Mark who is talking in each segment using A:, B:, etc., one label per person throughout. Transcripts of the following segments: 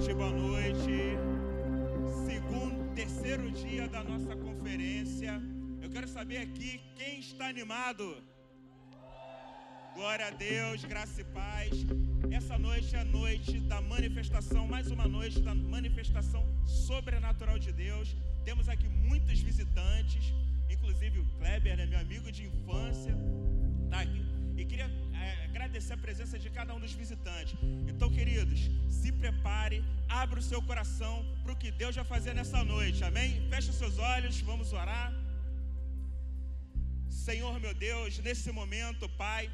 A: noite, boa noite. Segundo, terceiro dia da nossa conferência. Eu quero saber aqui quem está animado. Glória a Deus, graça e paz. Essa noite é a noite da manifestação, mais uma noite da manifestação sobrenatural de Deus. Temos aqui muitos visitantes, inclusive o Kleber, né, meu amigo de infância, tá aqui. E queria é, agradecer a presença de cada um dos visitantes. Então, queridos, se prepare, abra o seu coração para o que Deus vai fazer nessa noite, amém? Feche os seus olhos, vamos orar. Senhor meu Deus, nesse momento, Pai,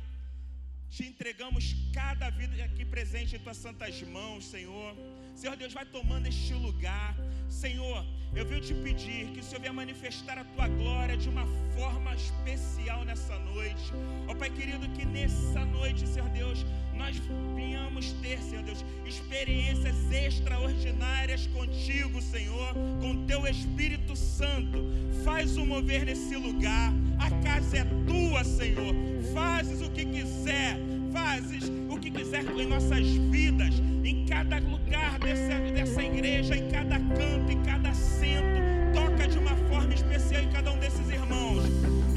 A: te entregamos cada vida aqui presente em tuas santas mãos, Senhor. Senhor Deus, vai tomando este lugar. Senhor, eu venho te pedir que o Senhor venha manifestar a tua glória de uma forma especial nessa noite. Ó Pai querido, que nessa noite, Senhor Deus, nós venhamos ter, Senhor Deus, experiências extraordinárias contigo, Senhor, com teu Espírito Santo. Faz o mover nesse lugar. A casa é tua, Senhor. Fazes o que quiser. Fazes o que quiser em nossas vidas, em cada lugar dessa, dessa igreja, em cada canto, em cada assento. Toca de uma forma especial em cada um desses irmãos.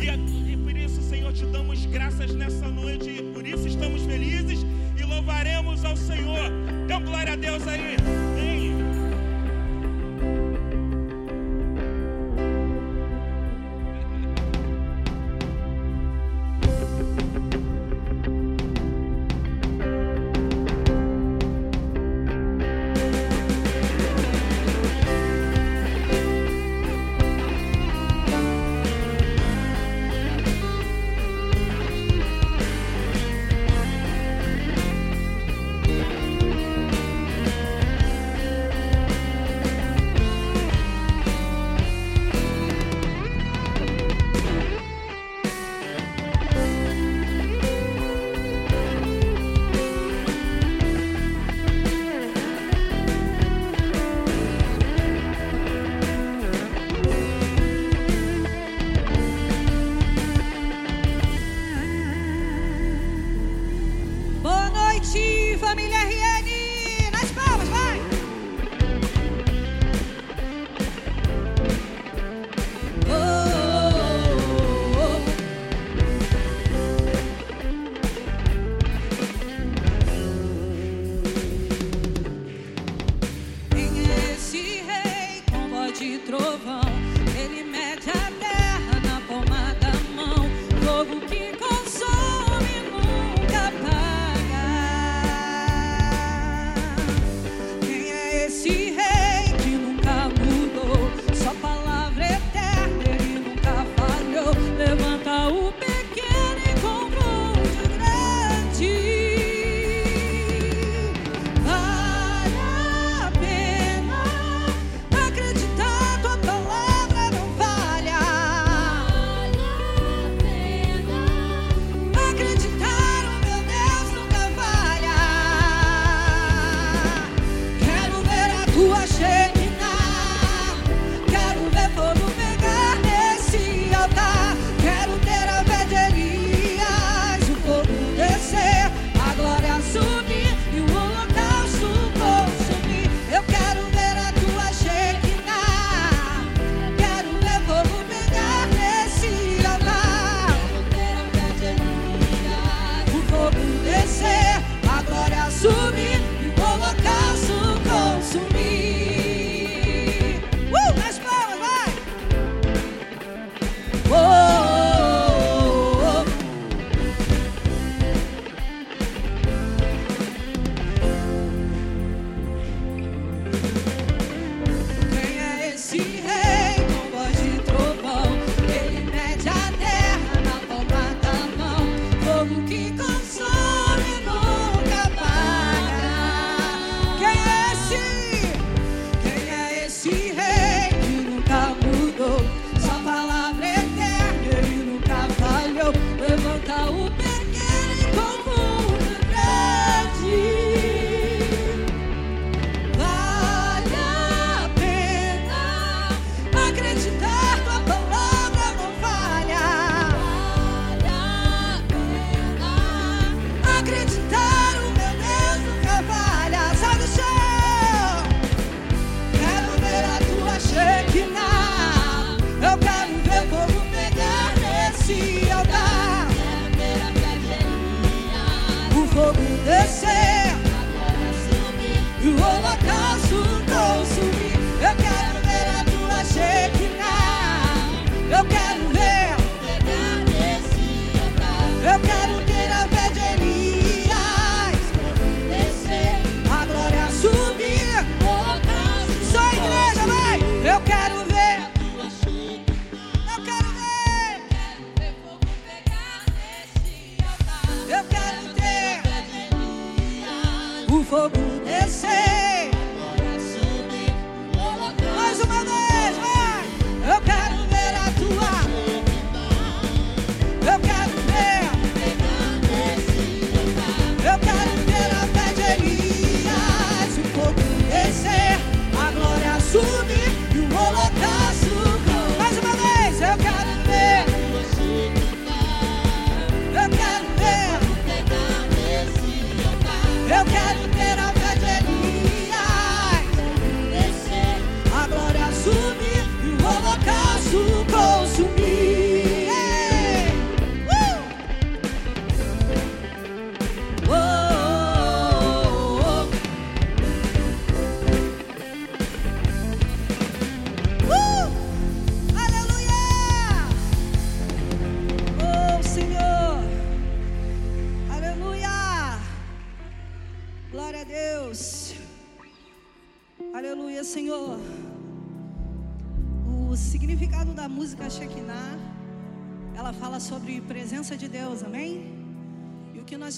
A: E, e por isso, Senhor, te damos graças nessa noite. E por isso estamos felizes e louvaremos ao Senhor. Então, glória a Deus aí. Vem.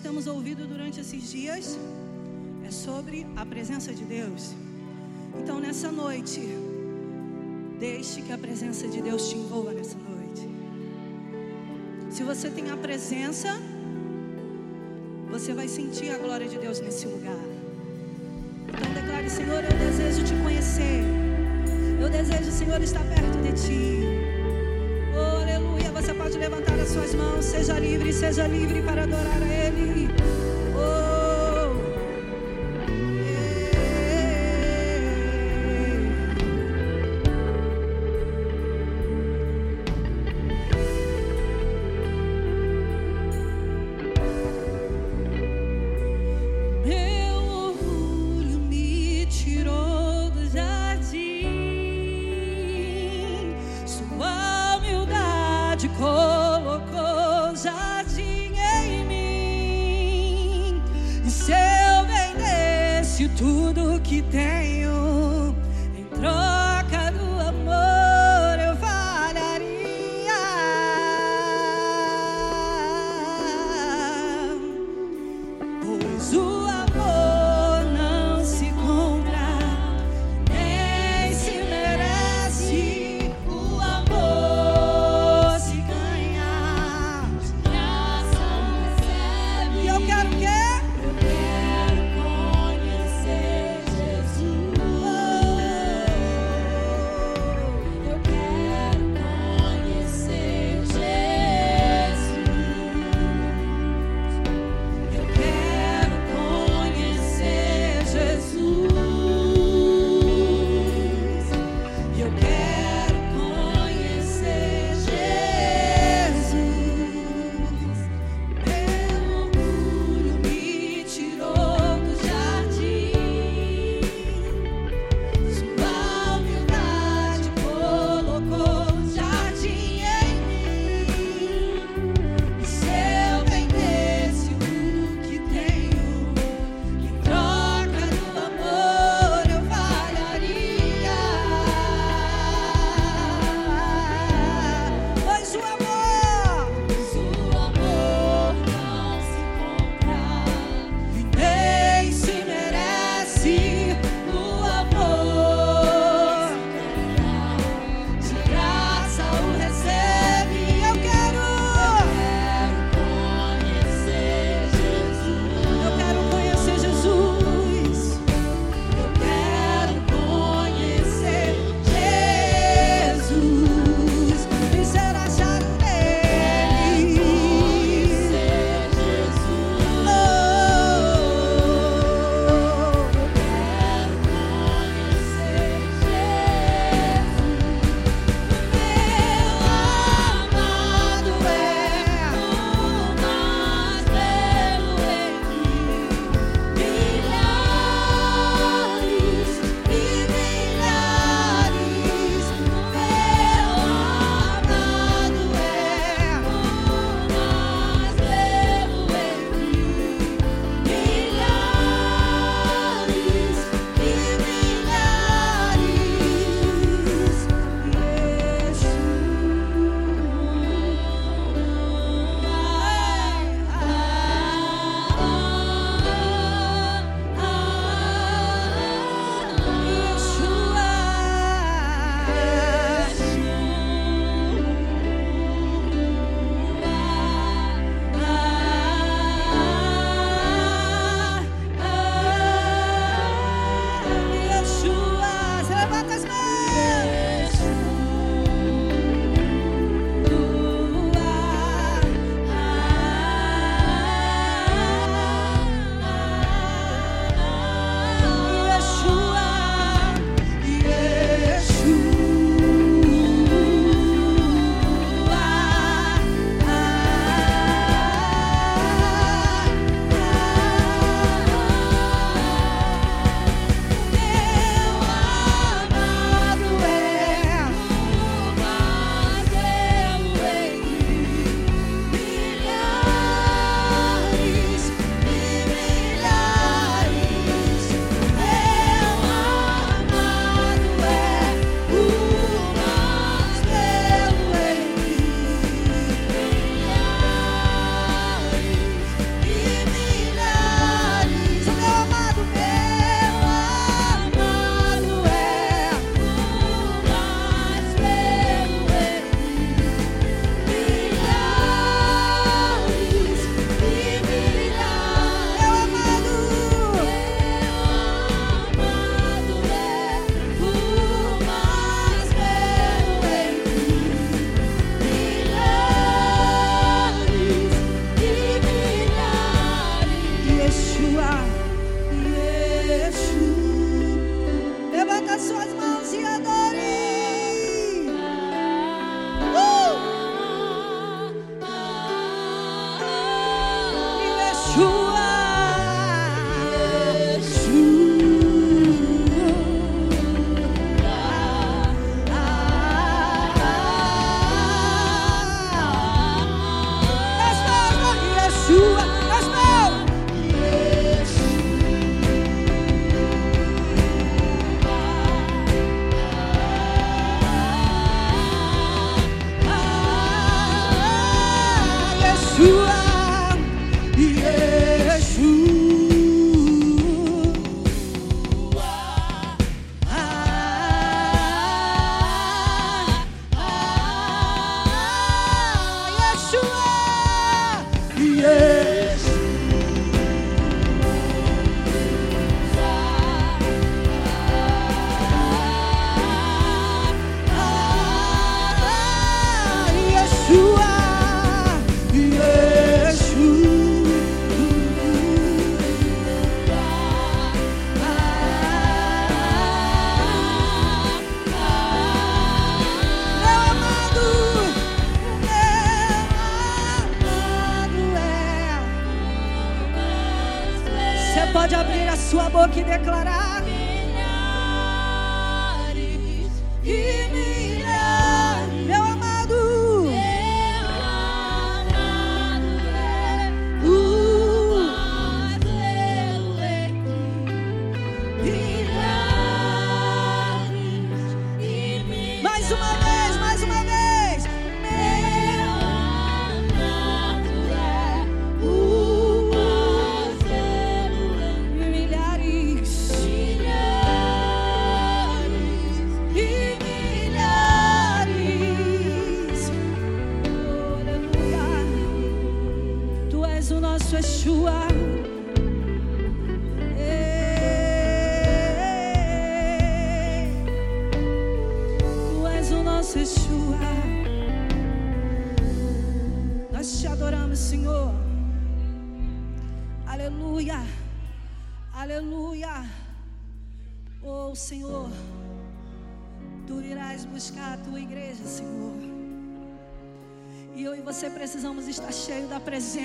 B: temos ouvido durante esses dias é sobre a presença de Deus. Então, nessa noite, deixe que a presença de Deus te envolva nessa noite. Se você tem a presença, você vai sentir a glória de Deus nesse lugar. Então, declare: Senhor, eu desejo te conhecer. Eu desejo, Senhor, estar perto de ti oh, Hallelujah você pode levantar as suas mãos, seja livre, seja livre para adorar a Ele.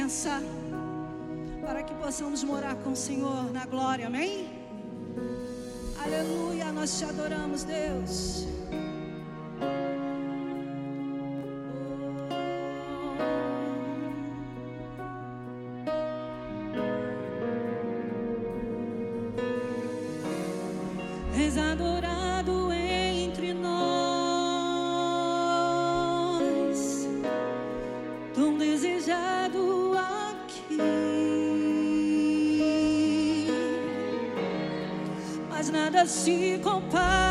B: presença, para que possamos morar com o Senhor na glória, amém? Aleluia, nós te adoramos, Deus. se compara.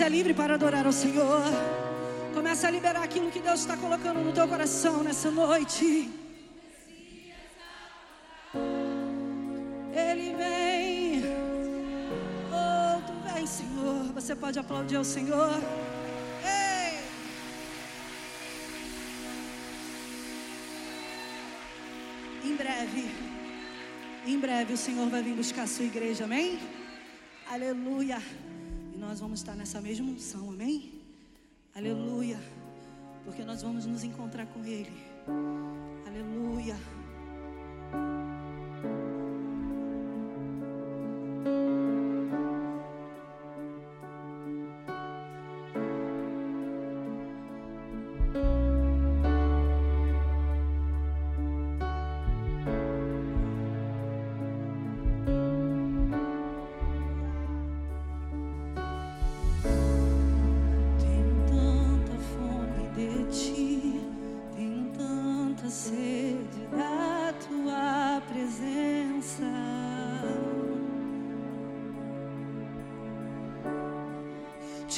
B: Você é livre para adorar ao Senhor. Começa a liberar aquilo que Deus está colocando no teu coração nessa noite. Ele vem. Oh, tu vem, Senhor. Você pode aplaudir ao Senhor. Em breve, em breve o Senhor vai vir buscar a sua igreja, amém? Aleluia vamos estar nessa mesma unção, amém?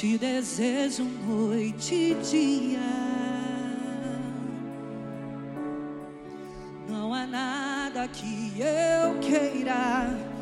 B: Te desejo noite e dia. Não há nada que eu queira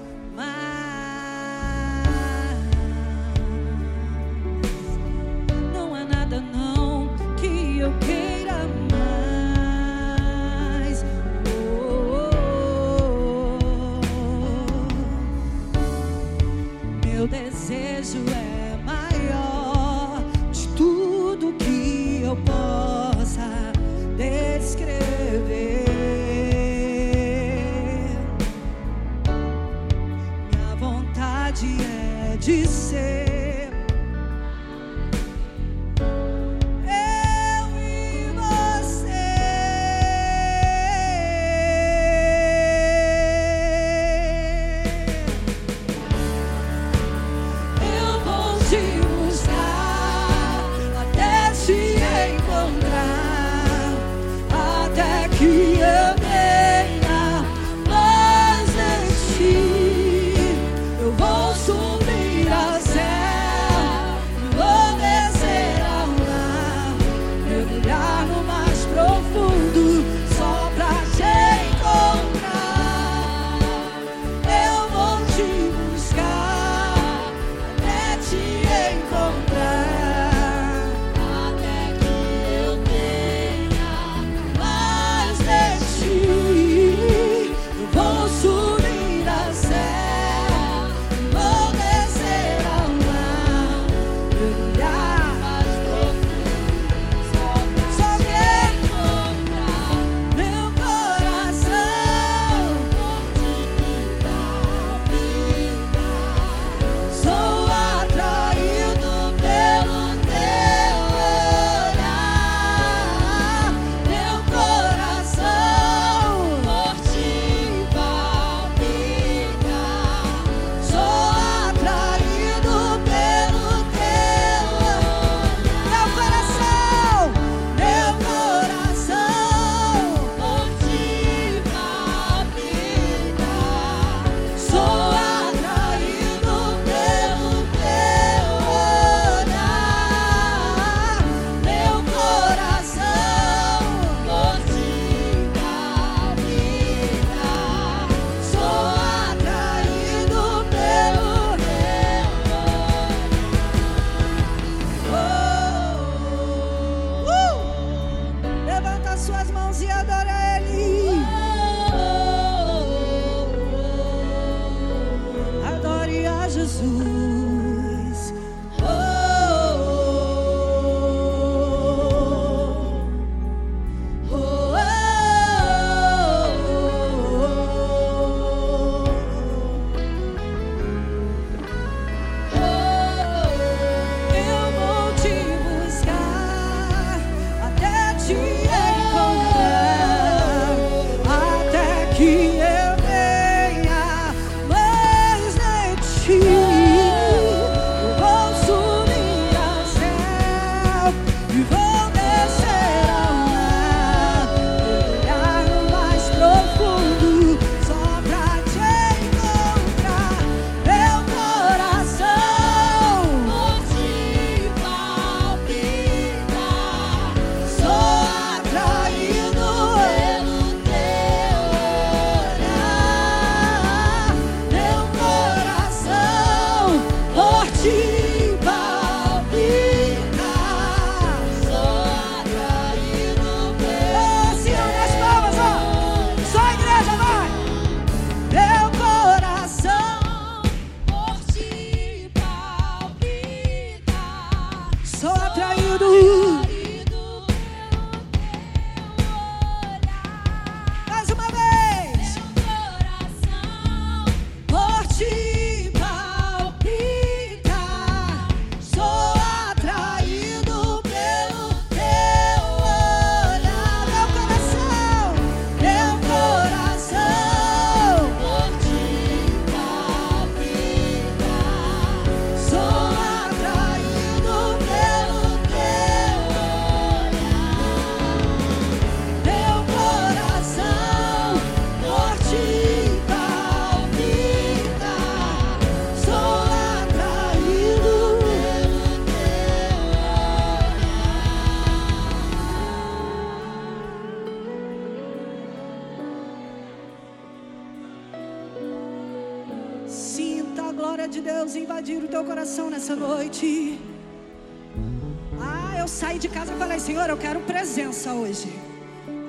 B: presença hoje.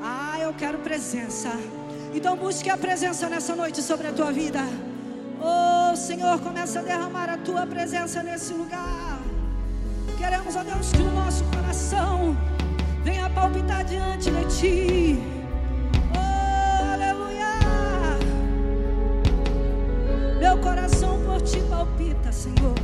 B: Ah, eu quero presença. Então busque a presença nessa noite sobre a tua vida. Oh, Senhor, começa a derramar a tua presença nesse lugar. Queremos, ó oh Deus, que o nosso coração venha palpitar diante de ti. Oh, aleluia. Meu coração por ti palpita, Senhor.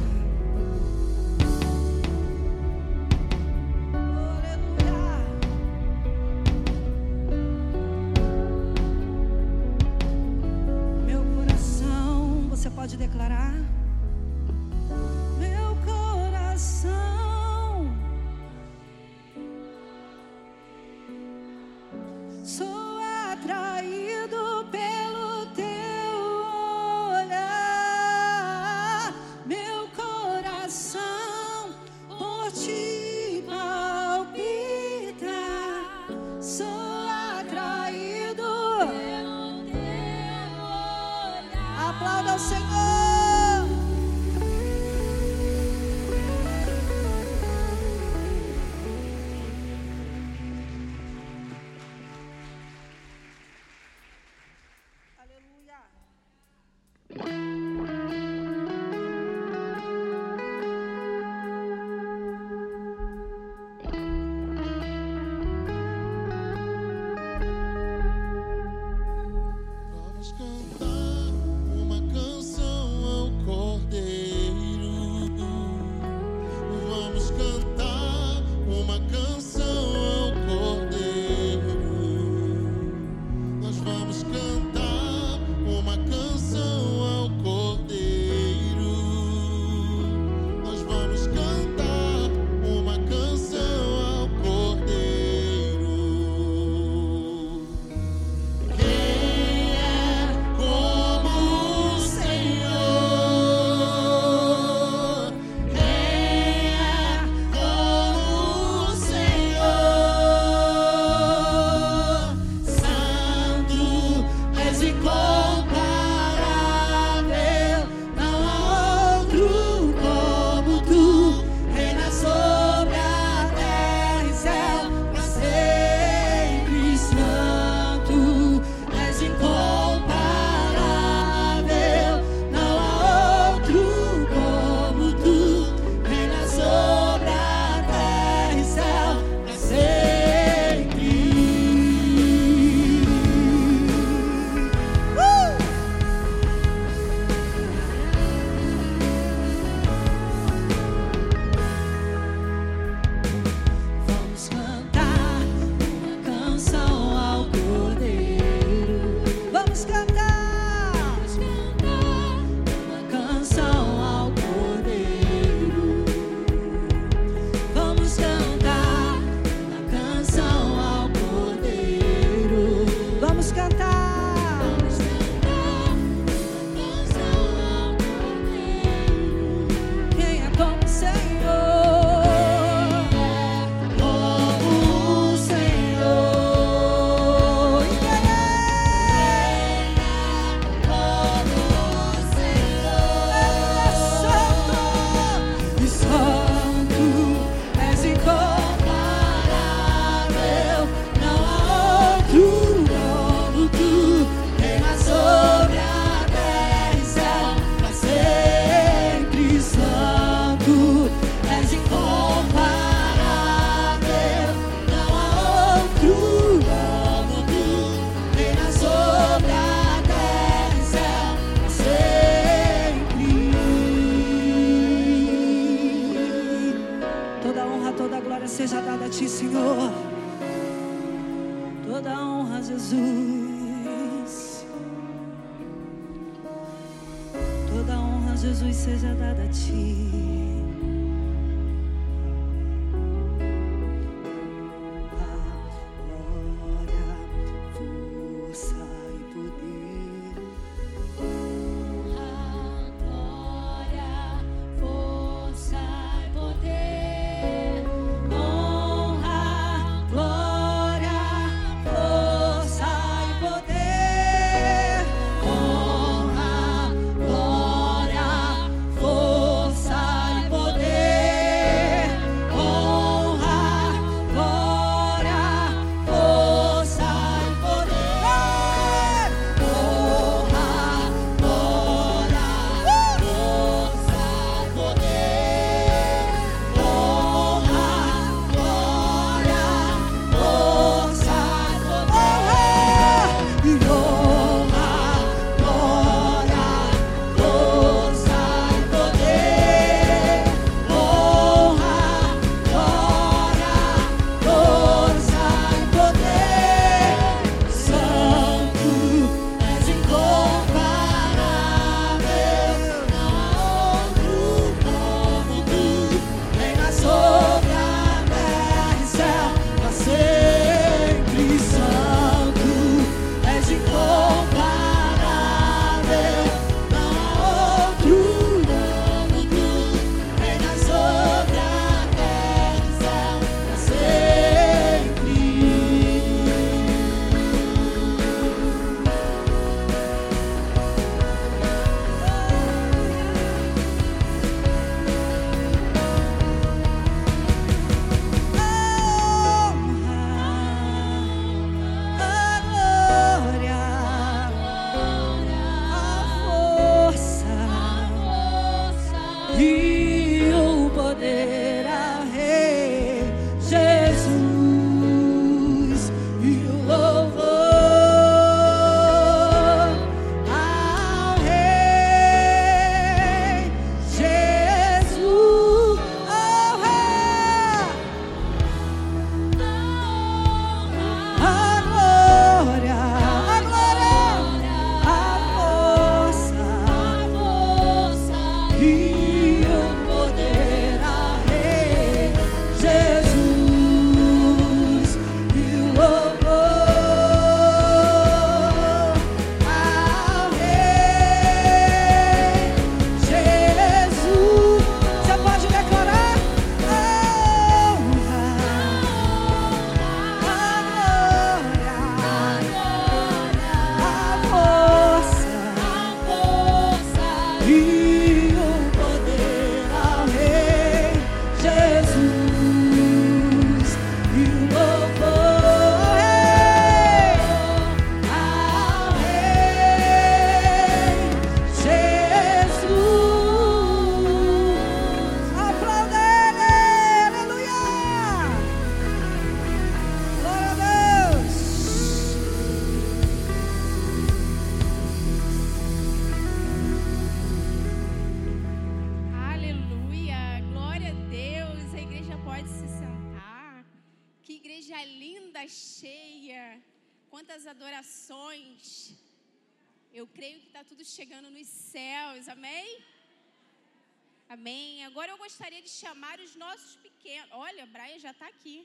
C: Chamar os nossos pequenos. Olha, Brian já está aqui.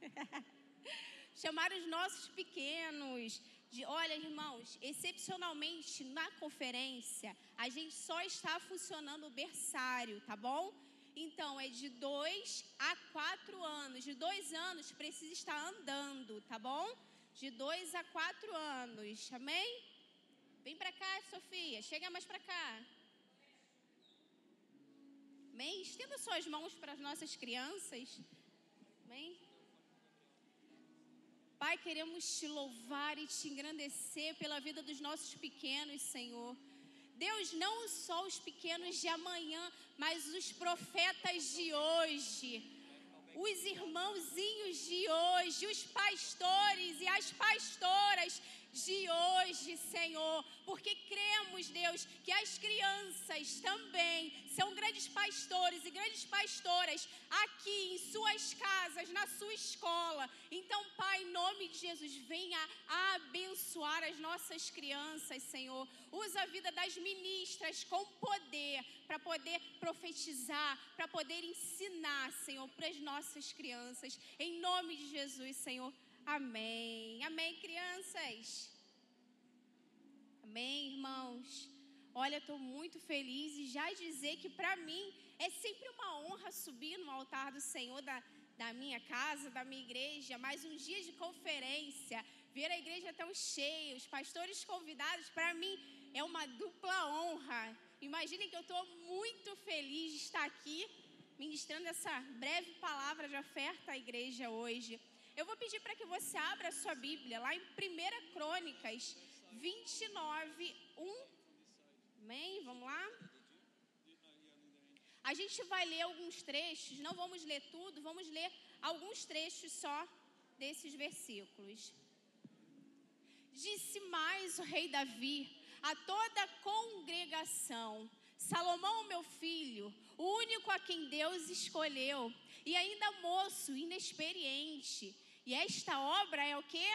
C: chamar os nossos pequenos. De, olha, irmãos, excepcionalmente na conferência, a gente só está funcionando o berçário, tá bom? Então, é de dois a quatro anos. De dois anos precisa estar andando, tá bom? De dois a quatro anos, amém? Vem pra cá, Sofia, chega mais pra cá. Amém? Estenda suas mãos para as nossas crianças. Amém? Pai, queremos te louvar e te engrandecer pela vida dos nossos pequenos, Senhor. Deus, não só os pequenos de amanhã, mas os profetas de hoje, os irmãozinhos de hoje, os pastores e as pastoras de hoje, Senhor, porque Deus, que as crianças também são grandes pastores e grandes pastoras aqui em suas casas, na sua escola. Então, Pai, em nome de Jesus, venha abençoar as nossas crianças, Senhor. Usa a vida das ministras com poder para poder profetizar, para poder ensinar, Senhor, para as nossas crianças. Em nome de Jesus, Senhor. Amém. Amém, crianças. Amém, irmãos. Olha, estou muito feliz e já dizer que para mim é sempre uma honra subir no altar do Senhor da, da minha casa, da minha igreja. Mais um dia de conferência, ver a igreja tão cheia, os pastores convidados, para mim é uma dupla honra. Imaginem que eu estou muito feliz de estar aqui ministrando essa breve palavra de oferta à igreja hoje. Eu vou pedir para que você abra a sua Bíblia lá em 1 Crônicas 29, 1. Amém? Vamos lá? A gente vai ler alguns trechos, não vamos ler tudo, vamos ler alguns trechos só desses versículos. Disse mais o rei Davi a toda a congregação: Salomão, meu filho, o único a quem Deus escolheu, e ainda moço, inexperiente. E esta obra é o que?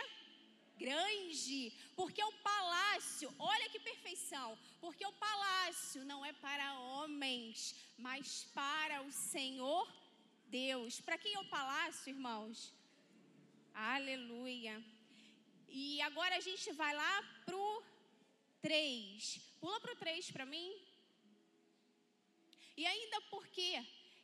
C: Grande, porque o palácio, olha que perfeição, porque o palácio não é para homens, mas para o Senhor Deus. Para quem é o palácio, irmãos? Aleluia. E agora a gente vai lá pro 3. Pula pro 3 para mim. E ainda porque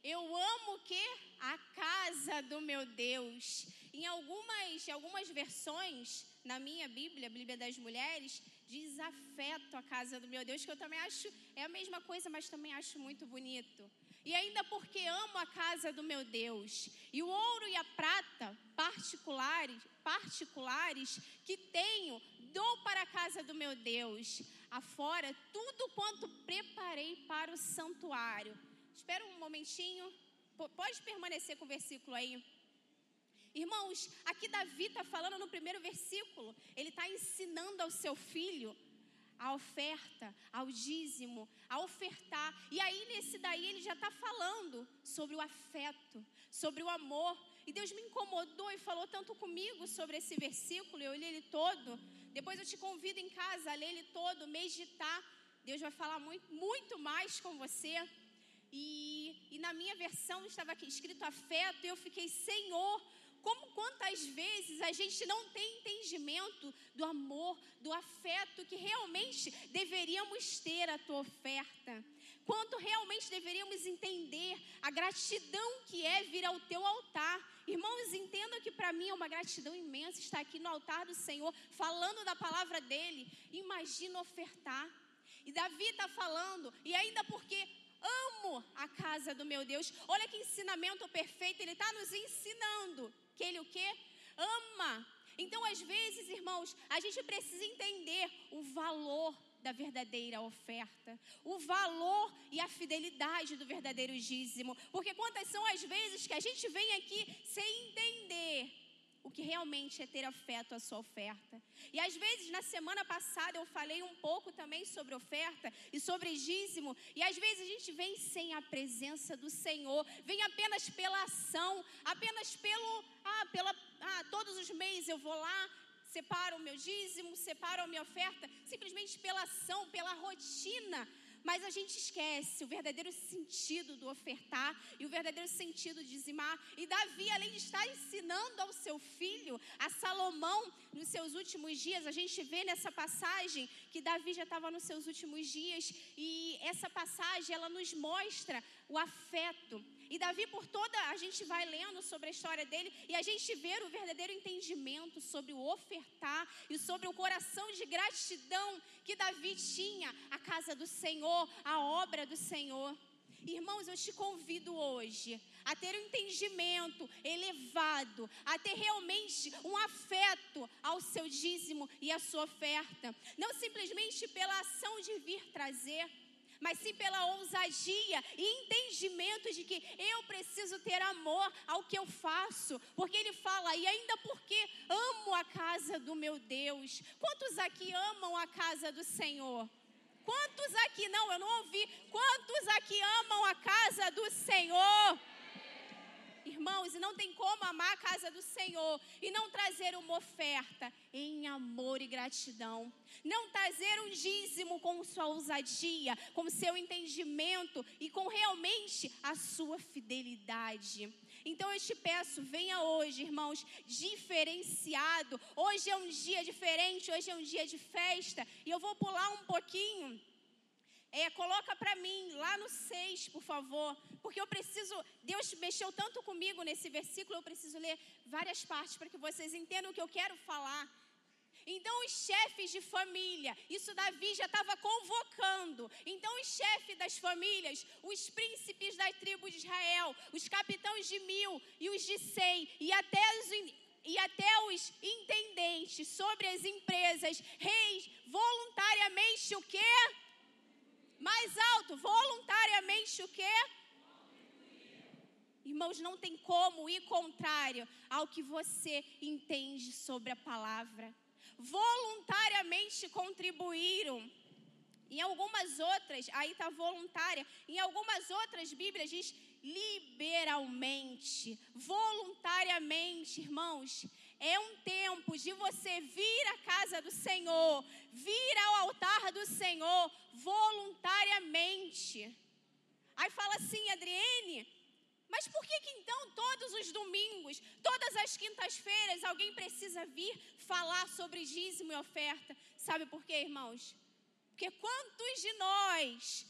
C: eu amo o que? A casa do meu Deus. Em algumas, algumas versões, na minha Bíblia, a Bíblia das Mulheres, diz afeto a casa do meu Deus, que eu também acho, é a mesma coisa, mas também acho muito bonito. E ainda porque amo a casa do meu Deus. E o ouro e a prata particulares, particulares que tenho, dou para a casa do meu Deus. Afora tudo quanto preparei para o santuário. Espera um momentinho. Pode permanecer com o versículo aí. Irmãos, aqui Davi está falando no primeiro versículo. Ele está ensinando ao seu filho a oferta, ao dízimo, a ofertar. E aí, nesse daí, ele já está falando sobre o afeto, sobre o amor. E Deus me incomodou e falou tanto comigo sobre esse versículo. Eu li ele todo. Depois eu te convido em casa a ler ele todo, meditar Deus vai falar muito, muito mais com você. E, e na minha versão estava aqui escrito afeto, e eu fiquei, Senhor, como quantas vezes a gente não tem entendimento do amor, do afeto que realmente deveríamos ter a tua oferta. Quanto realmente deveríamos entender a gratidão que é vir ao teu altar. Irmãos, entendam que para mim é uma gratidão imensa estar aqui no altar do Senhor, falando da palavra dele. Imagina ofertar. E Davi está falando, e ainda porque amo a casa do meu Deus. Olha que ensinamento perfeito, ele está nos ensinando que ele o quê? Ama. Então, às vezes, irmãos, a gente precisa entender o valor da verdadeira oferta, o valor e a fidelidade do verdadeiro dízimo. Porque quantas são as vezes que a gente vem aqui sem entender o que realmente é ter afeto à sua oferta. E às vezes, na semana passada, eu falei um pouco também sobre oferta e sobre dízimo, e às vezes a gente vem sem a presença do Senhor, vem apenas pela ação, apenas pelo, ah, pela, ah, todos os meses eu vou lá, separo o meu dízimo, separo a minha oferta, simplesmente pela ação, pela rotina mas a gente esquece o verdadeiro sentido do ofertar e o verdadeiro sentido de dizimar. E Davi, além de estar ensinando ao seu filho, a Salomão, nos seus últimos dias, a gente vê nessa passagem que Davi já estava nos seus últimos dias, e essa passagem ela nos mostra o afeto e Davi, por toda, a gente vai lendo sobre a história dele e a gente vê o verdadeiro entendimento sobre o ofertar e sobre o coração de gratidão que Davi tinha à casa do Senhor, à obra do Senhor. Irmãos, eu te convido hoje a ter um entendimento elevado, a ter realmente um afeto ao seu dízimo e à sua oferta, não simplesmente pela ação de vir trazer mas sim pela ousadia e entendimento de que eu preciso ter amor ao que eu faço, porque ele fala, e ainda porque amo a casa do meu Deus. Quantos aqui amam a casa do Senhor? Quantos aqui, não, eu não ouvi, quantos aqui amam a casa do Senhor? Irmãos, e não tem como amar a casa do Senhor e não trazer uma oferta em amor e gratidão. Não trazer um dízimo com sua ousadia, com seu entendimento e com realmente a sua fidelidade. Então eu te peço, venha hoje, irmãos, diferenciado. Hoje é um dia diferente, hoje é um dia de festa. E eu vou pular um pouquinho é, coloca para mim lá no 6, por favor, porque eu preciso. Deus mexeu tanto comigo nesse versículo, eu preciso ler várias partes para que vocês entendam o que eu quero falar. Então, os chefes de família, isso Davi já estava convocando. Então, os chefes das famílias, os príncipes da tribo de Israel, os capitães de mil e os de cem, e até os, e até os intendentes sobre as empresas, reis, voluntariamente o quê? Mais alto, voluntariamente o quê? Irmãos, não tem como ir contrário ao que você entende sobre a palavra. Voluntariamente contribuíram. Em algumas outras, aí está voluntária. Em algumas outras Bíblias diz liberalmente, voluntariamente, irmãos. É um tempo de você vir à casa do Senhor, vir ao altar do Senhor voluntariamente. Aí fala assim, Adriene, mas por que, que então todos os domingos, todas as quintas-feiras, alguém precisa vir falar sobre dízimo e oferta? Sabe por quê, irmãos? Porque quantos de nós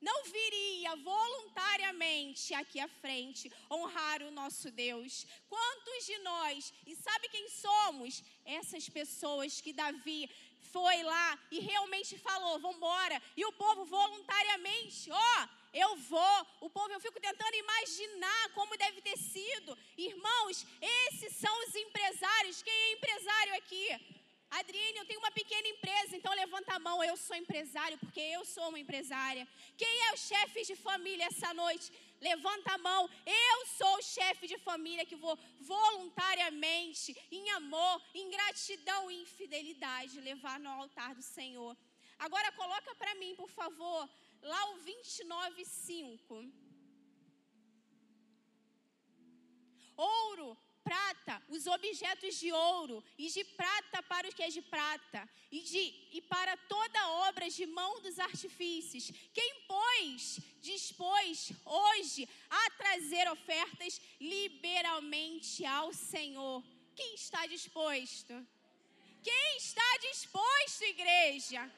C: não viria voluntariamente aqui à frente honrar o nosso Deus. Quantos de nós, e sabe quem somos? Essas pessoas que Davi foi lá e realmente falou: vamos embora. E o povo voluntariamente, ó, eu vou. O povo, eu fico tentando imaginar como deve ter sido. Irmãos, esses são os empresários. Quem é empresário aqui? Adriane, eu tenho uma pequena empresa, então levanta a mão, eu sou empresário, porque eu sou uma empresária. Quem é o chefe de família essa noite? Levanta a mão, eu sou o chefe de família que vou voluntariamente, em amor, em gratidão e em fidelidade, levar no altar do Senhor. Agora coloca para mim, por favor, lá o 29,5. Ouro, prata os objetos de ouro, e de prata para o que é de prata, e, de, e para toda obra de mão dos artifícios. Quem, pois, dispôs hoje a trazer ofertas liberalmente ao Senhor? Quem está disposto? Quem está disposto, igreja?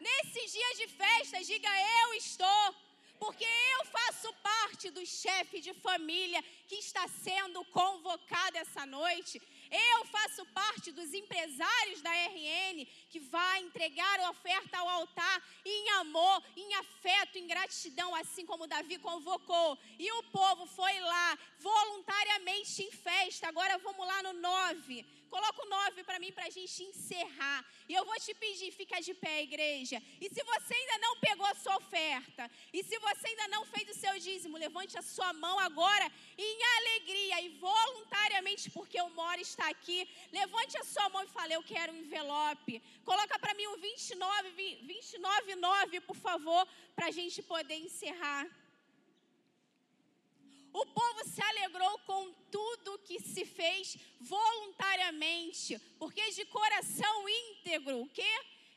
C: Nesses dias de festa, diga eu estou porque eu faço parte do chefe de família que está sendo convocado essa noite. Eu faço parte dos empresários da RN que vai entregar a oferta ao altar em amor, em afeto, em gratidão, assim como Davi convocou. E o povo foi lá voluntariamente em festa. Agora vamos lá no 9. Coloca o 9 para mim para a gente encerrar. E eu vou te pedir, fica de pé, igreja. E se você ainda não pegou a sua oferta, e se você ainda não fez o seu dízimo, levante a sua mão agora em alegria e voluntariamente, porque o Moro está aqui. Levante a sua mão e fale: Eu quero um envelope. Coloca para mim o 29, 29, 9, por favor, para a gente poder encerrar. O povo se alegrou com tudo que se fez voluntariamente, porque de coração íntegro, o que?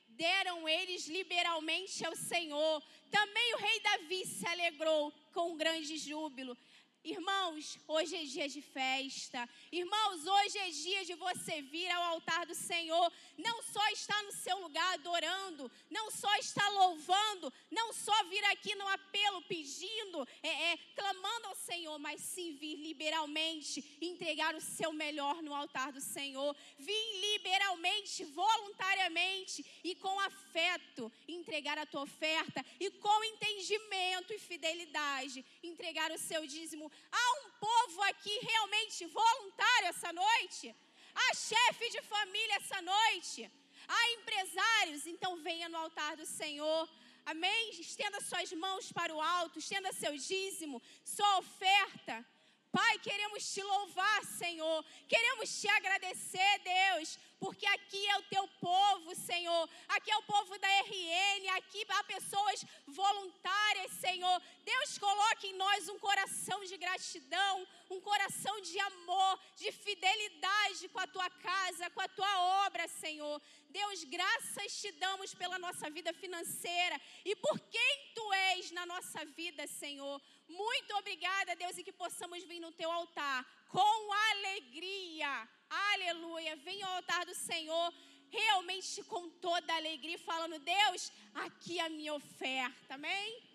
C: Deram eles liberalmente ao Senhor. Também o rei Davi se alegrou com grande júbilo. Irmãos, hoje é dia de festa. Irmãos, hoje é dia de você vir ao altar do Senhor. Não só estar no seu lugar adorando, não só estar louvando, não só vir aqui no apelo pedindo, é, é, clamando ao Senhor, mas sim vir liberalmente, entregar o seu melhor no altar do Senhor. Vir liberalmente, voluntariamente e com afeto entregar a tua oferta e com entendimento e fidelidade entregar o seu dízimo Há um povo aqui realmente voluntário essa noite? Há chefe de família essa noite? Há empresários? Então venha no altar do Senhor. Amém? Estenda suas mãos para o alto, estenda seu dízimo, sua oferta. Pai, queremos te louvar, Senhor. Queremos te agradecer, Deus, porque aqui é o teu povo, Senhor. Aqui é o povo da RN, aqui há pessoas voluntárias, Senhor. Deus, coloque em nós um coração de gratidão, um coração de amor, de fidelidade com a tua casa, com a tua obra, Senhor. Deus, graças te damos pela nossa vida financeira e por quem tu és na nossa vida, Senhor. Muito obrigada, Deus, e que possamos vir no teu altar com alegria. Aleluia. Venha ao altar do Senhor realmente com toda alegria, falando: Deus, aqui a minha oferta. Amém?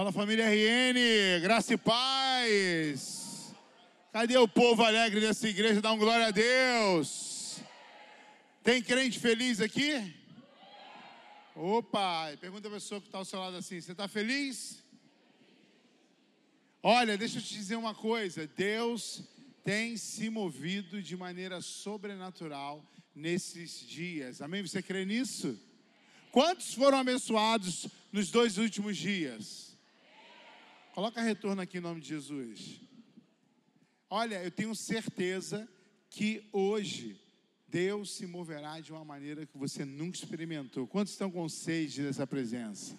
D: Fala família RN, graça e paz. Cadê o povo alegre dessa igreja? Dá um glória a Deus. Tem crente feliz aqui? Opa, pergunta a pessoa que está ao seu lado assim: você está feliz? Olha, deixa eu te dizer uma coisa: Deus tem se movido de maneira sobrenatural nesses dias. Amém? Você crê nisso? Quantos foram abençoados nos dois últimos dias? Coloca retorno aqui em nome de Jesus. Olha, eu tenho certeza que hoje Deus se moverá de uma maneira que você nunca experimentou. Quantos estão com sede dessa presença?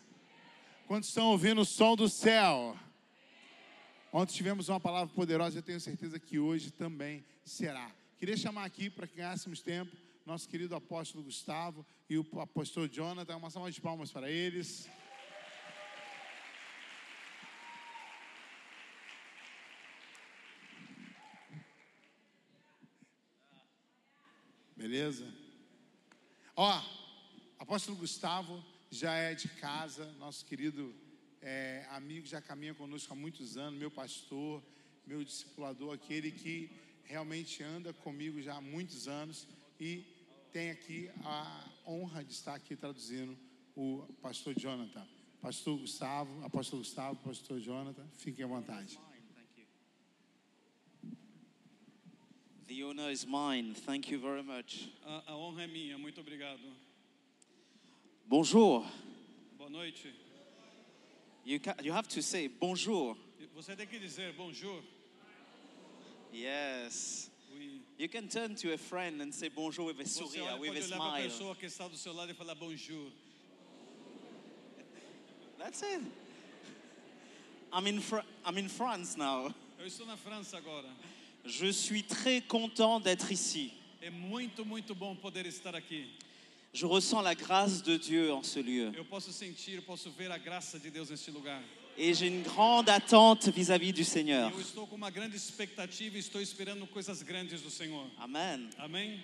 D: Quantos estão ouvindo o som do céu? Ontem tivemos uma palavra poderosa, eu tenho certeza que hoje também será. Queria chamar aqui para que ganhássemos tempo nosso querido apóstolo Gustavo e o apóstolo Jonathan. Uma salva de palmas para eles. Beleza? Ó, apóstolo Gustavo já é de casa, nosso querido é, amigo, já caminha conosco há muitos anos, meu pastor, meu discipulador, aquele que realmente anda comigo já há muitos anos e tem aqui a honra de estar aqui traduzindo o pastor Jonathan. Pastor Gustavo, apóstolo Gustavo, pastor Jonathan, fiquem à vontade.
E: The honor is mine. Thank you very much.
F: A, a honra é minha, muito obrigado.
E: Bonjour.
F: Boa noite.
E: You, ca- you have to say bonjour.
F: Você tem que dizer bonjour.
E: Yes.
F: Oui.
E: You can turn to a friend and say bonjour with a
F: Você
E: sourire,
F: olha,
E: with
F: pode
E: a
F: olhar para a
E: smile.
F: pessoa que está do seu lado e falar bonjour.
E: That's it. I'm in, Fr- I'm in France now.
F: Eu estou na França agora.
E: Je suis très content d'être ici.
F: É muito, muito bom poder estar aqui.
E: Je ressens la grâce de Dieu en ce lieu.
F: Eu posso sentir, eu posso ver a graça de Deus neste lugar.
E: Et j'ai une grande attente vis-à-vis du Seigneur.
F: Eu estou com uma grande expectativa e estou esperando coisas grandes do Senhor.
E: Amen.
F: Amém?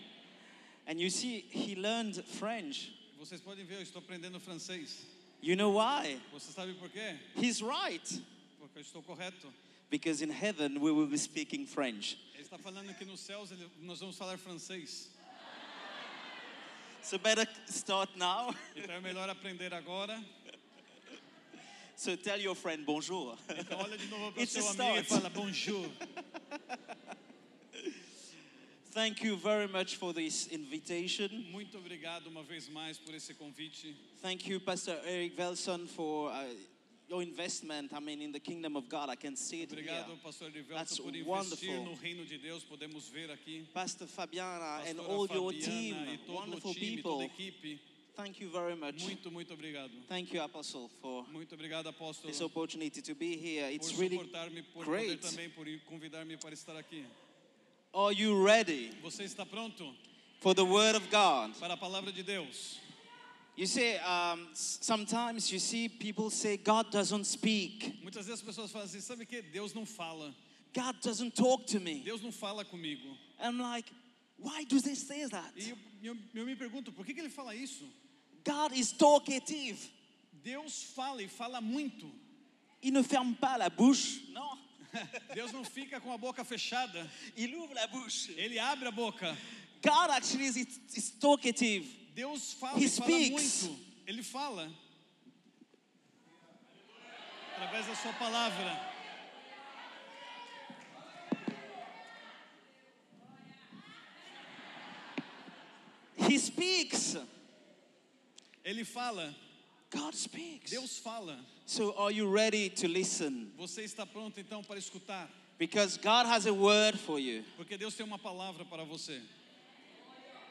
E: And you see, he learned French.
F: Vocês podem ver, eu estou aprendendo francês.
E: You know why?
F: Você sabe por quê?
E: He's right.
F: Porque eu estou correto.
E: Because in heaven we will be speaking French.
F: Ele está falando que nos céus ele- nós vamos falar francês.
E: So better start now.
F: Então é melhor aprender agora.
E: So tell your friend bonjour.
F: Então olha de novo para o seu amigo e fala bonjour.
E: Thank you very much for this invitation.
F: Muito obrigado uma vez mais por esse convite.
E: Thank you, Pastor Eric Velson, for uh, your investment. I mean, in the kingdom of God, I can see it here.
F: Obrigado, pastor
E: That's
F: por investir
E: wonderful.
F: no reino de Deus. Podemos ver aqui.
E: Pastor Fabiana and
F: Pastora
E: all your team,
F: e todo
E: wonderful
F: o time,
E: people.
F: toda a equipe.
E: Thank you very much.
F: Muito, muito obrigado.
E: Thank you, Apostle, for
F: Muito obrigado, apóstolo,
E: this opportunity to be here.
F: por
E: It's really
F: suportar-me, por
E: great.
F: também, por convidar-me para estar aqui.
E: Are you ready
F: Você está pronto
E: for the Word of God?
F: para a palavra de Deus?
E: You see, um, sometimes you see people say God doesn't speak.
F: Muitas vezes as pessoas falam assim, sabe que? Deus não fala.
E: God doesn't talk to me.
F: Deus não fala comigo.
E: I'm like, why do they say that?
F: E eu, eu, eu me pergunto, por que, que ele fala isso?
E: God is talkative.
F: Deus fala e fala muito.
E: Il ne ferme pas la bouche. Non.
F: Deus não fica com a boca fechada. Ele abre a boca.
E: God actually is, is talkative.
F: Deus fala
E: He
F: fala
E: speaks.
F: muito. Ele fala. Através da sua palavra.
E: He speaks.
F: Ele fala.
E: God speaks.
F: Deus fala.
E: So are you ready to listen?
F: Você está pronto então para escutar?
E: Because God has a word for you.
F: Porque Deus tem uma palavra para você.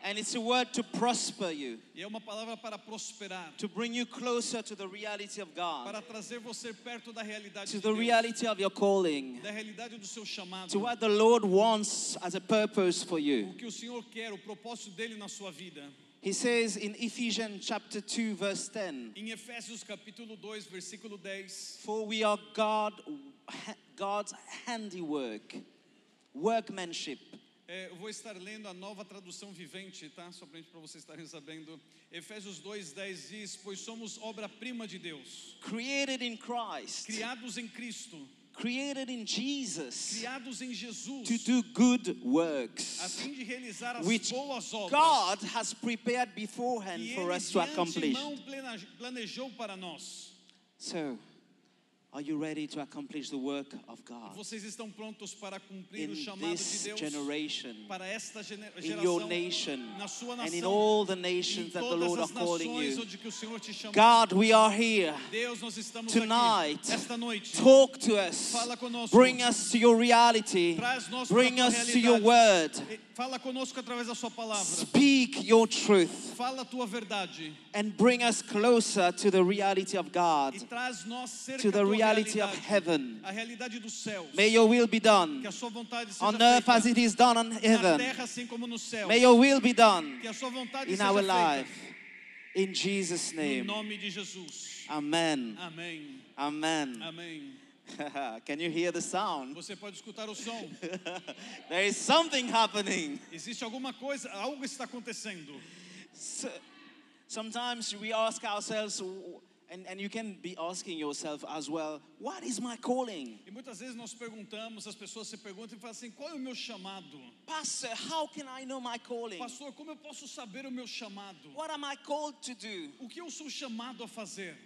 E: And it's a word to prosper you,
F: E é uma palavra para prosperar.
E: to bring you closer to the reality of God,
F: Para trazer você perto da realidade
E: to
F: de
E: the
F: Deus.
E: reality of your calling,
F: Da realidade do seu chamado.
E: to what the Lord wants as a purpose for you.
F: O que o Senhor quer, o propósito dele na sua vida.
E: He says in Ephesians chapter 2 verse 10,
F: Em Efésios capítulo 2, versículo 10.
E: For we are God, God's handiwork, workmanship,
F: É, eu vou estar lendo a nova tradução vivente, tá? Só para vocês estarem sabendo. Efésios 2, 10 diz: Pois somos obra-prima de Deus,
E: created in Christ,
F: criados em Cristo,
E: created in Jesus
F: criados em Jesus,
E: to do good
F: a
E: works,
F: fim de realizar as
E: which
F: boas obras
E: God has prepared beforehand for us to accomplish.
F: planejou para nós.
E: So, are you ready to accomplish the work of God
F: Vocês estão prontos para cumprir
E: in
F: o chamado de
E: this
F: Deus
E: generation,
F: para esta gene-
E: in your nation,
F: na sua
E: and in all the nations that the Lord are calling you?
F: onde que o Senhor te chamou?
E: God, we are here.
F: Deus, nós estamos
E: Tonight,
F: aqui esta noite.
E: Talk to us.
F: Fala conosco.
E: Bring us to your reality.
F: Traz nós
E: Bring
F: para a tua
E: us to your word.
F: Fala conosco através da sua palavra.
E: Speak your truth
F: Fala a tua verdade
E: and bring us closer to the reality of God,
F: e traz nós cerca
E: to the
F: tua
E: reality of heaven.
F: a realidade dos céus.
E: May your will be done
F: Que a sua vontade seja
E: on earth as it is done on
F: na
E: heaven.
F: terra assim como no céu.
E: May your will be done
F: Que a sua vontade
E: in
F: seja
E: our
F: feita
E: life. In Jesus'
F: no
E: name.
F: nome de Jesus.
E: Amen.
F: Amém.
E: Amen.
F: Amém.
E: Can you hear the sound?
F: Você pode escutar o som.
E: there is something happening.
F: Existe alguma coisa, algo está acontecendo.
E: So- sometimes we ask ourselves, And, and you can be asking yourself as well, what is my calling?
F: E muitas vezes nós perguntamos, as pessoas se perguntam e falam assim: qual é o meu chamado?
E: Pastor, how can I know my calling?
F: Pastor, como eu posso saber o meu chamado?
E: What am I called to do?
F: O que eu sou chamado a fazer?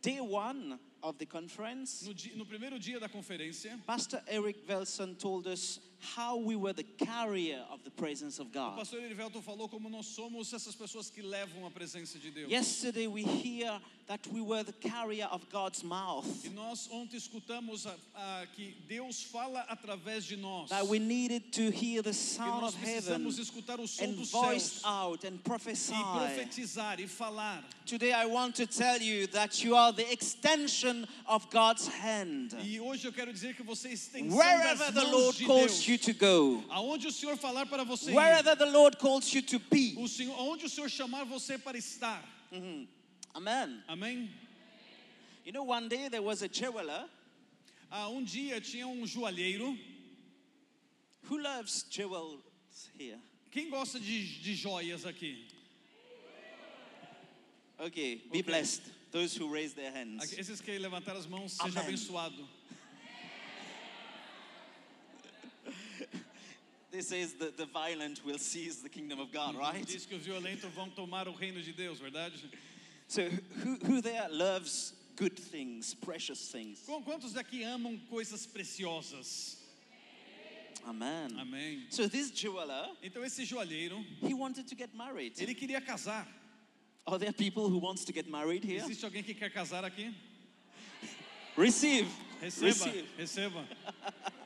E: Day one of the conference,
F: No, di- no primeiro dia da conferência,
E: Pastor Eric Velson told us how we were the carrier of the presence of
F: o
E: God.
F: pastor Erivelto falou como nós somos essas pessoas que levam a presença de Deus.
E: Yesterday we hear that we were the carrier of God's mouth.
F: E nós ontem escutamos a- a- que Deus fala através de nós.
E: That we needed to hear the sound of heaven
F: precisamos escutar o som
E: and voice out and
F: e
E: prophesy.
F: profetizar e falar.
E: Today I want to tell you that you are the extension of God's hand.
F: E hoje eu quero dizer que você é extensão
E: Wherever
F: das
E: the Lord
F: de
E: calls
F: Deus.
E: You to go,
F: Aonde o Senhor falar para você
E: wherever the Lord calls you to be.
F: o Senhor, aonde o Senhor chamar você para estar.
E: Amen.
F: Amém?
E: You know, one day there was a jeweler
F: Ah, um dia tinha um joalheiro.
E: who loves jewels here.
F: Quem gosta de, de joias aqui?
E: Okay, be blessed. Those who raise their hands.
F: Esses que levantaram as mãos, seja
E: Amém.
F: abençoado.
E: This says that the violent will seize the kingdom of God, right?
F: Diz que os violentos vão tomar o reino de Deus, verdade?
E: So, who, who there loves good things, precious things?
F: Qu- Quantos daqui amam coisas preciosas?
E: Amen.
F: Amém.
E: So, this jeweler,
F: Então esse joalheiro,
E: he wanted to get married.
F: ele queria casar.
E: Are there people who wants to get married here?
F: Existe alguém que quer casar aqui?
E: Receive.
F: Receba,
E: Receive.
F: receba.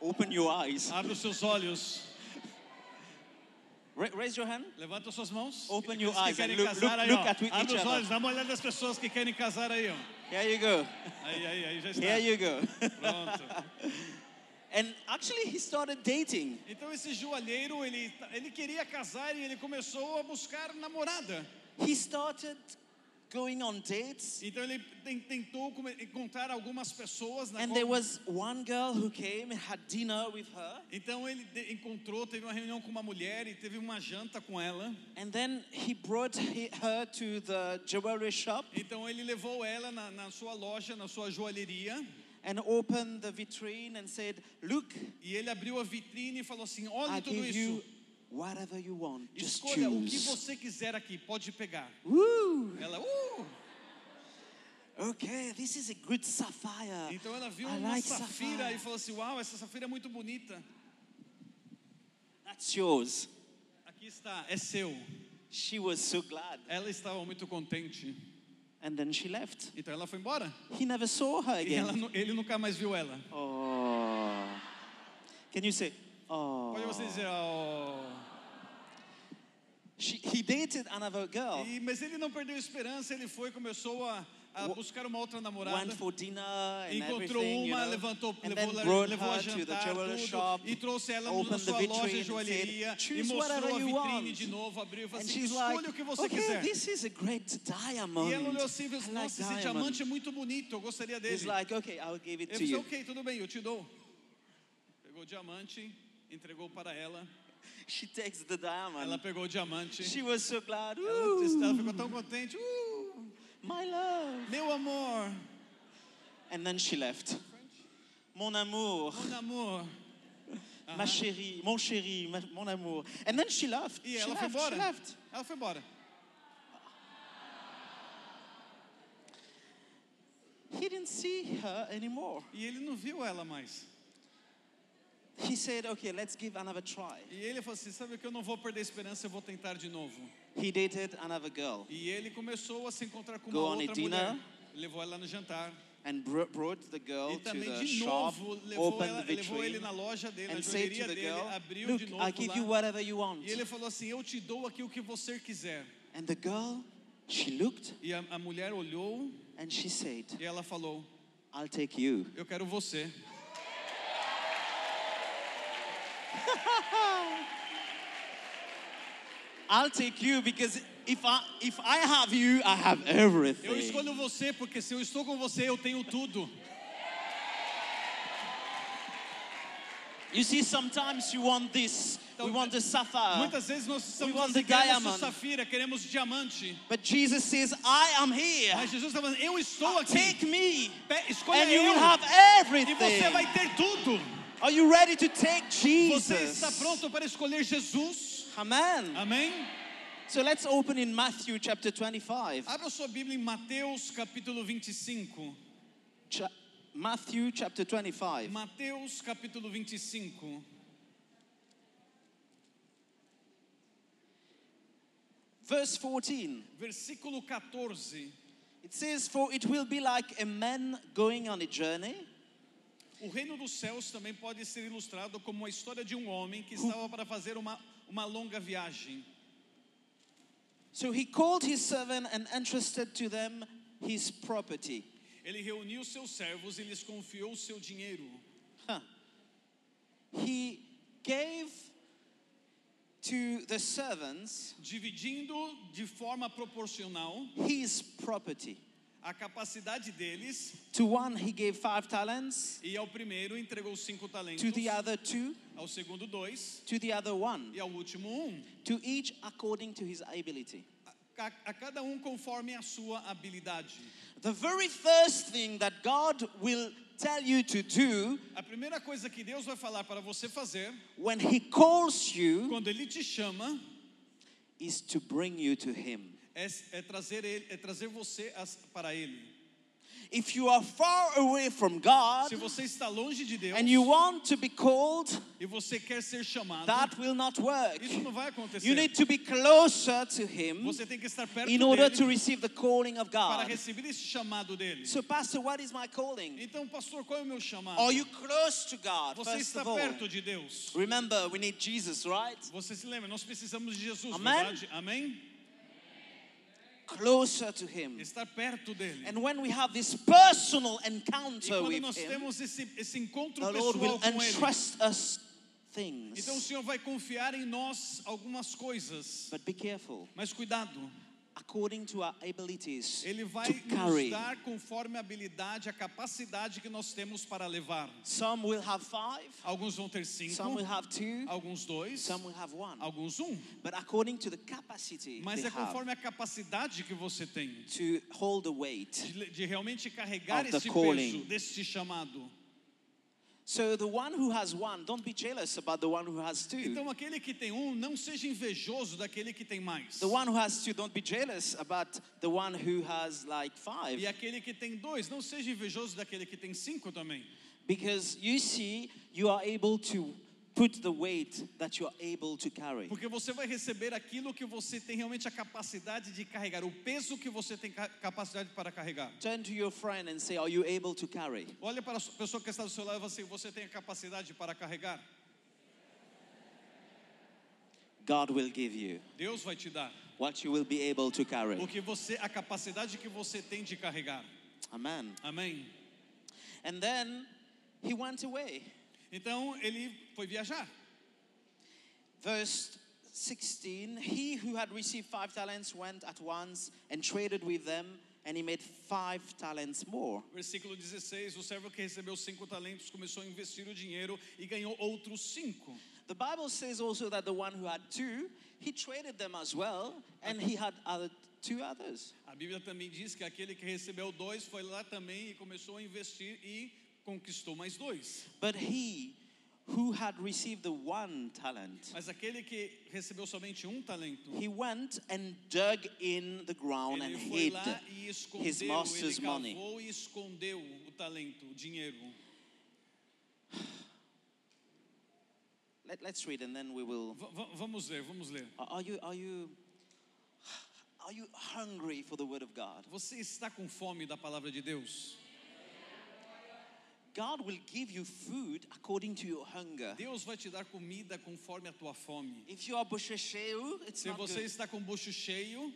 E: Open your eyes.
F: Abre os seus olhos.
E: Ra- raise your hand.
F: Levanta suas mãos.
E: Open your eyes
F: que
E: and
F: querem
E: look-
F: casar
E: look-
F: aí,
E: look
F: Abre os
E: other.
F: olhos, dá uma olhada das pessoas que querem casar aí, ó.
E: Here you go.
F: Aí, aí, aí, já está.
E: Here you go.
F: Pronto.
E: and actually, he started dating.
F: Então esse joalheiro, ele, ele queria casar e ele começou a buscar namorada.
E: He started going on dates.
F: Então ele ten- tentou encontrar algumas pessoas na
E: And there was one girl who came and had dinner with her.
F: Então ele encontrou, teve uma reunião com uma mulher e teve uma janta com ela.
E: And then he brought he, her to the jewelry shop
F: Então ele levou ela na, na sua loja, na sua joalheria,
E: and opened the vitrine and said, Look,
F: e ele abriu a vitrine e falou assim: olha tudo isso.
E: Whatever you want. Just
F: Escolha o que
E: choose.
F: você quiser aqui, pode pegar.
E: Woo!
F: Ela, uh!
E: Okay, this is a good sapphire.
F: Então ela viu
E: I
F: uma
E: like
F: safira
E: sapphire.
F: e falou assim: Uau, essa safira é muito bonita.
E: That's yours.
F: Aqui está, é seu.
E: She was so glad.
F: Ela estava muito contente.
E: And then she left.
F: Então ela foi embora.
E: He never saw her
F: ela
E: again.
F: nu- ele nunca mais viu ela.
E: Oh. Can you say, oh?
F: Pode você dizer, oh.
E: She, he dated another girl.
F: E- mas ele não perdeu a esperança, ele foi, começou a, a buscar uma outra namorada.
E: Went for dinner and
F: Encontrou
E: everything, you
F: uma,
E: know.
F: levantou,
E: and
F: levou,
E: then
F: levou a jantar
E: jewelry
F: tudo,
E: shop.
F: e trouxe ela na sua loja de joalheria
E: said,
F: e
E: "Choose
F: mostrou a
E: you
F: vitrine
E: want."
F: de novo, abriu e falou assim, escolha
E: like,
F: o que você
E: okay,
F: quiser.
E: this is a great diamond.
F: E ela olhou assim e falou assim,
E: like
F: nossa, esse diamante é muito bonito, eu gostaria dele.
E: He's like, okay, I'll give it
F: Ele
E: to
F: disse,
E: you.
F: ok, tudo bem, eu te dou. Pegou o diamante, entregou para ela.
E: She takes the
F: Ela
E: diamond.
F: pegou o diamante.
E: She was so glad.
F: Ela, ela ficou tão contente. Uh,
E: my love.
F: meu amor,
E: And then she left. Mon amour,
F: mon amor.
E: ma chérie, mon chéri, mon amour. And then she left.
F: E
E: she
F: ela foi
E: left,
F: embora.
E: she left.
F: Ela foi embora.
E: He didn't see her anymore.
F: E ele não viu ela mais.
E: He said, okay, let's give another try.
F: E ele falou assim: sabe o que eu não vou perder a esperança, eu vou tentar de novo.
E: He dated another girl
F: E ele começou a se encontrar com
E: Go
F: uma outra
E: dinner.
F: mulher. Levou ela no jantar.
E: and br- brought the girl
F: E
E: to
F: também
E: the
F: de
E: shop,
F: novo levou,
E: opened
F: ela,
E: the
F: levou ele na loja dele, na
E: and said
F: joalheria
E: to the
F: dele,
E: girl,
F: abriu
E: look,
F: de novo
E: I give you
F: lá.
E: whatever you want.
F: E ele falou assim: Eu te dou aqui o que você quiser.
E: And the girl, she looked
F: E a, a mulher olhou
E: and she said,
F: e ela falou:
E: I'll take you.
F: Eu quero você.
E: I'll take you because if I if I have you, I have everything.
F: Eu escolho você porque se eu estou com você, eu tenho tudo.
E: You see, sometimes you want this, we
F: Então,
E: want the sapphire.
F: Muitas vezes nós estamos
E: want
F: assim,
E: the
F: queremos safira, queremos diamante.
E: But Jesus says, I am here.
F: Mas Jesus está falando, eu estou aqui.
E: Take me,
F: Escolha
E: and you
F: eu.
E: will have
F: E
E: everything.
F: você vai ter tudo.
E: Are you ready to take Jesus?
F: Você está pronto para escolher Jesus?
E: Amen.
F: Amém?
E: So let's open in Matthew chapter 25.
F: Abra sua Bíblia em Mateus capítulo 25.
E: Cha- Matthew chapter 25.
F: Mateus capítulo 25.
E: Verse 14.
F: Versículo 14.
E: It says, For it will be like a man going on a journey
F: O reino dos céus também pode ser ilustrado como a história de um homem que estava para fazer uma, uma longa viagem.
E: So he called his servant and entrusted to them his property.
F: Ele reuniu seus servos e lhes confiou o seu dinheiro.
E: Huh. He gave to the servants
F: dividindo de forma proporcional
E: his property.
F: A capacidade deles.
E: To one he gave five talents,
F: E ao primeiro entregou cinco talentos,
E: to the other two,
F: ao segundo dois
E: to the other one,
F: e ao último um.
E: to each according to his ability.
F: A, a cada um conforme a sua habilidade.
E: The very first thing that God will tell you to do
F: A primeira coisa que Deus vai falar para você fazer
E: when he calls you
F: quando Ele te chama
E: is to bring you to him.
F: É, é trazer ele, é trazer você para Ele.
E: If you are far away from God
F: Se você está longe de Deus
E: and you want to be called,
F: e você quer ser chamado,
E: that will not work.
F: isso não vai acontecer.
E: You need to be closer to him
F: Você tem que estar perto
E: in order
F: dele
E: to receive the calling of
F: para
E: God.
F: receber esse chamado dele.
E: So, Pastor, what is my calling?
F: Então, pastor, qual é o meu chamado?
E: Are you close to God?
F: Você
E: First
F: está
E: of all,
F: perto de Deus.
E: remember we need Jesus, right?
F: Você se lembra? Nós precisamos de Jesus,
E: Amém?
F: verdade? Amém?
E: Closer to Him.
F: Estar perto dele.
E: And when we have this personal encounter with
F: nós
E: Him,
F: temos esse, esse encontro
E: the Lord will
F: com ele,
E: entrust us things.
F: então o Senhor vai confiar em nós algumas coisas.
E: But be careful.
F: Mas cuidado,
E: According to our abilities
F: ele vai
E: to
F: nos
E: carry.
F: dar conforme a habilidade, a capacidade que nós temos para levar.
E: Some will have five,
F: Alguns vão ter cinco,
E: some will have two,
F: alguns dois,
E: some will have one.
F: alguns um.
E: But according to the capacity
F: Mas
E: they
F: é
E: have
F: conforme a capacidade que você tem
E: to hold the weight.
F: de, de realmente carregar
E: Of the
F: esse
E: calling.
F: peso deste chamado.
E: So the one who has one, don't be jealous about the one who has two.
F: Então aquele que tem um, não seja invejoso daquele que tem mais.
E: The one who has two, don't be jealous about the one who has like five.
F: E aquele que tem dois, não seja invejoso daquele que tem cinco também.
E: Because you see, you are able to put the weight that you are able to carry.
F: Porque você vai receber aquilo que você tem realmente a capacidade de carregar, o peso que você tem ca- capacidade para carregar.
E: Turn to your friend and say, Are you able to carry?
F: Olha para a pessoa que está do seu lado e fala assim: você tem a capacidade para carregar?
E: God will give you
F: Deus vai te dar
E: what you will be able to
F: o
E: carry.
F: que você, a capacidade que você tem de carregar.
E: Amen.
F: Amém.
E: And then he went away.
F: Então ele foi viajar.
E: Verse 16 He who had received five talents went at once and traded with them, and he made five talents more.
F: Versículo 16: O servo que recebeu cinco talentos começou a investir o dinheiro e ganhou outros cinco.
E: The Bible says also that the one who had two, he traded them as well, and he had other two others.
F: A Bíblia também diz que aquele que recebeu dois foi lá também e começou a investir e conquistou mais dois.
E: But he who had received the one talent,
F: Mas aquele que recebeu somente um talento,
E: he went and dug in the ground and hid
F: escondeu,
E: his master's money.
F: cavou e escondeu o talento, o dinheiro.
E: Let, let's read and then we will.
F: V- vamos ler, vamos ler.
E: Are are you, are you, are you hungry for the word of God?
F: Você está com fome da palavra de Deus?
E: God will give you food according to your hunger.
F: Deus vai te dar comida conforme a tua fome.
E: If you are bochecheio, it's
F: Se
E: not
F: você
E: good.
F: está com o bucho cheio,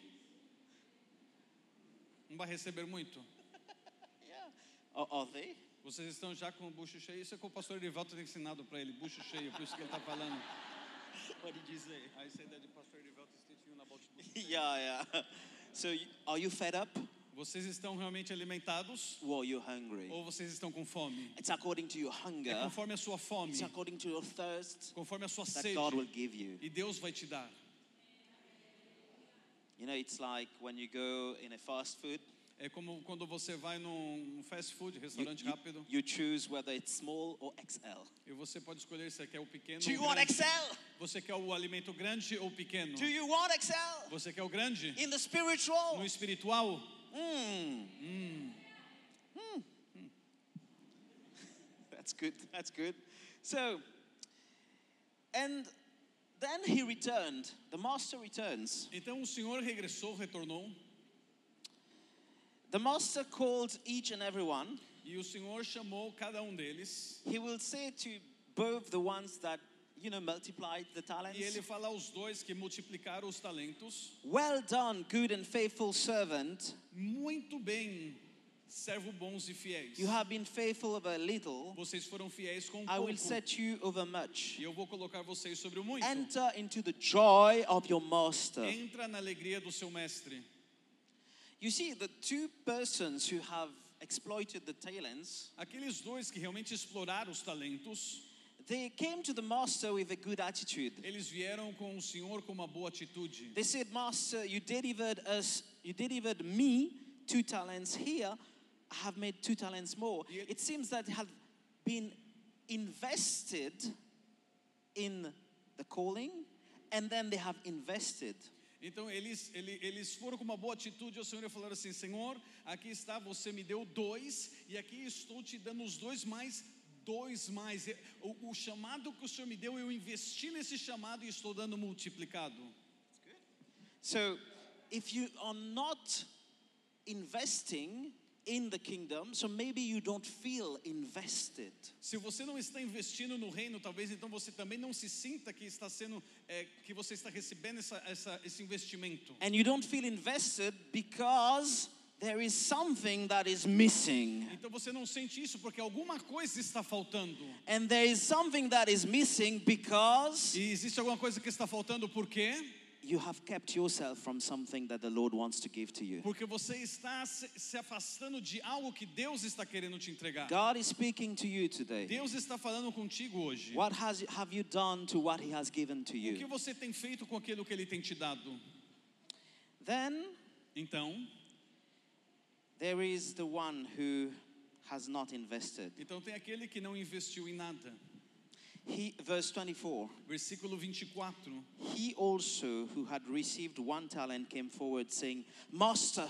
F: não vai receber muito.
E: Are, are they?
F: Vocês estão já com o bucho cheio, isso é que o pastor Erivaldo tem ensinado para ele, bucho cheio, por isso que ele está falando.
E: What did you say?
F: I said that the pastor Erivaldo is teaching about bucho.
E: yeah, yeah. So, are you fed up?
F: Vocês estão realmente alimentados
E: or you're hungry.
F: ou vocês estão com fome?
E: It's according to your
F: É
E: hunger,
F: conforme a sua fome,
E: it's according to your thirst
F: conforme a sua
E: that
F: sede.
E: God will give you.
F: E Deus vai te dar.
E: You know, it's like when you go in a fast food,
F: É como quando você vai num fast food,
E: you,
F: restaurante
E: you,
F: rápido,
E: you choose whether it's small or XL.
F: e você pode escolher se quer o pequeno
E: Do you
F: ou o
E: want. XL?
F: Você quer o alimento grande ou pequeno?
E: Do you want XL?
F: Você quer o grande?
E: In the spiritual?
F: No espiritual?
E: Mm. Hmm. That's good. That's good. So, and then he returned. The master returns.
F: Então o Senhor regressou, retornou,
E: The master called each and every one.
F: e o Senhor chamou cada um deles.
E: He will say to both the ones that, you know, multiplied the talents.
F: E ele fala aos dois que multiplicaram os talentos.
E: Well done, good and faithful servant.
F: Muito bem, servo bons e fiéis.
E: You have been faithful over a little.
F: Vocês foram fiéis com um
E: I will
F: pouco.
E: set you over much.
F: E eu vou colocar vocês sobre o muito.
E: Enter into the joy of your master.
F: Entra na alegria do seu mestre.
E: You see, the two persons who have exploited the talents,
F: Aqueles dois que realmente exploraram os talentos,
E: they came to the master with a good attitude.
F: eles vieram com o Senhor com uma boa atitude.
E: They said, Master, you delivered us, you delivered me two talents here. I have made two talents more.
F: Yeah.
E: It seems that have been invested in the calling, and then they have invested.
F: Então eles, ele- eles foram com uma boa atitude ao Senhor e falaram assim: Senhor, aqui está, você me deu dois, e aqui estou te dando os dois mais, dois mais. O, o chamado que o Senhor me deu, eu investi nesse chamado e estou dando multiplicado.
E: So, if you are not investing in the kingdom, so maybe you don't feel invested.
F: Se você não está investindo no reino, talvez então você também não se sinta que está sendo, é, que você está recebendo essa, essa, esse investimento.
E: And you don't feel invested because there is something that is missing.
F: Então você não sente isso porque alguma coisa está faltando.
E: And there is something that is missing because
F: E existe alguma coisa que está faltando por quê?
E: you have kept yourself from something that the Lord wants to give to you.
F: Porque você está se, afastando de algo que Deus está querendo te entregar.
E: God is speaking to you today.
F: Deus está falando contigo hoje.
E: What has have you done to what he has given to
F: O que
E: you?
F: você tem feito com aquilo que Ele tem te dado?
E: Then
F: Então,
E: there is the one who has not invested.
F: então tem aquele que não investiu em nada.
E: He verse 24.
F: Versículo 24.
E: He also, who had received one talent, came forward, saying, Master,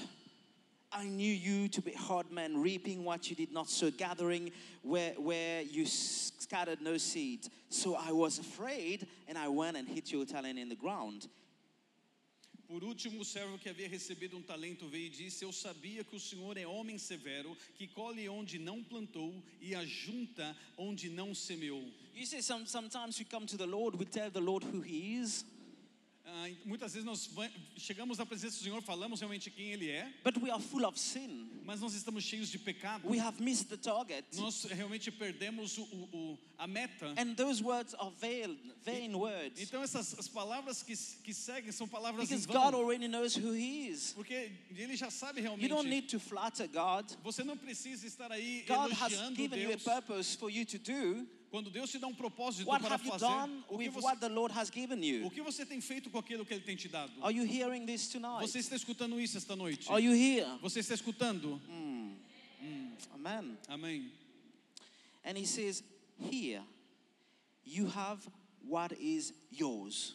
E: I knew you to be a hard man, reaping what you did not sow, gathering where, where you scattered no seed. So I was afraid, and I went and hid your talent in the ground.
F: Por último, o servo que havia recebido um talento veio e disse: Eu sabia que o Senhor é homem severo, que colhe onde não plantou e ajunta onde não semeou.
E: You see, some, sometimes we come to the Lord, we tell the Lord who He is,
F: muitas vezes nós chegamos à presença do Senhor, falamos realmente quem Ele é,
E: but we are full of sin.
F: mas nós estamos cheios de pecado.
E: We have missed the target.
F: Nós realmente perdemos o, o- a meta.
E: And those words are veiled, vain words.
F: Então essas as palavras que, que seguem são palavras em
E: Because God
F: vão.
E: already knows who He is.
F: Porque Ele já sabe
E: You
F: realmente.
E: don't need to flatter God.
F: Você não precisa estar aí
E: God
F: elogiando Deus. Quando Deus te dá um propósito
E: What
F: para fazer,
E: done
F: o que, você,
E: what the Lord has given
F: o que você tem feito com aquilo que Ele tem te dado?
E: Are you hearing this tonight?
F: Você está escutando isso esta noite?
E: Are you here?
F: Você está escutando?
E: Amen.
F: Amém.
E: And he says, Here, you have what is yours.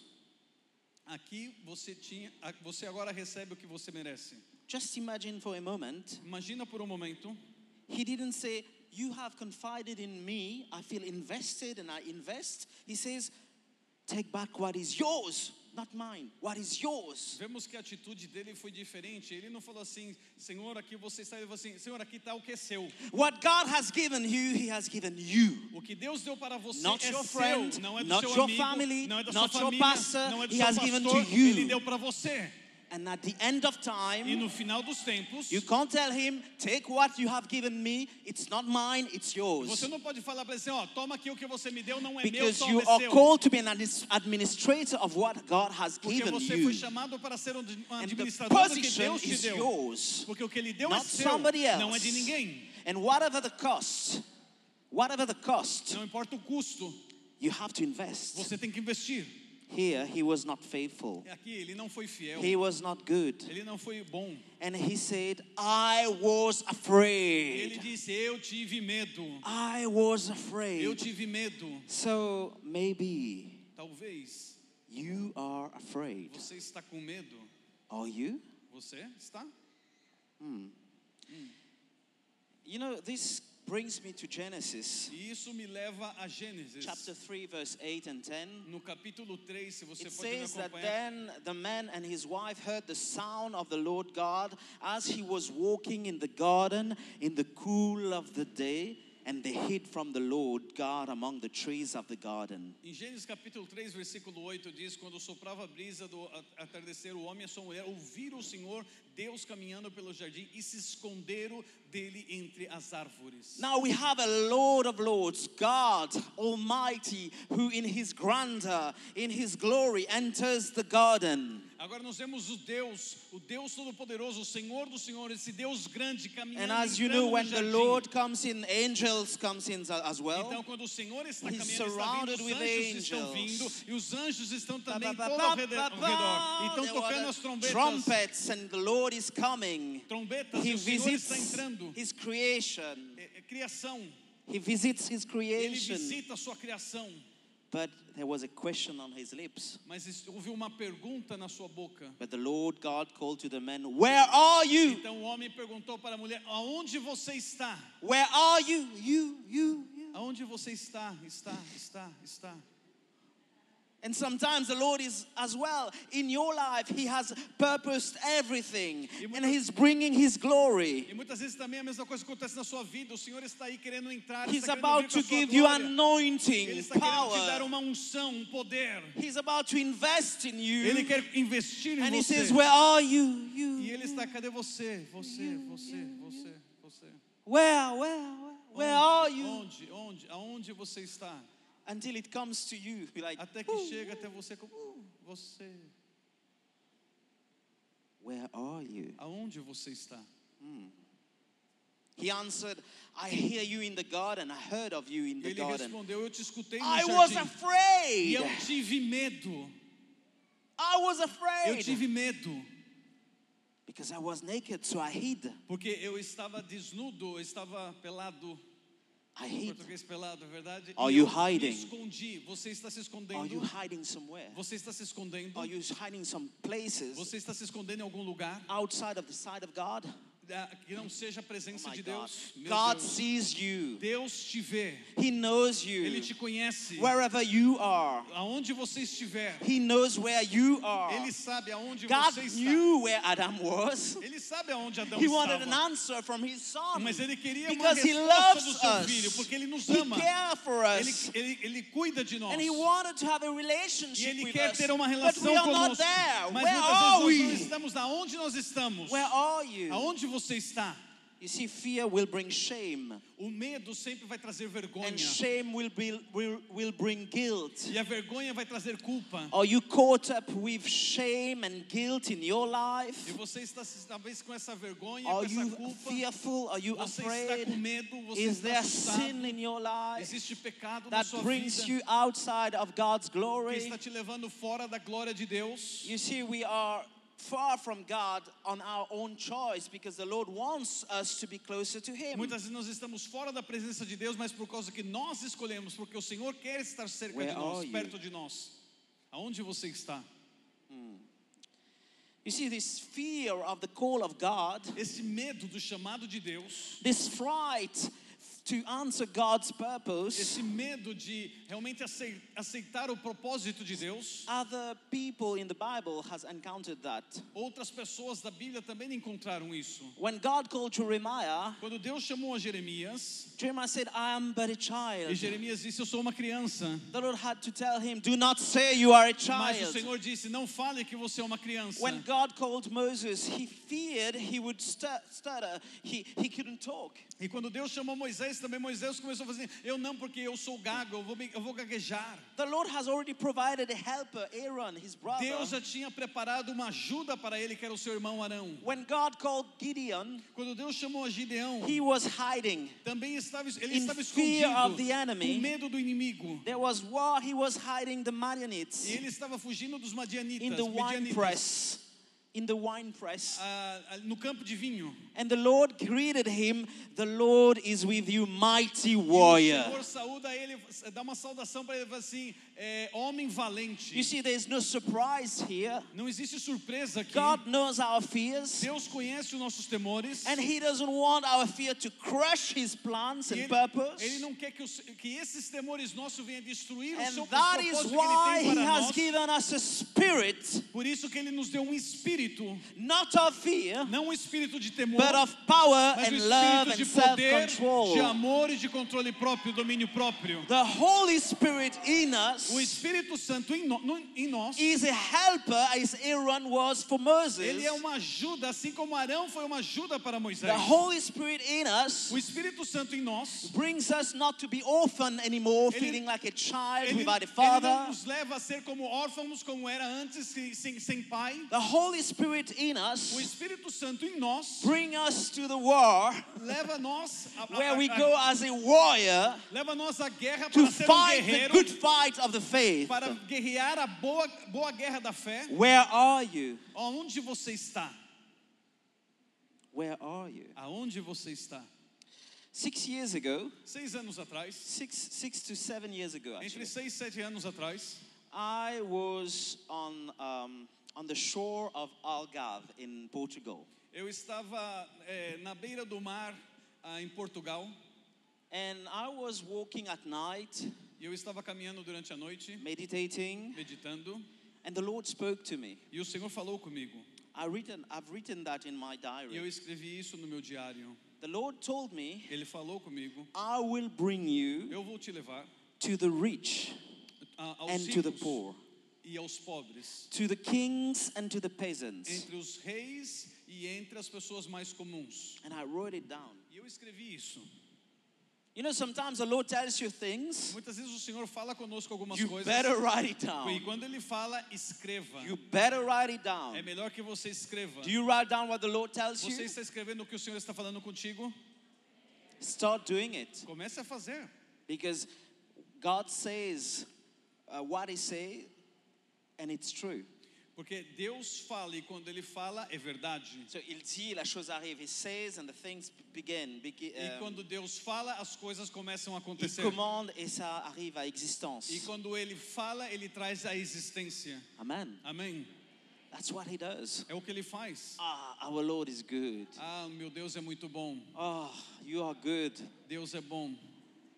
F: Aqui você tinha, você agora recebe o que você merece.
E: Just imagine for a moment,
F: Imagina por um momento.
E: he didn't say, You have confided in me, I feel invested and I invest. He says, Take back what is yours, not mine. What is yours?
F: Vemos que a atitude dele foi diferente. Ele não falou assim, Senhor, aqui você está. Ele falou assim, Senhor, aqui está o que é seu.
E: What God has given you, He has given you.
F: O que Deus deu para você
E: Not
F: é
E: your
F: seu,
E: friend,
F: não é do
E: not
F: seu
E: your
F: amigo,
E: family,
F: não é da
E: not
F: sua
E: your
F: família,
E: pastor.
F: não é do
E: He
F: seu
E: has
F: pastor.
E: given to you.
F: Ele deu para você.
E: And at the end of
F: E
E: time,
F: no final dos tempos,
E: you can't tell him, take what you have given me. It's not mine, it's yours.
F: você não pode falar para ele assim, ó, toma aqui o que você me deu, não é meu,
E: Because
F: toma
E: you are
F: seu.
E: called to be an administrator of what God has
F: Porque
E: given
F: você
E: you.
F: foi chamado para ser um
E: And the
F: administrador do que Deus te deu.
E: yours.
F: Porque o que ele deu é
E: Not
F: seu,
E: somebody else.
F: não é de ninguém.
E: And whatever the cost, whatever the cost,
F: Não importa o custo,
E: you have to invest.
F: você tem que investir.
E: Here, he was not faithful.
F: Aqui ele não foi fiel,
E: He was not good.
F: ele não foi bom.
E: And he said, I was
F: Ele
E: afraid.
F: disse, eu tive medo.
E: I was
F: Eu
E: afraid.
F: tive medo.
E: So maybe
F: Talvez
E: you are afraid.
F: você está com medo.
E: Are you?
F: Você está? Hmm. Hmm.
E: You know, this brings me to Genesis
F: E isso me leva a Gênesis.
E: chapter 3, verse 8 and 10.
F: No capítulo 3, se você
E: It
F: pode
E: says that then the man and his wife heard the sound of the Lord God as he was walking in the garden in the cool of the day, and they hid from the Lord God among the trees of the garden.
F: Em Gênesis capítulo 3, versículo 8 diz: Quando soprava a brisa do atardecer, o homem e a sua mulher ouviram o Senhor, Deus caminhando pelo jardim e se esconderam dele entre as árvores.
E: Now we have a Lord of Lords, God Almighty, who in his grandeur, in his glory, enters the garden.
F: Agora nós vemos o Deus, o Deus Todo-Poderoso, o Senhor dos Senhores, esse Deus grande caminhando
E: And as you know,
F: no
E: when the. Lord comes in, angels comes in as well.
F: Então, quando o Senhor está
E: He's
F: caminhando, está vindo, os anjos estão
E: angels.
F: vindo e os anjos estão também
E: ba,
F: todo ao redor. Então, tocando as trombetas,
E: trumpets, and the Lord is coming.
F: trombetas,
E: He
F: o Senhor está
E: visits
F: entrando.
E: His creation.
F: É, é criação.
E: He visits His
F: Ele
E: creation.
F: visita a sua criação.
E: But there was a question on his lips.
F: Mas houve uma pergunta na sua boca.
E: But the Lord God called to the man, Where are you?
F: Então o homem perguntou para a mulher: Aonde você está?
E: Where are you? You, you, you.
F: Aonde você está? Está, está, está.
E: And sometimes the Lord is as well. In your life, He has purposed everything. And He's bringing His glory.
F: E muitas vezes também a mesma coisa acontece na sua vida. O Senhor está aí querendo entrar,
E: He's about to give you anointing,
F: Ele está querendo te dar
E: power.
F: uma unção, um poder.
E: He's about to invest in
F: Ele
E: you.
F: quer investir em
E: And He
F: você.
E: says, Where are you? You.
F: E ele está, cadê você? Você, você, você, você.
E: Where, where, where, where are you?
F: Onde, onde, aonde você está?
E: Until it comes to you. Like,
F: Até que chega até você como, uh, você.
E: Where are you?
F: Aonde você está?
E: He answered, I hear you in the garden. I heard of you in the
F: Ele
E: garden.
F: respondeu, eu te escutei no
E: I was
F: jardim. E
E: afraid.
F: eu tive medo.
E: I was
F: Eu
E: afraid.
F: tive medo.
E: Because I was naked, so I hid.
F: Porque eu estava desnudo, eu estava pelado.
E: I hid.
F: português pelado, é verdade?
E: Are you hiding?
F: Escondi. Você está se
E: Are
F: escondendo?
E: you hiding somewhere?
F: Você está se escondendo?
E: Are you hiding some places
F: Você está se escondendo em algum lugar
E: outside of the sight of God?
F: Que não seja a
E: Oh
F: presença
E: my
F: de
E: God.
F: Deus?
E: God
F: Deus.
E: sees you.
F: Deus te vê.
E: He knows
F: Ele
E: you.
F: te conhece.
E: Wherever you are,
F: Aonde você estiver.
E: He knows where you are.
F: Ele sabe aonde
E: God
F: você está.
E: knew where Adam was.
F: Ele sabe aonde Adão
E: He wanted an
F: estava.
E: answer from his son.
F: Mas ele queria uma
E: Because he
F: resposta do seu
E: us.
F: filho, porque ele nos
E: He
F: ama.
E: cares for
F: Ele,
E: us.
F: ele, ele cuida de nós.
E: And he wanted to have a
F: E
E: relationship
F: ele
E: with
F: quer
E: us.
F: ter uma
E: But
F: relação
E: we are not
F: conosco.
E: there.
F: Mas
E: Where
F: muitas
E: are
F: vezes nós não
E: we?
F: estamos aonde nós estamos.
E: Where are you?
F: Aonde você está?
E: You see, fear will bring shame,
F: O medo sempre vai trazer vergonha.
E: and shame will, be, will, will bring guilt.
F: E a vergonha vai trazer culpa.
E: Are you caught up with shame and guilt in your
F: E
E: life?
F: você está talvez com essa vergonha, com
E: Are
F: essa
E: you
F: culpa.
E: fearful? Are you
F: Você está com
E: afraid?
F: medo, você
E: Is
F: está
E: there
F: assustado.
E: sin in your life
F: Existe pecado na
E: that
F: sua
E: brings
F: vida
E: you outside of God's
F: que
E: glory?
F: está te levando fora da glória de Deus.
E: You see, we are far from God on our own choice because the Lord wants us to be closer to Him.
F: Muitas vezes nós estamos fora da presença de Deus, mas por causa que nós escolhemos, porque o Senhor quer estar cerca
E: Where
F: de nós,
E: are you?
F: perto de nós. Aonde você está?
E: You see, this fear of the call of God,
F: Esse medo do chamado de Deus,
E: this fright to answer God's purpose,
F: esse medo de realmente acei- aceitar o propósito de Deus.
E: other people in the Bible has encountered that.
F: Outras pessoas da Bíblia também encontraram isso.
E: When God called Jeremiah,
F: Quando Deus chamou a Jeremias,
E: Jeremiah said, I am but a
F: e
E: child.
F: Jeremias disse: Eu sou uma criança.
E: The Lord had to tell him, Do not say you are a
F: Mas o
E: child.
F: Senhor disse: Não fale que você é uma criança.
E: When God called Moses, he feared he would stu- stutter. He, he couldn't talk.
F: E quando Deus chamou Moisés, também Moisés começou a fazer: assim, Eu não, porque eu sou gago, eu vou, me- eu vou gaguejar.
E: The Lord has already provided a helper, Aaron, his brother.
F: Deus já tinha preparado uma ajuda para ele, que era o seu irmão Arão.
E: When God called Gideon,
F: Quando Deus chamou a Gideão,
E: he was hiding.
F: também estava, ele
E: In
F: estava
E: fear
F: escondido,
E: of the enemy.
F: com medo do inimigo.
E: There was war, he was hiding the
F: E ele estava fugindo dos madianitas,
E: in the wine press. In the wine press.
F: ah, no campo de vinho.
E: And the Lord greeted him, The Lord is with you, mighty
F: E o
E: warrior.
F: Senhor saúda ele, dá uma saudação para ele, assim, é, homem valente.
E: You see, there's no surprise here.
F: Não existe surpresa aqui.
E: God knows our fears.
F: Deus conhece os nossos temores.
E: And he doesn't want our fear to crush his plans and
F: ele,
E: purpose.
F: ele não quer que, os- que esses temores nossos venham destruir o
E: And
F: seu o
E: that is
F: propósito que
E: why
F: ele
E: he
F: tem para
E: has
F: nós.
E: given us a spirit,
F: Por isso que ele nos deu um espírito,
E: not of fear,
F: não um espírito de temor,
E: but of power
F: mas um espírito de poder, de amor e de controle próprio, domínio próprio.
E: The Holy Spirit in us
F: O Espírito Santo em, no- em nós,
E: is a helper as Aaron was for Moses.
F: ele é uma ajuda, assim como Arão foi uma ajuda para Moisés.
E: The Holy Spirit in us
F: O Espírito Santo em nós,
E: brings us not to be orphan anymore,
F: Ele-
E: feeling like a child
F: ele,
E: without a
F: ele não
E: father.
F: nos leva a ser como órfãos, como era antes, sem, sem pai.
E: The Holy Spirit in
F: O
E: us
F: Espírito Santo em nós
E: bring us to the war
F: leva nós a,
E: where we go as a warrior
F: leva nós à guerra
E: to fight the good fight of the faith.
F: para guerrear a boa, boa guerra da fé.
E: Where are you?
F: Aonde você está?
E: Where are you?
F: Aonde você está?
E: Six years ago,
F: Seis anos atrás,
E: six, six to seven years ago,
F: entre
E: actually,
F: seis e sete anos atrás,
E: I was on, um, on the shore of Algarve in Portugal.
F: eu estava eh, na beira do mar ah, em Portugal
E: And I was walking at night,
F: e eu estava caminhando durante a noite,
E: meditating,
F: meditando,
E: and the Lord spoke to me.
F: e o Senhor falou comigo.
E: I written, I've written that in my
F: E eu
E: diary.
F: escrevi isso no meu diário.
E: The Lord told me,
F: Ele falou comigo:
E: I will bring you
F: Eu vou te levar
E: to the rich
F: aos
E: and to the
F: ricos
E: poor,
F: e aos pobres,
E: to the kings and to the peasants.
F: entre os reis e entre as pessoas mais comuns.
E: And I wrote it down.
F: E eu escrevi isso.
E: You know, sometimes the Lord tells you things,
F: Muitas vezes o Senhor fala conosco algumas
E: you
F: coisas.
E: better write it
F: E
E: down.
F: quando Ele fala, escreva.
E: You better write it
F: É
E: down.
F: melhor que você escreva.
E: Do you write down what the Lord tells
F: Você
E: you?
F: está escrevendo o que o Senhor está falando contigo?
E: Start doing it.
F: Comece a fazer.
E: Because God says uh, what He says, and it's true.
F: Porque Deus fala e quando Ele fala é verdade.
E: So il dit, la chose arrive. He says, and the things begin. Begi-
F: E
E: um,
F: quando Deus fala, as coisas começam a acontecer.
E: commande et ça arrive à existence.
F: E quando Ele fala, Ele traz a existência.
E: Amen.
F: Amém?
E: That's what He does.
F: É o que Ele faz.
E: Ah, our Lord is good.
F: Ah, meu Deus é muito bom.
E: Oh, you are good.
F: Deus é bom.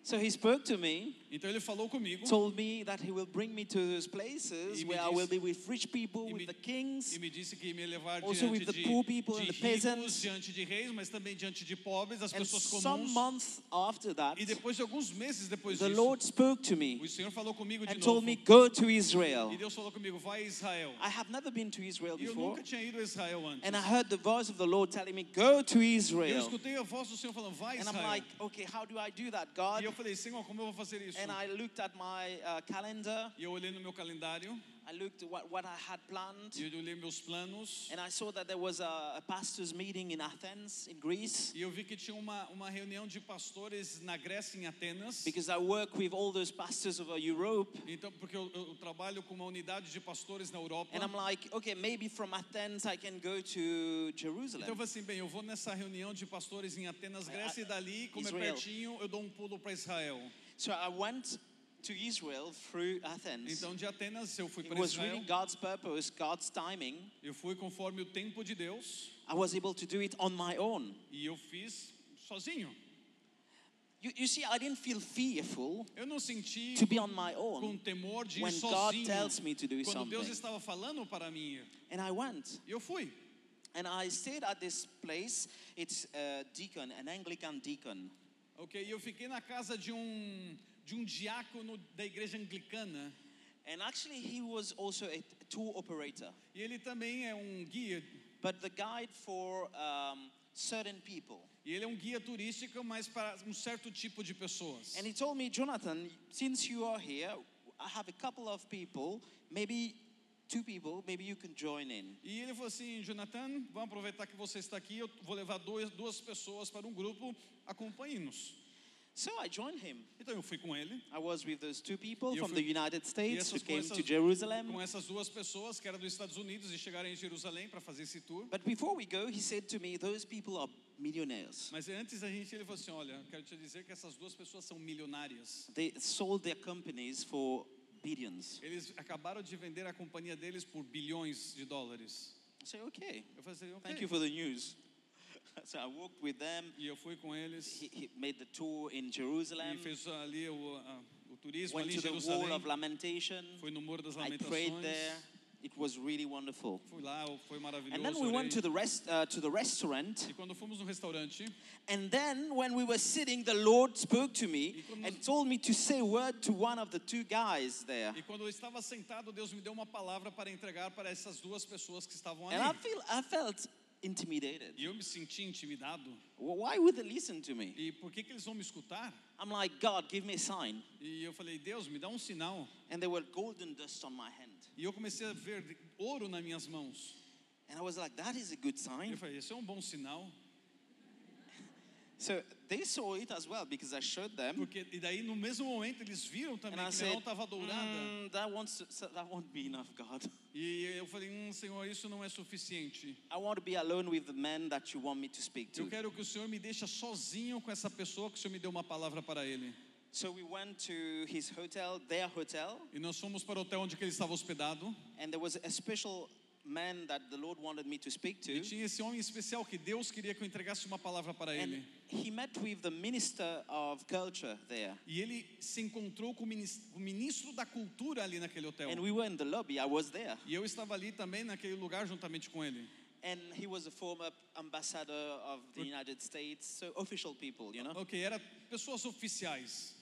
E: So He spoke to me,
F: Então Ele falou comigo
E: told me that He will bring me to those places where I will be with rich people, with
F: me-
E: the kings,
F: e me disse que me levar
E: Also with the
F: de,
E: poor people
F: de
E: and the
F: ricos,
E: peasants.
F: diante de reis, mas também diante de pobres, das
E: and
F: pessoas
E: some months after that,
F: E depois de alguns meses depois
E: the
F: disso,
E: Lord spoke to me
F: o Senhor falou comigo de
E: and
F: novo.
E: told me, Go to Israel.
F: E Deus falou comigo, vai a Israel.
E: I have never been to Israel
F: E eu
E: before.
F: nunca tinha ido a Israel antes.
E: And I heard the voice of the Lord telling me, Go to
F: Eu
E: Israel.
F: escutei a voz do Senhor falando, vai a
E: And I'm like, Okay, how do I do that, God?
F: E eu falei, Senhor, como eu vou fazer isso?
E: And I looked at my uh, calendar.
F: E eu olhei no meu calendário,
E: I looked at what, what I had planned.
F: e eu olhei meus planos,
E: And I saw that there was a, a pastor's meeting in Athens, in Greece.
F: e eu vi que tinha uma, uma reunião de pastores na Grécia, em Atenas.
E: Because I work with all those pastors over Europe.
F: Então, porque eu, eu trabalho com uma unidade de pastores na Europa.
E: And I'm like, okay, maybe from Athens I can go to
F: Então eu
E: Jerusalem.
F: assim, bem, eu vou nessa reunião de pastores em Atenas, Grécia, e dali, como é
E: Israel.
F: pertinho, eu dou um pulo para Israel.
E: So I went to Israel through Athens.
F: Então de Atenas eu fui
E: It
F: para
E: was
F: Israel.
E: really God's purpose, God's timing.
F: Eu fui conforme o tempo de Deus
E: I was able to do it on my own.
F: e eu fiz sozinho.
E: You, you see, I didn't feel fearful
F: Eu não senti
E: to be on my
F: com
E: own.
F: temor de ir
E: when God tells me to do
F: quando Deus
E: something.
F: estava falando para mim ir.
E: And I went.
F: E eu fui.
E: And I stayed at this place. It's a deacon, an Anglican deacon.
F: Ok, eu fiquei na casa de um de um diácono da igreja anglicana
E: And actually, he was also a tour operator,
F: e ele também é um guia
E: but the guide for um, certain people.
F: e ele é um guia turístico, mas para um certo tipo de pessoas.
E: And he told me, Jonathan, since you are here, I have a couple of people, maybe two people, maybe you can join in.
F: E ele falou assim, Jonathan, vamos aproveitar que você está aqui, eu vou levar dois, duas pessoas para um grupo, acompanhe-nos.
E: So I joined him.
F: Então eu fui com ele.
E: I was with those two people from the United States who came
F: essas,
E: to Jerusalem.
F: com essas duas pessoas que eram dos Estados Unidos e chegaram em Jerusalém para fazer esse tour.
E: But before we go, he said to me, Those people are millionaires.
F: Mas antes a gente ele falou assim, olha, quero te dizer que essas duas pessoas são milionárias.
E: They sold their companies for billions.
F: Eles acabaram de vender a companhia deles por bilhões de dólares.
E: I said, Okay,
F: Eu falei assim, ok.
E: thank you for the news. so I walked with them.
F: E eu fui com eles
E: He, he made the tour in
F: e
E: Jerusalem,
F: fez ali o, a- o turismo
E: went
F: ali em
E: to the Wall
F: Jerusalém.
E: of Lamentation.
F: Foi no Muro das
E: I prayed
F: Lamentações.
E: there. It was really wonderful.
F: Fui lá, foi maravilhoso.
E: And then we went to the rest uh, to the restaurant.
F: E quando fomos no restaurante,
E: And then when we were sitting, the Lord spoke to me
F: Y
E: and told me to say a word to one of the two guys there.
F: e quando eu estava sentado, Deus me deu uma palavra para entregar para essas duas pessoas que estavam
E: And I feel I felt intimidated.
F: E eu me senti intimidado.
E: Wh- Why would they listen to me?
F: E por que, que eles vão me escutar?
E: I'm like, God, give me a sign.
F: E eu falei, Deus, me dá um sinal.
E: And there were golden dust on my hand.
F: E eu comecei a ver ouro nas minhas mãos.
E: And I was like, that is a good sign.
F: eu falei, isso é um bom sinal.
E: So they saw it as well because I showed them.
F: Porque, e daí, no mesmo momento, eles viram também que
E: said,
F: estava dourada.
E: "Mm, that, won't, that won't be enough, God.
F: E eu falei, hum, Senhor, isso não é suficiente.
E: I want to be alone with the man that you want me to speak
F: Eu
E: to.
F: quero que o Senhor me deixe sozinho com essa pessoa que o Senhor me deu uma palavra para ele.
E: So we went to his hotel, their hotel,
F: E nós fomos para o hotel onde ele estava hospedado.
E: and there was a special man that the Lord wanted me to speak
F: E
E: to.
F: tinha esse homem especial que Deus queria que eu entregasse uma palavra para ele.
E: He met with the minister of culture there.
F: E ele se encontrou com o minis- o ministro da cultura ali naquele hotel.
E: And we were in the lobby, I was there.
F: E eu estava ali também naquele lugar juntamente com ele.
E: And he was a former ambassador of the United States, so official people, you know.
F: Ok, era pessoas oficiais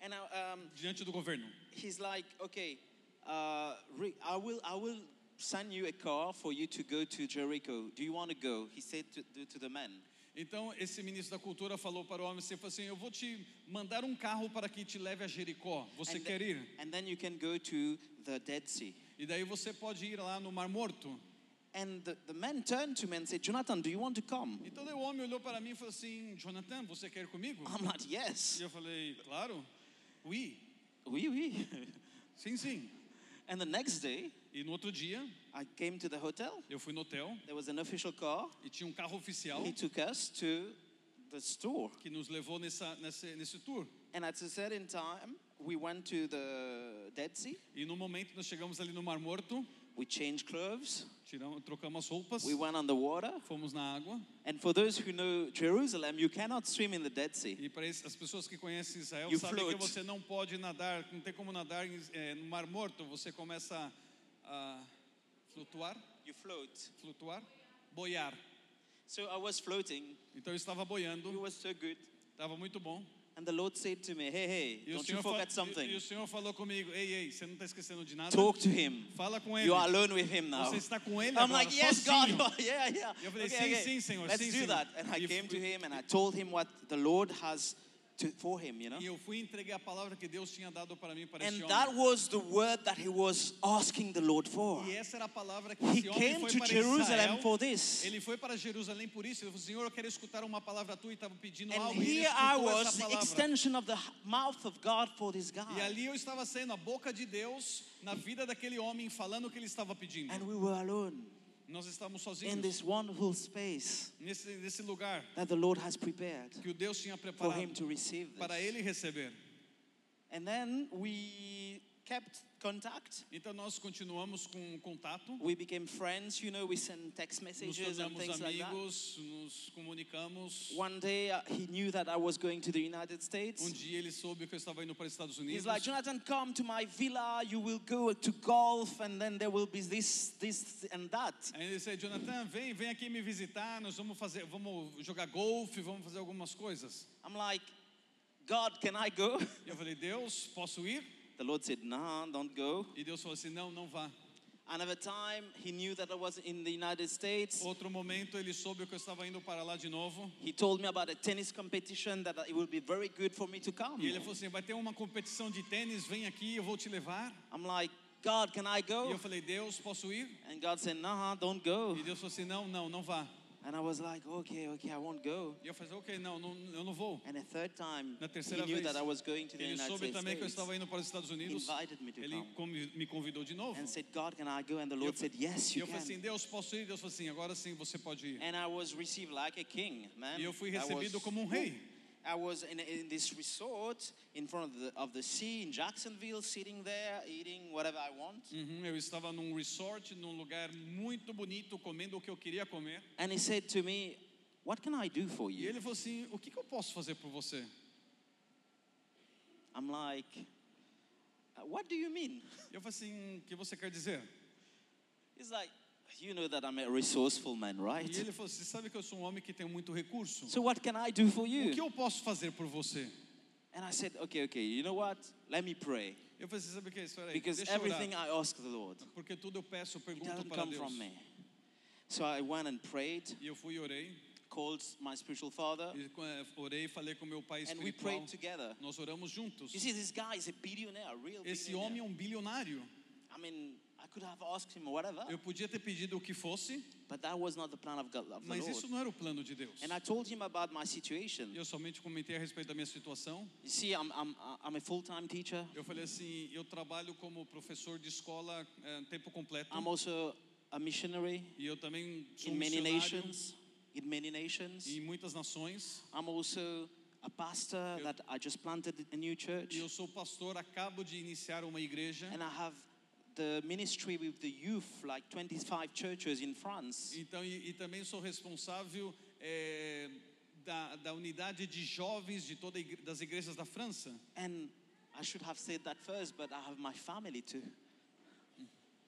E: And um,
F: diante do governo.
E: he's like, okay, uh, I will, I will send you a car for you to go to Jericho. Do you want to go? He said to, to, the man.
F: Então, esse ministro da cultura falou para o homem assim, falou assim, eu vou te mandar um carro para que te leve a Jericó. Você
E: And
F: quer
E: the-
F: ir?
E: And then you can go to the Dead Sea.
F: E daí você pode ir lá no Mar Morto.
E: And the, the man turned to me and said, Jonathan, do you want to come?
F: Então o homem olhou para mim e falou assim, Jonathan, você quer ir comigo?
E: I'm like, yes.
F: E eu falei, claro, oui,
E: Oui, oui.
F: sim, sim.
E: And the next day,
F: E no outro dia,
E: I came to the hotel.
F: eu fui no hotel
E: There was an official car.
F: e tinha um carro oficial
E: He took us to the store.
F: que nos levou nessa, nesse, nesse tour.
E: And at a certain time, we went to the Dead Sea.
F: E no momento nós chegamos ali no Mar Morto,
E: We changed clothes.
F: tiramos, trocamos as roupas,
E: We went on the water.
F: fomos na água.
E: And for those who know Jerusalem, you cannot swim in the Dead Sea.
F: E para as pessoas que conhecem Israel
E: You
F: sabem
E: float.
F: que você não pode nadar, não tem como nadar eh, no Mar Morto. Você começa a flutuar,
E: You float.
F: flutuar, boiar.
E: So I was floating.
F: Então eu estava
E: It
F: boiando,
E: was so good.
F: estava muito bom.
E: And the Lord said to me, Hey, hey, don't you forget
F: e- e
E: something.
F: o Senhor falou comigo: Ei, ei, você não está esquecendo de nada?
E: Talk to him.
F: Fala com ele.
E: You are alone with him now.
F: Você está com ele
E: I'm
F: agora,
E: like, yes, God.
F: sozinho.
E: yeah, yeah.
F: Eu falei,
E: Okay,
F: sim,
E: okay.
F: sim, Senhor,
E: Let's
F: sim,
E: do
F: Senhor.
E: that. And I
F: E
E: came to him and I told him what the Lord has to, for him, you know.
F: E eu fui e entreguei a palavra que Deus tinha dado para mim para
E: And
F: esse
E: that
F: homem.
E: was the word that he was asking the Lord for.
F: E essa era a palavra que
E: He
F: esse homem
E: came
F: foi
E: to
F: para
E: Jerusalem
F: Israel.
E: for this.
F: Ele foi para Jerusalém por isso. Ele falou: Senhor, eu quero escutar uma palavra tua e estava pedindo
E: And
F: algo. E
E: here I was, the extension of the mouth of God for this
F: E
E: guy.
F: ali eu estava sendo a boca de Deus na vida daquele homem, falando o que ele estava pedindo.
E: And we were alone
F: Nós estávamos
E: in this wonderful space
F: nesse, nesse lugar
E: that the Lord has prepared
F: que o Deus tinha
E: for
F: preparado
E: him to receive
F: para ele receber.
E: And then we kept contact.
F: Então nós continuamos com contato.
E: We became friends, you know, we sent text
F: Nos
E: messages and things like that.
F: amigos, nos comunicamos.
E: One day uh, he knew that I was going to the United States.
F: Um dia ele soube que eu estava indo para os Estados
E: He's
F: Unidos.
E: like, Jonathan, come to my villa. You will go to golf, and then there will be this, this, and that.
F: Aí ele disse, Jonathan, vem, vem aqui me visitar, nós vamos fazer, vamos jogar golfe, vamos fazer algumas coisas.
E: I'm like, God, can I go?
F: Eu falei, Deus, posso ir?
E: The Lord said, Nah, don't go.
F: E Deus falou assim, não, não vá.
E: Another time, he knew that I was in the United States.
F: Outro momento ele soube que eu estava indo para lá de novo.
E: He told me about a tennis competition that it will be very good for me to come.
F: E ele falou assim, vai ter uma competição de tênis, vem aqui, eu vou te levar.
E: I'm like, God, can I
F: E
E: go?
F: eu falei, Deus, posso ir?
E: And God said, Nah, don't go.
F: E Deus falou assim, não, não, não vá.
E: And I was like, Okay, okay, I won't go.
F: E eu falei, ok, não, não eu não vou.
E: And a third time,
F: Na
E: he
F: terceira
E: knew
F: vez,
E: that I was going to the
F: ele
E: United
F: soube também que eu estava indo para os Estados Unidos.
E: invited me to
F: Ele
E: come.
F: me convidou de novo.
E: And said, God, can I go? And the Lord
F: eu,
E: said, Yes, you
F: eu falei assim. Deus, posso ir? Deus falou assim, agora sim você pode ir.
E: And I was received like a king, man.
F: E eu fui recebido
E: was-
F: como um rei.
E: I was in, in this resort in front of the, of the sea in Jacksonville, sitting there, eating whatever I want.
F: Uhum, eu estava num resort, num lugar muito bonito, comendo o que eu queria comer.
E: And he said to me, What can I do for
F: E
E: you?
F: ele falou assim, o que, que eu posso fazer por você?
E: I'm like, "Uh, What do you mean?
F: Eu falei assim, o que você quer dizer?
E: He's like, You know that I'm a resourceful man,
F: E
E: right?
F: ele falou, você sabe que eu sou um homem que tem muito recurso.
E: So what can I do for
F: O que
E: you?
F: eu posso fazer por você?
E: And I said, Okay, okay, you know what? Let me pray.
F: Eu falei, você sabe o que? Espera aí,
E: Because
F: deixa eu orar.
E: everything I ask the Lord,
F: Porque tudo eu peço, eu
E: it
F: pergunto
E: doesn't
F: para
E: come
F: Deus.
E: from me. So I went and prayed,
F: E eu fui e orei.
E: called my spiritual father,
F: E, eh, orei e falei com meu pai
E: and we
F: espiritual.
E: prayed together.
F: Nós oramos juntos.
E: You see, this guy is a billionaire, a real
F: Esse
E: billionaire.
F: homem é um bilionário.
E: I mean, I could have asked him whatever,
F: Eu podia ter pedido o que fosse,
E: but that was not the plan of God, of the
F: mas isso não era o plano de Deus.
E: And I told him about my situation.
F: Eu somente comentei a respeito da minha situação.
E: You see, I'm, I'm, I'm a full-time teacher.
F: Eu falei assim, eu trabalho como professor de escola eh, tempo completo.
E: I'm also a missionary
F: E eu também sou
E: in many nations. In many nations.
F: em muitas nações.
E: I'm also a pastor
F: Eu-
E: that I just planted a new church.
F: E eu sou pastor, acabo de iniciar uma igreja.
E: And I have the ministry with the youth, like 25 churches in France.
F: Então, e, e também sou responsável eh, da, da unidade de jovens de toda igre- das igrejas da França.
E: And I should have said that first, but I have my family too.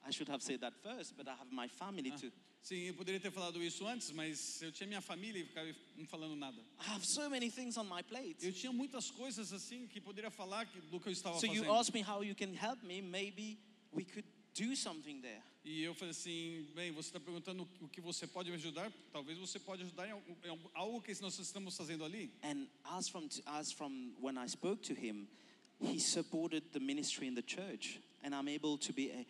E: I should have said that first, but I have my family too.
F: Sim, eu poderia ter falado isso antes, mas eu tinha minha família e ficava não falando nada.
E: I have so many things on my plate.
F: Eu tinha muitas coisas assim que poderia falar do que eu estava
E: So you
F: fazendo.
E: asked me how you can help me. Maybe we could do something there.
F: E eu falei assim, bem, você está perguntando o que você pode me ajudar? Talvez você pode ajudar em algo, que nós estamos fazendo ali.
E: And as from as from when I spoke to him, he supported the ministry in the church, and I'm able to be a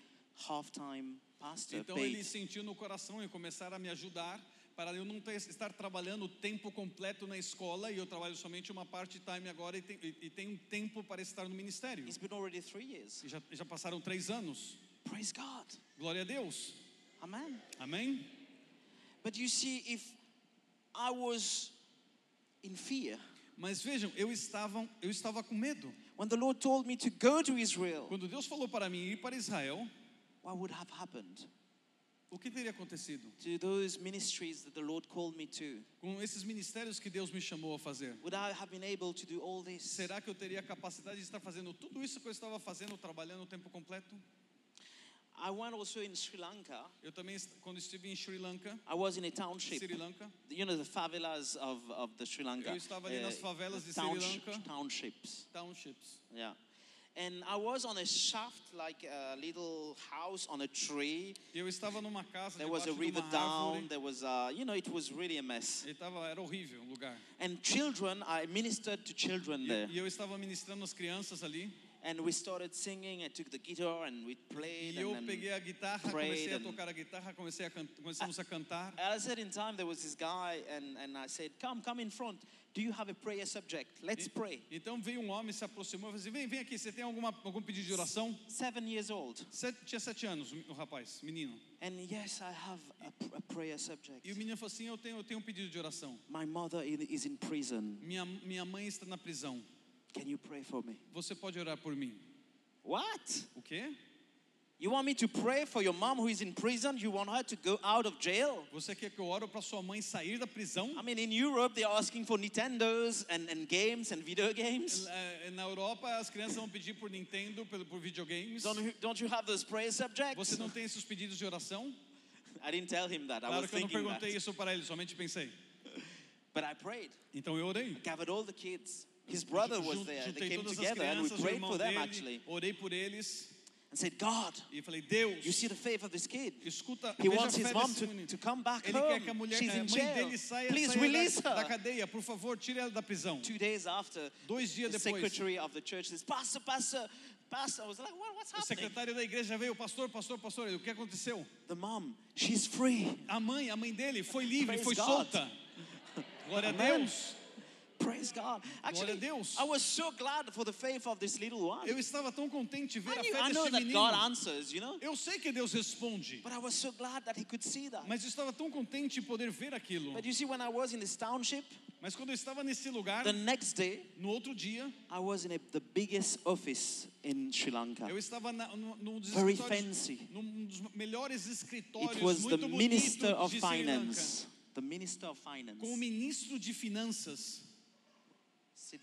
E: half-time pastor.
F: Então ele sentiu no coração em começar a me ajudar para eu não ter, estar trabalhando tempo completo na escola e eu trabalho somente uma part-time agora e, tem, e, e tenho tempo para estar no ministério.
E: It's been already three years.
F: E já, já passaram três anos.
E: Praise God.
F: Glória a Deus.
E: Amen.
F: Amém?
E: But you see, if I was in fear,
F: Mas vejam, eu estava, eu estava com medo.
E: when the Lord told me to go to Israel,
F: Quando Deus falou para mim ir para Israel,
E: what would have happened
F: o que teria acontecido
E: to those ministries that the Lord called me to?
F: com esses ministérios que Deus me chamou a fazer?
E: Would I have been able to do all this?
F: Será que eu teria a capacidade de estar fazendo tudo isso que eu estava fazendo, trabalhando o tempo completo?
E: I went also in Sri Lanka.
F: Eu também, quando estive em Sri Lanka,
E: I was in a township.
F: Sri Lanka,
E: You know the favelas of, of the Sri Lanka.
F: Eu estava ali nas favelas de Sri Lanka.
E: Townships.
F: townships.
E: Yeah. And I was on a shaft, like a little house on a tree.
F: Eu estava numa casa
E: There was a
F: debaixo de
E: river down.
F: árvore.
E: There was, uh, you know, it was really a mess.
F: E tava, era horrível o lugar.
E: And children, I ministered to children
F: E,
E: there.
F: e eu estava ministrando as crianças ali.
E: And we started singing. I took the guitar and we played.
F: E eu peguei a guitarra, comecei a tocar a guitarra, comecei a começamos a cantar.
E: At a certain time, there was this guy, and, and I said, Come, come in front. Do you have a prayer subject? Let's pray.
F: Então veio um homem, se aproximou e falou assim: vem, vem aqui, você tem alguma, algum pedido de oração?
E: Seven years old.
F: Sete, tinha sete anos, o rapaz, menino.
E: And yes, I have a, pr- a prayer subject.
F: E o menino falou assim: eu tenho, eu tenho um pedido de oração.
E: My mother is in prison.
F: Minha, minha mãe está na prisão.
E: Can you pray for me?
F: Você pode orar por mim?
E: What?
F: O quê?
E: You want me to pray for your mom who is in prison? You want her to go out of jail?
F: Você quer que eu oro para sua mãe sair da prisão?
E: I mean, in Europe, they're asking for Nintendos and, and games and video games.
F: Eh, Na Europa, as crianças vão pedir por Nintendo, por, por videogames.
E: Don't you, don't you have those prayer subjects?
F: Você não tem esses pedidos de oração?
E: I didn't tell him that. I
F: Claro
E: was
F: que eu não perguntei
E: that.
F: isso para ele, somente pensei.
E: But I prayed.
F: Então eu orei.
E: Gathered all the kids. His brother was there. They came together and we prayed for them actually.
F: orei por eles
E: And said, God,
F: e falei, Deus,
E: you see the faith of this kid.
F: escuta,
E: He wants his mom to, to come back
F: Ele
E: home.
F: quer que a mulher,
E: She's in jail.
F: dele saia,
E: Please release
F: da, da
E: her.
F: cadeia. Por favor, tire ela da prisão.
E: Two days after,
F: Dois dias
E: the
F: depois,
E: secretary of the church says, Pastor, Pastor, Pastor. I was like, what, what's
F: o
E: happening?
F: secretário da igreja veio, pastor, pastor, pastor, o que aconteceu?
E: The mom, she's free.
F: A mãe, a mãe dele foi livre,
E: Praise
F: foi
E: God.
F: solta. Glória a. Deus.
E: Praise God. Actually,
F: Deus.
E: I was so glad for the faith of this little one.
F: Eu estava tão contente de ver
E: I,
F: a fé
E: that
F: menino.
E: God answers, you know,
F: Eu sei que Deus responde,
E: but I was so glad that he could see that.
F: mas eu estava tão contente de poder ver aquilo.
E: But you see, when I was in this township,
F: Mas quando eu estava nesse lugar,
E: the next day,
F: no outro dia,
E: I was in a, the biggest office in Sri Lanka.
F: eu estava na, num, num dos
E: Very fancy.
F: num dos melhores escritórios,
E: It was the
F: muito bonito
E: Minister of Finance. The Minister of Finance.
F: com o ministro de finanças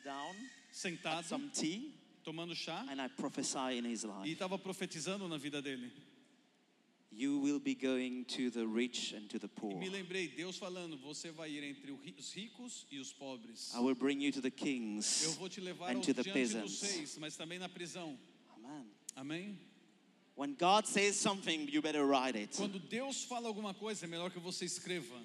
E: down,
F: sentado,
E: some tea,
F: tomando chá,
E: and I prophesy in his
F: e
E: life.
F: estava profetizando na vida dele.
E: You will be going to the rich and to the
F: E
E: poor.
F: me lembrei, Deus falando, você vai ir entre os ricos e os pobres.
E: I will bring you to the
F: Eu
E: kings
F: vou te levar
E: and to the
F: diante dos
E: peasants.
F: seis, mas também na prisão.
E: Amen.
F: Amém?
E: When God says something, you better write it.
F: Quando Deus fala alguma coisa, é melhor que você escreva.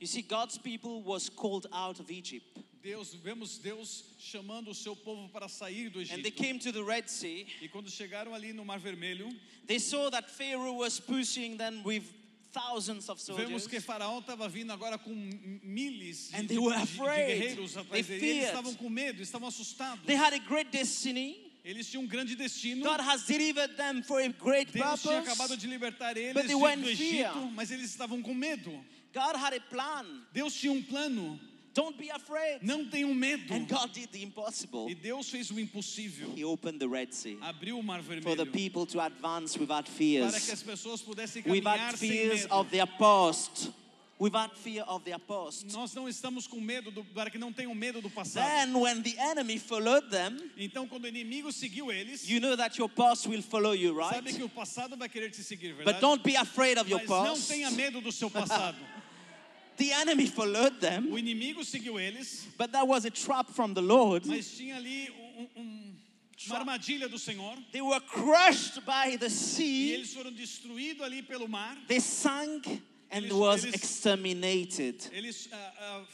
E: You see, God's people was called out of Egypt,
F: Deus, vemos Deus chamando o seu povo para sair do
E: and they
F: Egito.
E: came to the Red Sea.
F: E quando chegaram ali no Mar Vermelho,
E: They saw that Pharaoh was pushing them with thousands of
F: vemos
E: soldiers,
F: que Faraó estava vindo agora com miles de, de, guerreiros atrás dele. Eles estavam com medo, estavam assustados.
E: They had a great destiny.
F: Eles tinham um grande destino.
E: God has delivered them for a great
F: Deus tinha acabado
E: purpose.
F: de libertar eles do
E: fear.
F: Egito, mas eles estavam com medo.
E: God had a plan.
F: Deus tinha um plano.
E: Don't be afraid.
F: Não tenham medo.
E: And God did the impossible.
F: E Deus fez o impossível.
E: He opened the Red Sea
F: Abriu o Mar
E: for the
F: Vermelho
E: people to advance without
F: para que
E: fears,
F: as pessoas pudessem
E: without
F: caminhar sem
E: fears
F: medo.
E: of their past, without fear of their past.
F: Nós não estamos com medo do, para que não tenham medo do passado.
E: Then, when the enemy followed them,
F: Então, quando o inimigo seguiu eles,
E: you know that your past will follow you, right?
F: sabe que o passado vai querer te seguir, verdade?
E: But don't be afraid of your
F: Mas não
E: past.
F: tenha medo do seu passado.
E: The enemy followed them,
F: o inimigo seguiu eles,
E: but that was a trap from the Lord.
F: mas tinha ali um- um- uma armadilha do Senhor.
E: They were crushed by the
F: E
E: sea.
F: eles foram destruídos ali pelo mar.
E: They sank and
F: Eles-
E: was
F: eles-
E: exterminated.
F: Eles ah, ah,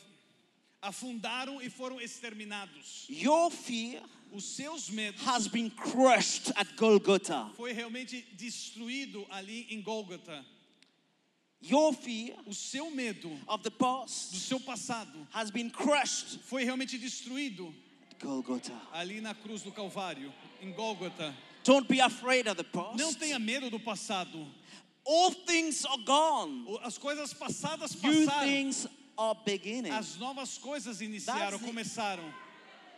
F: afundaram e foram exterminados.
E: Your fear
F: Os seus medos
E: has been crushed at Golgotha.
F: foi realmente destruído ali em Gólgota.
E: Your fear
F: O seu medo
E: of the
F: do
E: past
F: seu passado
E: has been crushed
F: foi realmente destruído
E: Golgotha.
F: ali na cruz do Calvário, em Gólgota.
E: Don't be afraid of the past.
F: Não tenha medo do passado.
E: All things are gone.
F: As coisas passadas
E: New
F: passaram.
E: things are beginning.
F: As novas coisas iniciaram, começaram.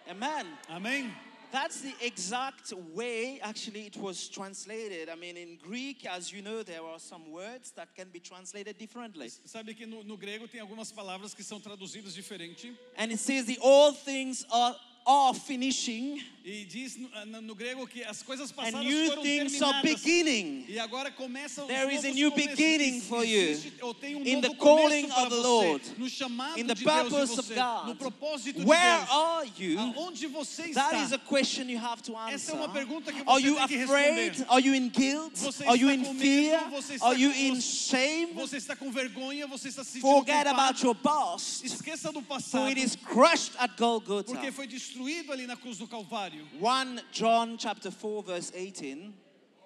E: Amen.
F: Amém?
E: That's the exact way actually it was translated. I mean, in Greek, as you know, there are some words that can be translated differently.
F: Sabe que no, no grego tem algumas palavras que são traduzidas diferente.
E: And it says the all things are, are finishing
F: E diz no, no- no grego que as coisas
E: and new
F: foram
E: things are beginning.
F: E agora começam os
E: There is a new beginning for you
F: um
E: in the calling of the Lord,
F: no chamado
E: in the
F: de Deus em
E: purpose of God.
F: no propósito
E: Where
F: de Deus.
E: are you?
F: Aonde você está?
E: is a question you have to
F: Essa
E: answer.
F: é uma pergunta que
E: Are you
F: tem que
E: afraid?
F: responder.
E: Are you in guilt?
F: Você
E: Are you in fear?
F: Você está
E: Are you
F: com-
E: in shame?
F: Você está com vergonha? Você está se sentindo
E: Forget
F: culpado?
E: about your past.
F: Esqueça do
E: For
F: passado,
E: it is crushed at
F: porque
E: Golgotha.
F: foi destruído ali na cruz do Calvário.
E: 1 John chapter 4 verse 18.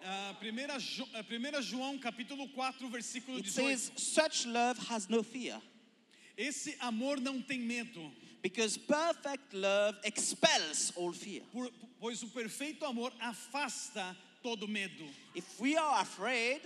F: Ah, primeira, Jo- primeira João capítulo 4, versículo
E: It
F: 18.
E: says such love has no fear
F: Esse amor não tem medo,
E: because perfect love expels all fear.
F: por- pois o perfeito amor afasta todo medo.
E: If we are afraid,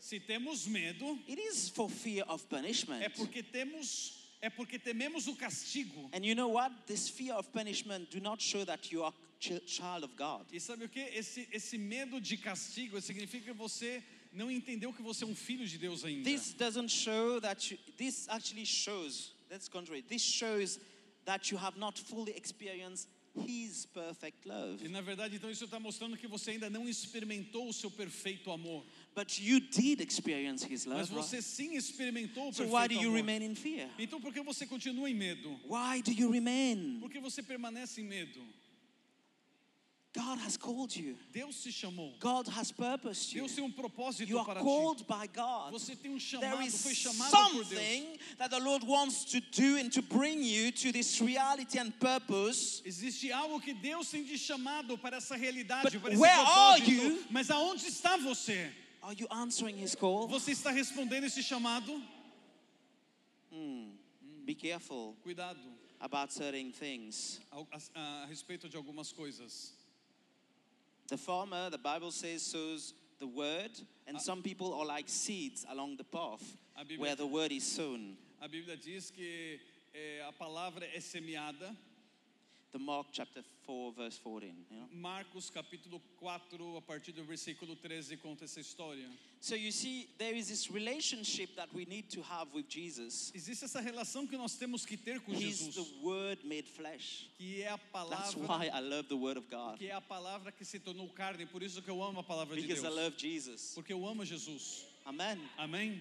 F: Se temos medo,
E: it is for fear of punishment.
F: é porque temos é porque tememos o castigo.
E: And you know what? This fear of punishment do not show that you are ch- child of God.
F: E sabe o que? Esse, esse medo de castigo significa que você não entendeu que você é um filho de Deus ainda.
E: This doesn't show that you, this actually shows, that's contrary. This shows that you have not fully experienced His perfect love.
F: E na verdade, então isso está mostrando que você ainda não experimentou o seu perfeito amor.
E: But you did experience His
F: Mas
E: love,
F: você
E: right?
F: sim experimentou o
E: So why do you
F: amor.
E: remain in fear?
F: Então por que você continua em medo?
E: Why do you remain?
F: Por que você permanece em medo?
E: God has called you.
F: Deus te chamou.
E: God has purposed you.
F: Deus tem um propósito
E: You are
F: para ti.
E: called by God.
F: Você tem um
E: There
F: chamado,
E: is
F: foi chamado por Deus.
E: something that the Lord wants to do and to bring you to this reality and purpose.
F: Existe algo que Deus tem te chamado para essa realidade,
E: But
F: para esse
E: where are
F: propósito.
E: you?
F: Mas aonde está você?
E: Are you answering His call?
F: Você está respondendo esse chamado?
E: Be careful
F: Cuidado
E: about certain things.
F: a, a- a respeito de algumas coisas.
E: The farmer, the Bible says, sows the word, and some people are like seeds along the path
F: A Bíblia-
E: where the word is sown.
F: A Bíblia diz que eh, a palavra é semeada.
E: The Mark chapter 4, verse 14. you know?
F: Marcos capítulo 4, a partir do versículo 13, conta essa história.
E: So you see, there is this relationship that we need to have with Jesus.
F: Existe essa relação que nós temos que ter com
E: He's the
F: Jesus,
E: word made flesh.
F: que é a
E: That's
F: palavra
E: why I love the word of God.
F: que é a palavra que se tornou carne, por isso que eu amo a palavra de
E: Because I
F: Deus.
E: love Jesus.
F: Porque eu amo Jesus.
E: Amen.
F: Amém?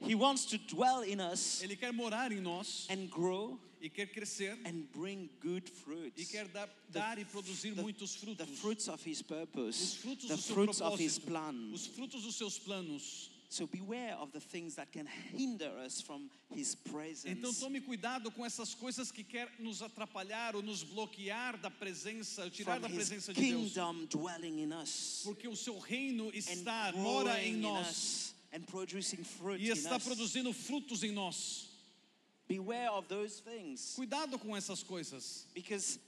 E: He wants to dwell in us
F: Ele quer morar em nós
E: and grow
F: e quer crescer
E: and bring good fruits.
F: e quer dar, dar e produzir
E: the-
F: muitos
E: The
F: frutos.
E: fruits of his
F: Os
E: purpose,
F: frutos
E: the
F: do seu
E: fruits of his
F: propósito,
E: plan.
F: os frutos dos seus planos.
E: So beware of the things that can hinder us from his
F: Então
E: presence.
F: tome cuidado com essas coisas que quer nos atrapalhar ou nos bloquear da presença, tirar
E: From
F: da presença de Deus.
E: kingdom dwelling in us
F: Porque o seu reino está, mora em
E: in
F: nós
E: us and producing fruit
F: e
E: in
F: está
E: us.
F: produzindo frutos em nós.
E: Beware of those things.
F: Cuidado com essas coisas.
E: Because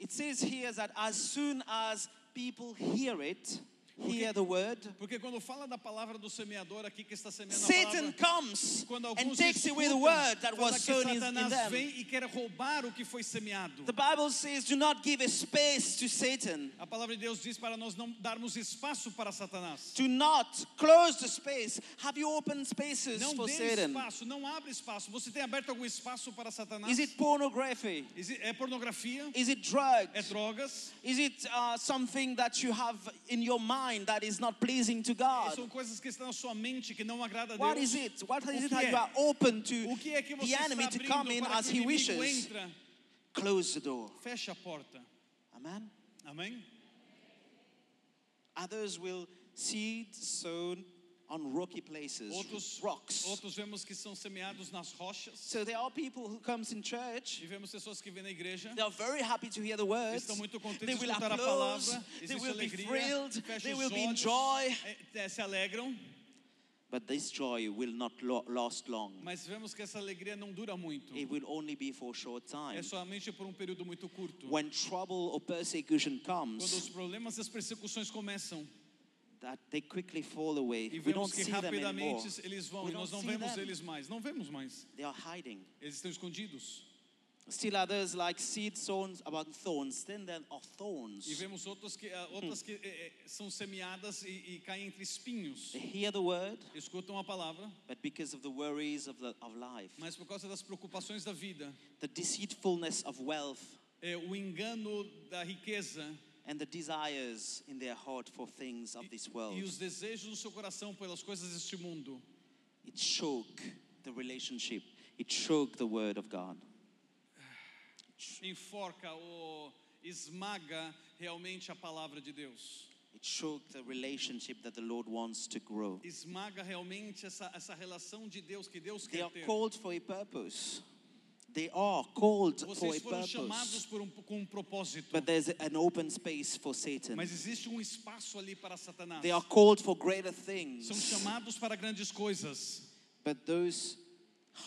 E: it says here that as soon as people hear it, hear the word,
F: Porque quando fala da palavra do semeador aqui que está semeando a
E: Satan
F: palavra,
E: comes
F: quando
E: and takes away the word that was sown in, them.
F: vem e quer roubar o que foi semeado.
E: The Bible says, do not give a space to Satan.
F: A palavra de Deus diz para nós não darmos espaço para Satanás.
E: Do not close the space. Have you opened spaces
F: Não
E: for Satan?
F: espaço, não abre espaço. Você tem aberto algum espaço para Satanás?
E: Is it pornography?
F: Exi- É pornografia?
E: Is it drugs?
F: É drogas?
E: Is it uh, something that you have in your mind that is not pleasing to God?
F: São coisas que estão na sua mente que não agrada a Deus.
E: is it? What
F: O
E: it that you are open to
F: O que é que você
E: the enemy to come in as he wishes? Close the door.
F: Feche a porta.
E: Amen.
F: Amém?
E: Others will seed sown on rocky places,
F: Outros,
E: rocks.
F: outros vemos que são semeados nas rochas.
E: So there are people who comes in church.
F: E vemos pessoas que vêm na igreja.
E: They are very happy to hear the words.
F: Estão muito contentes
E: They
F: de
E: will
F: escutar a
E: applause.
F: palavra.
E: They
F: Existe
E: will be
F: alegria.
E: thrilled.
F: Fecha
E: They will be in
F: olhos,
E: joy.
F: é, é, se alegram.
E: But this joy will not last long.
F: Mas vemos que essa alegria não dura muito.
E: It will only be for a short time.
F: É somente por um período muito curto.
E: When trouble or persecution
F: Quando
E: comes,
F: os problemas e as persecuções começam
E: that they quickly fall away.
F: e
E: We don't
F: vemos que
E: see them anymore.
F: rapidamente eles vão
E: We
F: e nós
E: don't
F: não
E: see
F: vemos
E: them.
F: eles mais. Não vemos mais.
E: They are hiding.
F: Eles estão escondidos.
E: Still others like seed sown about thorns. Then there are thorns.
F: E vemos outras que, ah, outras que eh, eh, são semeadas e, e caem entre espinhos.
E: They hear the word,
F: Escutam a palavra,
E: but because of the worries of, the, of life,
F: mas por causa das preocupações da vida,
E: the deceitfulness of wealth,
F: eh, o engano da riqueza
E: and the desires in their heart for things of this world,
F: e os desejos no seu coração pelas coisas deste mundo,
E: it choke the relationship. It choke the word of God.
F: enforca ou esmaga realmente a palavra de Deus.
E: It choke the relationship that the Lord wants to grow.
F: Esmaga realmente essa, essa relação de Deus que Deus
E: They
F: quer
E: are
F: ter.
E: called for a purpose. They are called for a
F: Vocês foram chamados
E: purpose.
F: por um, com um propósito.
E: But there's an open space for Satan.
F: Mas existe um espaço ali para Satanás.
E: They are called for greater
F: São
E: things.
F: chamados para grandes coisas.
E: But those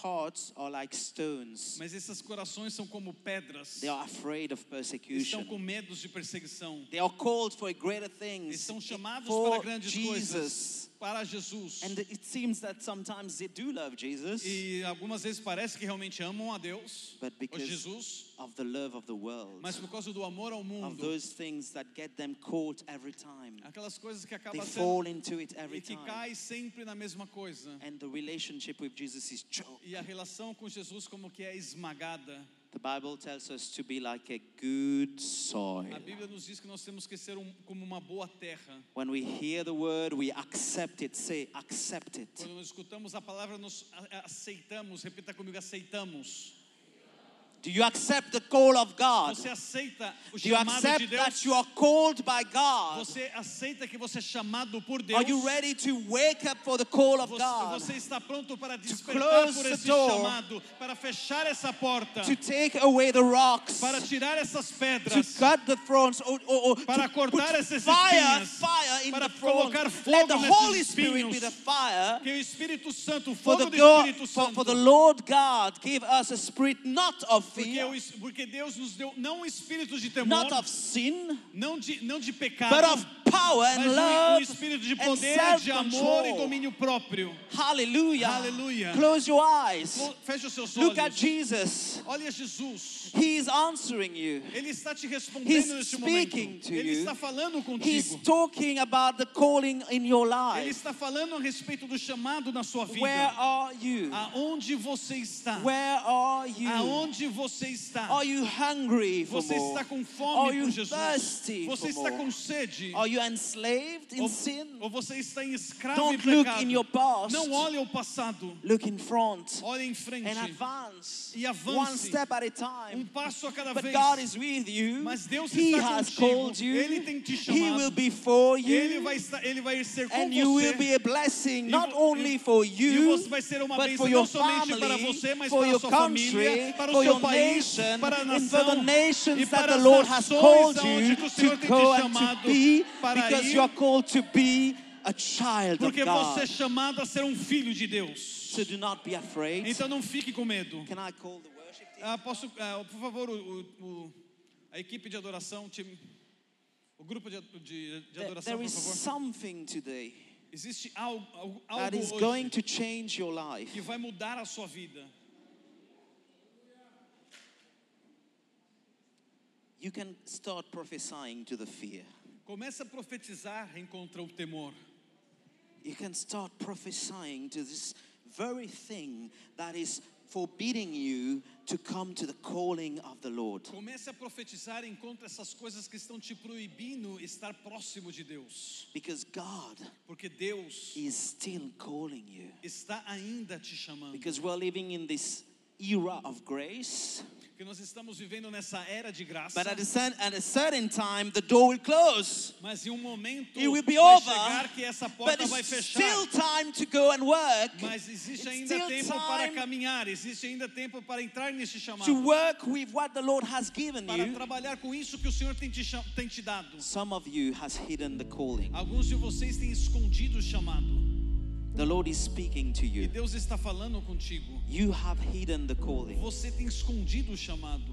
E: hearts are like stones.
F: Mas esses corações são como pedras.
E: They are afraid of
F: Estão
E: persecution.
F: com medos de perseguição.
E: They are called for greater things.
F: Estão chamados
E: For
F: para grandes
E: Jesus.
F: Para Jesus.
E: And it seems that sometimes they do love Jesus,
F: E algumas vezes parece que realmente amam a Deus,
E: but because
F: Jesus,
E: of the love of the world,
F: mas por causa do amor ao
E: of
F: mundo,
E: those things that get them caught every time,
F: aquelas coisas que
E: they
F: acabam
E: fall
F: sendo
E: into it every
F: e que
E: time.
F: cai sempre na mesma coisa.
E: And the relationship with Jesus is choked.
F: E a relação com Jesus como que é esmagada.
E: The Bible tells us to be like a good soil.
F: A Bíblia nos diz que nós temos que ser um, como uma boa terra.
E: When we hear the word, we accept it. Say, accept it.
F: Quando nós escutamos a palavra, nós aceitamos. Repita comigo, aceitamos.
E: Do you accept the call of God?
F: Você aceita o
E: Do you
F: chamado de
E: accept
F: Deus?
E: that you are called by God?
F: Você aceita que você é chamado por Deus?
E: Are you ready to wake up for the call of
F: Você,
E: God?
F: você está pronto para despertar
E: close
F: por esse
E: door.
F: chamado, para fechar essa porta,
E: To take away the rocks?
F: para tirar essas
E: To cut the thrones? Or, or, or
F: para
E: to
F: cortar
E: put
F: essas
E: fire, fire in
F: para
E: the
F: colocar
E: Let the Holy Spirit be the fire.
F: que o Espírito Santo, o
E: For
F: fogo
E: the,
F: do Espírito
E: for,
F: Santo,
E: for the Lord God gave us a spirit not of
F: porque,
E: fear,
F: o es- porque Deus nos deu não um espírito de temor,
E: not of sin,
F: não de não de pecado,
E: but of power
F: mas
E: and
F: um, um
E: love
F: espírito de poder, de amor e domínio próprio.
E: Hallelujah.
F: Hallelujah.
E: Close your eyes.
F: Feche os seus
E: Look at
F: olhos.
E: Jesus.
F: Olha Jesus.
E: He is answering you.
F: Ele está te respondendo
E: He's
F: neste
E: speaking
F: momento.
E: to
F: Ele
E: you.
F: está falando
E: He's
F: contigo.
E: talking about the calling in your
F: Ele
E: life.
F: está falando a respeito do chamado na sua vida.
E: Where are you?
F: Aonde você está?
E: Where are you?
F: Aonde você está?
E: Are you hungry for
F: Você
E: more?
F: está com
E: Are
F: fome
E: you
F: por Jesus?
E: thirsty
F: Você
E: for
F: está
E: more?
F: com sede?
E: Are you enslaved in
F: Ou,
E: sin?
F: ou você está em escravo
E: Don't look in your past.
F: Não olhe ao passado.
E: Look in front
F: Olhe em frente.
E: and advance.
F: E avance.
E: One step at a
F: Um
E: time.
F: passo a cada
E: But
F: vez.
E: God is with you.
F: Mas Deus
E: He
F: está
E: has
F: contigo.
E: called you.
F: Ele tem te
E: He will be for
F: Ele
E: you.
F: vai estar, ele vai ser com
E: And you will be a blessing not only for you,
F: você vai ser uma
E: but for your family, for your country,
F: o
E: for your
F: país, para a
E: and for the
F: nação
E: nations
F: e
E: that
F: para
E: the
F: as
E: Lord has
F: nações
E: called
F: aonde
E: you
F: que o
E: to
F: Senhor tem
E: go
F: te chamado
E: be,
F: para
E: because
F: ir,
E: you are called to be a child of
F: porque você é
E: God.
F: chamado a ser um filho de Deus.
E: So do not be afraid.
F: Então não fique com medo.
E: Can I call the worship team?
F: Ah, posso, ah, por favor, o, o- a equipe de adoração, o time, o grupo de, de, de
E: There-
F: adoração,
E: there
F: por
E: is
F: favor.
E: something today
F: Existe algo, algo,
E: that is
F: hoje
E: going to change your life.
F: que vai mudar a sua vida.
E: You can start prophesying to the fear.
F: Comece a profetizar em contra o temor.
E: You can start prophesying to this very thing that is forbidding you to come to the calling of the Lord.
F: Comece a profetizar em contra essas coisas que estão te proibindo estar próximo de Deus.
E: Because God
F: Porque Deus
E: is still calling you.
F: está ainda te chamando.
E: Because we're living in this era of grace.
F: Porque nós estamos vivendo nessa era de graça.
E: But at a, at a certain time, the door will close.
F: Mas em um momento
E: It will be
F: vai
E: over.
F: chegar que essa
E: But
F: porta vai
E: it's
F: fechar.
E: still time to go and work.
F: Mas existe
E: It's
F: ainda tempo para
E: time
F: caminhar, existe ainda tempo para entrar nesse chamado.
E: To work with what the Lord has given
F: Para
E: you.
F: trabalhar com isso que o Senhor tem te, tem te dado.
E: Some of you has hidden the calling.
F: Alguns de vocês têm escondido o chamado.
E: The Lord is speaking to
F: E
E: you.
F: Deus está falando contigo.
E: You have hidden the calling.
F: Você tem escondido o chamado.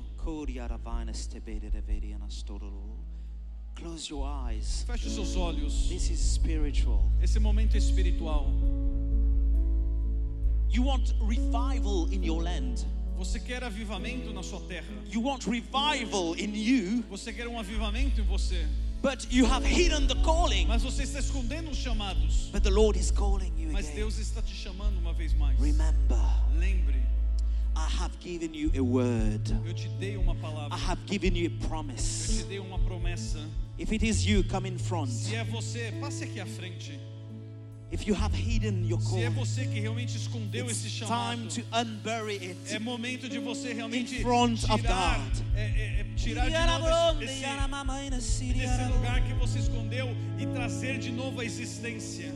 E: Close your eyes.
F: Feche os seus olhos.
E: This is spiritual.
F: Esse momento é espiritual.
E: You want revival in your land.
F: Você quer avivamento na sua terra.
E: You want revival in you,
F: Você quer um avivamento em você.
E: But you have hidden the calling.
F: Mas você está escondendo os chamados.
E: But the Lord is calling you
F: Mas. Deus está te chamando uma vez mais.
E: Remember,
F: Lembre,
E: I have given you a word.
F: eu te dei uma
E: I
F: palavra.
E: have given you a
F: Eu te
E: promise.
F: dei uma promessa.
E: If it is you, come in front.
F: Se é você, passe aqui à frente. Se é você que realmente escondeu esse chamado,
E: time to unbury it.
F: é momento de você realmente tirar,
E: God.
F: é, é, é, tirar de novo esse, esse, desse lugar que você escondeu e trazer de novo a existência.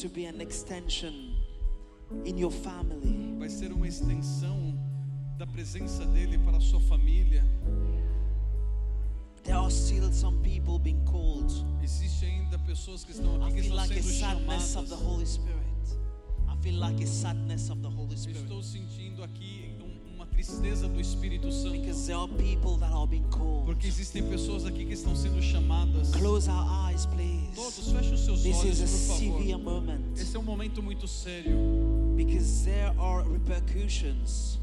E: To be an extension in your family.
F: vai ser uma extensão da presença dele para a sua família.
E: There are still some people being called.
F: Existe ainda pessoas que estão
E: I
F: aqui que estão
E: like a
F: sendo
E: sadness of the
F: chamadas.
E: Holy Spirit. I feel like a sadness of the Holy Spirit.
F: estou sentindo aqui tristeza do Espírito Santo. Porque existem pessoas aqui que estão sendo chamadas.
E: Close our eyes, please.
F: Todos, feche os seus
E: This
F: olhos,
E: is
F: por favor.
E: moment
F: Esse é um momento muito sério.
E: because there are repercussions.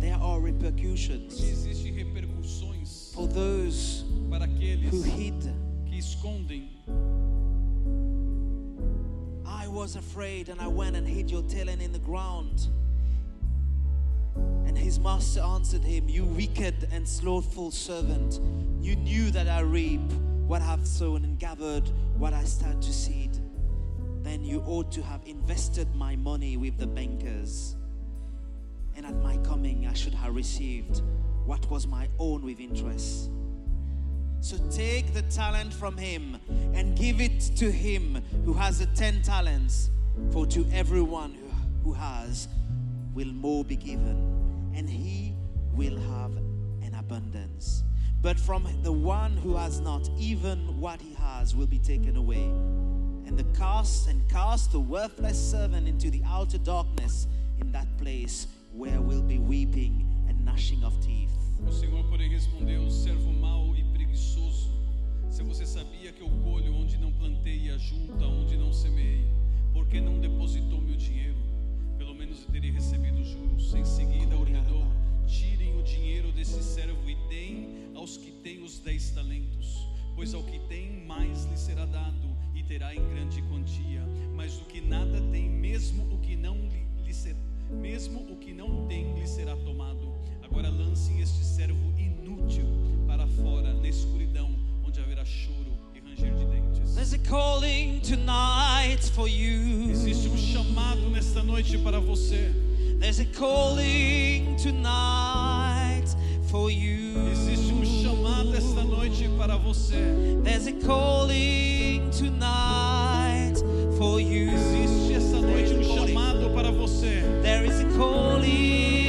E: There are
F: Porque
E: repercussions
F: existem repercussões
E: for those
F: para aqueles
E: who hid.
F: que escondem.
E: I was afraid and I went and hid your talent in the ground. And his master answered him, You wicked and slothful servant, you knew that I reap what I have sown and gathered what I stand to seed. Then you ought to have invested my money with the bankers. And at my coming, I should have received what was my own with interest. So take the talent from him and give it to him who has the ten talents. For to everyone who has will more be given, and he will have an abundance. But from the one who has not, even what he has will be taken away. And the cast and cast the worthless servant into the outer darkness, in that place where will be weeping and gnashing of teeth.
F: O Senhor, porém, respondeu: servo mau e preguiçoso. Se você sabia que eu colho onde não plantei e ajunta onde não semeei, por que não depositou meu dinheiro? Menos eu teria recebido juros. Em seguida ordenou: tirem o dinheiro desse servo e deem aos que têm os dez talentos. Pois ao que tem, mais lhe será dado e terá em grande quantia. Mas o que nada tem, mesmo o que não lhe, lhe ser, mesmo o que não tem, lhe será tomado. Agora lancem este servo inútil para fora, na escuridão, onde haverá choro ranger de dentes.
E: There's a calling tonight for you.
F: Existe um chamado nesta noite para você.
E: There's a calling tonight for you.
F: Existe um chamado esta noite para você.
E: There's a calling tonight for you.
F: Existe esta noite um chamado para você.
E: There is a calling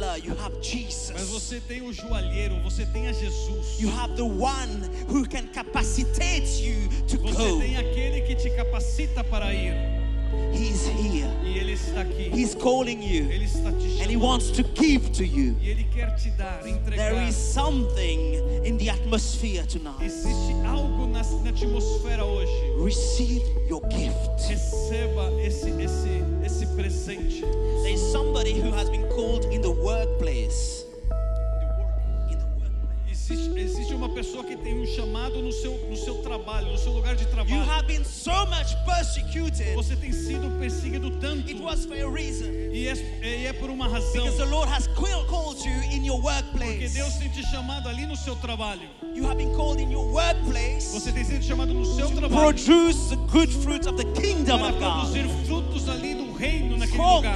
F: mas
E: Jesus.
F: você tem o joalheiro, você tem a Jesus.
E: You have the one who can capacitate you to
F: Você tem aquele que te capacita para ir.
E: He's here.
F: E ele está aqui.
E: He's calling you
F: Ele está te
E: and he
F: chamando.
E: wants to give to you.
F: E ele quer te dar, entregar.
E: There is something in the atmosphere tonight.
F: Existe algo na, na atmosfera hoje.
E: Receive your gift.
F: Receba esse esse esse presente.
E: There is somebody who has been called in the workplace.
F: Uma pessoa que tem um chamado no seu, no seu trabalho, no seu lugar de
E: You
F: trabalho.
E: have been so much persecuted.
F: Você tem sido perseguido tanto.
E: It was for a reason.
F: E é, e é por uma razão.
E: Because the Lord has quill- called you in your
F: Porque. Deus tem te chamado ali no seu trabalho.
E: You have been called in your workplace
F: Você tem sido chamado no seu trabalho para produzir frutos ali do reino naquele lugar.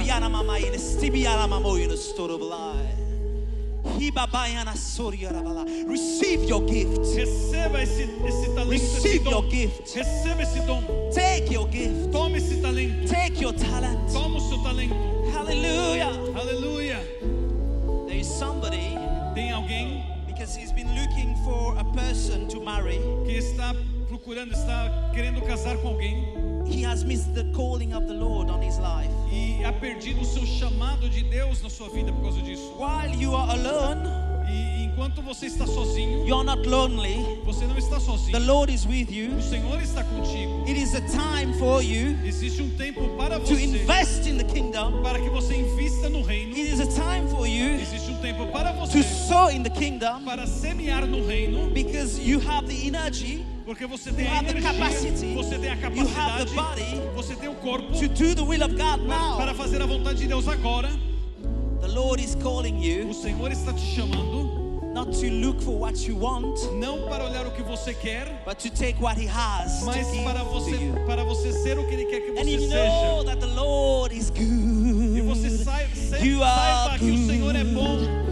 E: Receive your gift.
F: Receba esse, esse talento,
E: Receive your gift.
F: Receba esse dom.
E: Take your gift.
F: Tome esse talento.
E: Take your talent.
F: Toma o seu talento.
E: Hallelujah.
F: Aleluia.
E: There is somebody
F: Tem alguém
E: because he's been looking for a person to marry.
F: que está procurando, está querendo casar com alguém
E: He has missed the calling of the Lord on his life.
F: e ha perdido o seu chamado de Deus na sua vida por causa disso.
E: While you are alone,
F: E enquanto você está sozinho,
E: you're not lonely.
F: você não está
E: The
F: sozinho.
E: Lord is with you.
F: O Senhor está contigo.
E: It is a time for you
F: Existe um tempo para
E: to
F: você,
E: invest in the kingdom.
F: para que você invista no reino.
E: It is a time for you
F: Existe um tempo para
E: to
F: você,
E: sow in the kingdom
F: para semear no reino,
E: because you have the energy
F: porque você tem a energia, você tem a capacidade, você tem o corpo
E: to do the will of God
F: para fazer a vontade de Deus agora.
E: The Lord is calling
F: O Senhor está te chamando
E: not to look for what you want,
F: não para olhar o que você quer,
E: but to take what He has
F: mas para você
E: you.
F: para você ser o que Ele quer que
E: And
F: você
E: you know
F: seja.
E: that the Lord is good.
F: E você sai, sai,
E: You are
F: saiba que o Senhor é bom.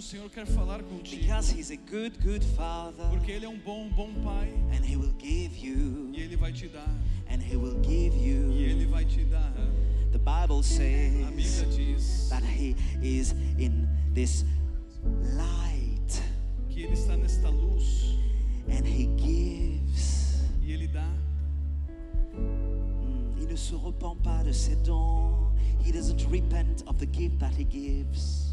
F: O Senhor quer falar contigo.
E: Because He's a good, good Father.
F: Porque Ele é um bom, bom Pai.
E: And He will give you.
F: E Ele vai te dar.
E: And He will give
F: E
E: you.
F: Ele vai te dar.
E: The Bible
F: A Bíblia
E: says
F: diz
E: that He is in this light.
F: que Ele está nesta luz
E: And He gives.
F: e Ele dá.
E: Mm, Il ne se repent pas de ses dons. He doesn't repent of the gift that He gives.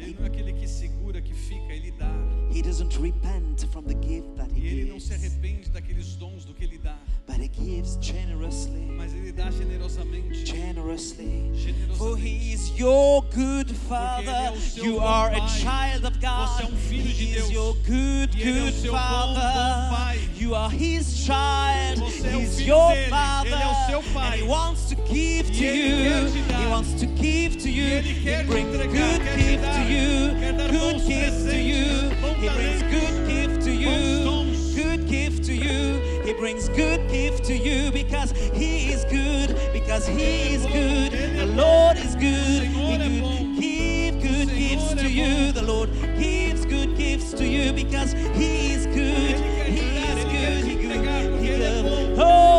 F: Ele não é aquele que segura, que fica, Ele dá.
E: He doesn't repent from the gift that
F: E
E: He
F: Ele não se
E: gives.
F: arrepende daqueles dons do que Ele dá.
E: But He gives generously.
F: Mas Ele dá generosamente.
E: Generously.
F: Generosamente.
E: For He is your good
F: Ele é
E: Father.
F: o seu
E: You
F: bom
E: are a
F: pai.
E: child of God.
F: Você é um filho de
E: He is
F: Deus.
E: your good,
F: E Ele é o
E: good
F: seu bom, bom
E: Father.
F: pai.
E: You are His child.
F: Você é o
E: He's
F: filho
E: your
F: dele.
E: Father.
F: Ele é o seu pai.
E: And He wants give to you.
F: quer te dar.
E: He wants to give to you. He brings good gift to you. Good gift to you. He brings good gift to you. Good gift to you. He brings good gift to you because He is good. Because He is good. The Lord is good. He good. give good gifts to you. The Lord gives good gifts to you because He is good. He is
F: Ele quer
E: good. He good.
F: entregar, porque
E: He good. Oh,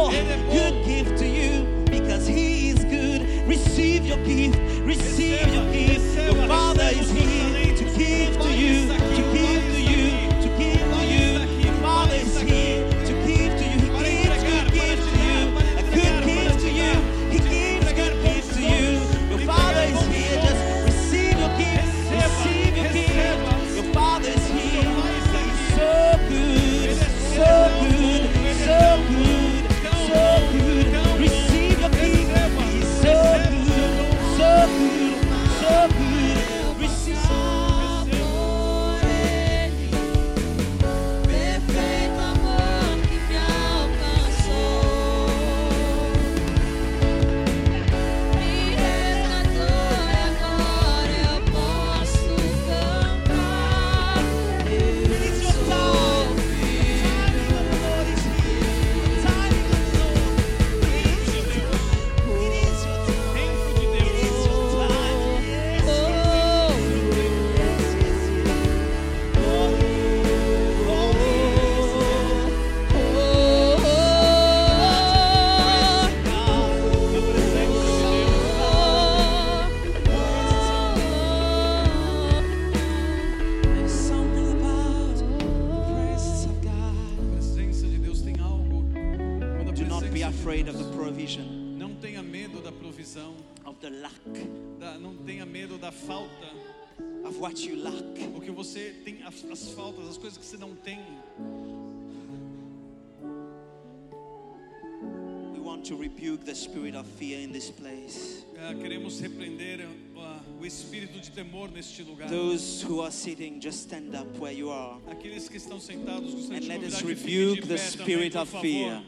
F: temor neste lugar.
E: Those who are sitting, just stand up where you are.
F: Aqueles que estão sentados, gostaria
E: And let us rebuke the spirit of fear.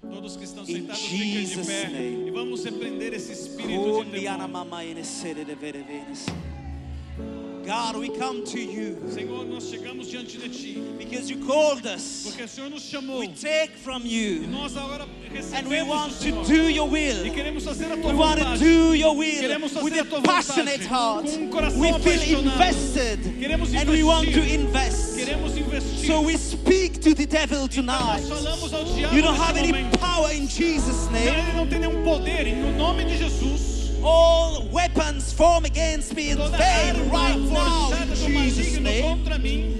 F: Todos que estão
E: In
F: sentados, fiquem de pé.
E: name.
F: E vamos repreender esse espírito de temor.
E: God, we come to you
F: Senhor, nós chegamos diante de Ti,
E: because you called us.
F: porque o Senhor nos chamou.
E: We take from
F: E
E: you
F: nós agora
E: and we want to do your will.
F: E queremos fazer a Tua
E: We want to do your will
F: Queremos fazer
E: with
F: a tua
E: passionate heart.
F: com um coração
E: We feel invested
F: Queremos
E: and we want to invest.
F: Queremos investir.
E: So we speak to the devil tonight.
F: nós falamos ao diabo
E: You don't have any power in Jesus' name.
F: Ele não tem nenhum poder. E no nome de Jesus,
E: All weapons formed against me
F: toda
E: fail
F: arma
E: right now
F: forjada
E: in
F: do
E: Jesus'
F: maligno
E: name.
F: contra mim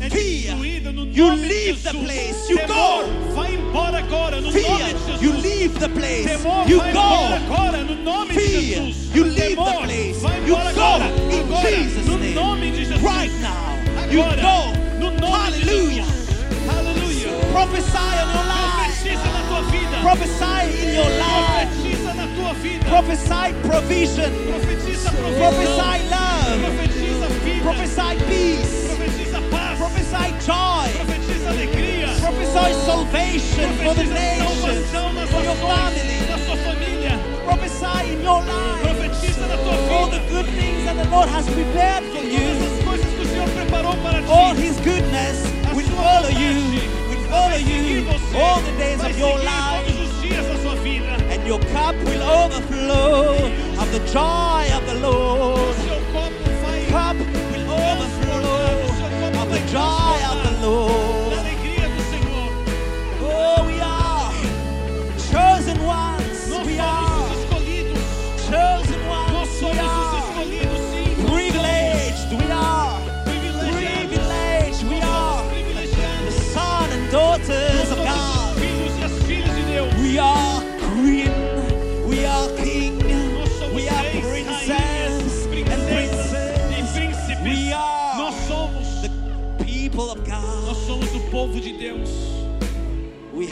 F: é
E: Fear,
F: destruída no
E: you
F: nome de
E: leave
F: Jesus.
E: the place. You
F: Temor,
E: go.
F: vai embora agora no nome
E: Fear,
F: de Jesus.
E: you leave the place.
F: Temor,
E: You
F: vai embora
E: go.
F: agora no nome de
E: Fear,
F: Jesus.
E: you leave the
F: Temor,
E: place.
F: vai
E: You
F: embora
E: go
F: agora.
E: in
F: agora
E: Jesus'
F: no
E: name.
F: nome de Jesus.
E: Right now. You
F: Agora,
E: go.
F: no nome
E: Hallelujah.
F: de Jesus. Aleluia.
E: Prophesy on your life.
F: Profetiza na tua vida.
E: Prophesy in your life.
F: Profetiza tua vida.
E: Prophesy provision.
F: Profetiza provisão.
E: Prophesy love.
F: Profetiza vida.
E: Prophesy peace.
F: Profetiza paz.
E: Prophesy joy.
F: Profetiza alegria.
E: Prophesy salvation for the
F: Profetiza
E: nation. For your family.
F: na sua família.
E: Prophesy in your life.
F: Profetiza na tua
E: All the good things that the Lord has prepared for you. All His goodness will follow you. Will follow you all the days of your life. Your cup will overflow of the joy of the Lord.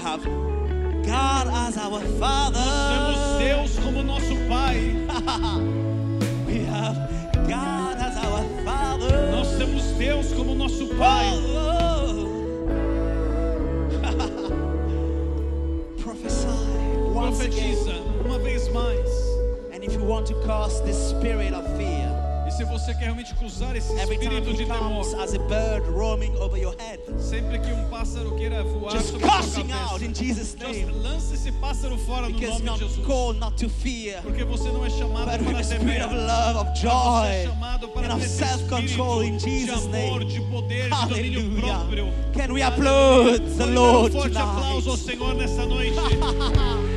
E: Have God as our Father.
F: Temos Deus como nosso Pai.
E: We have God as our Father.
F: Nós temos Deus como nosso Pai.
E: Oh. Prophesy once again.
F: Profetiza uma vez mais.
E: And if you want to cast the spirit of
F: se você quer realmente cruzar esse
E: every
F: espírito de temor,
E: as a bird roaming over your head,
F: sempre que um pássaro queira voar
E: just
F: sobre sua
E: casting out in
F: cabeça,
E: Jesus' name.
F: lance esse pássaro fora no nome de Jesus.
E: called not to fear,
F: Porque você não é chamado para temer.
E: of love, of
F: Você é
E: joy,
F: chamado para
E: and of
F: ter
E: self-control in
F: espírito de
E: Jesus'
F: amor,
E: name.
F: de poder, de domínio próprio.
E: Hallelujah. Can we applaud the Lord
F: um forte aplauso ao? Senhor nessa noite.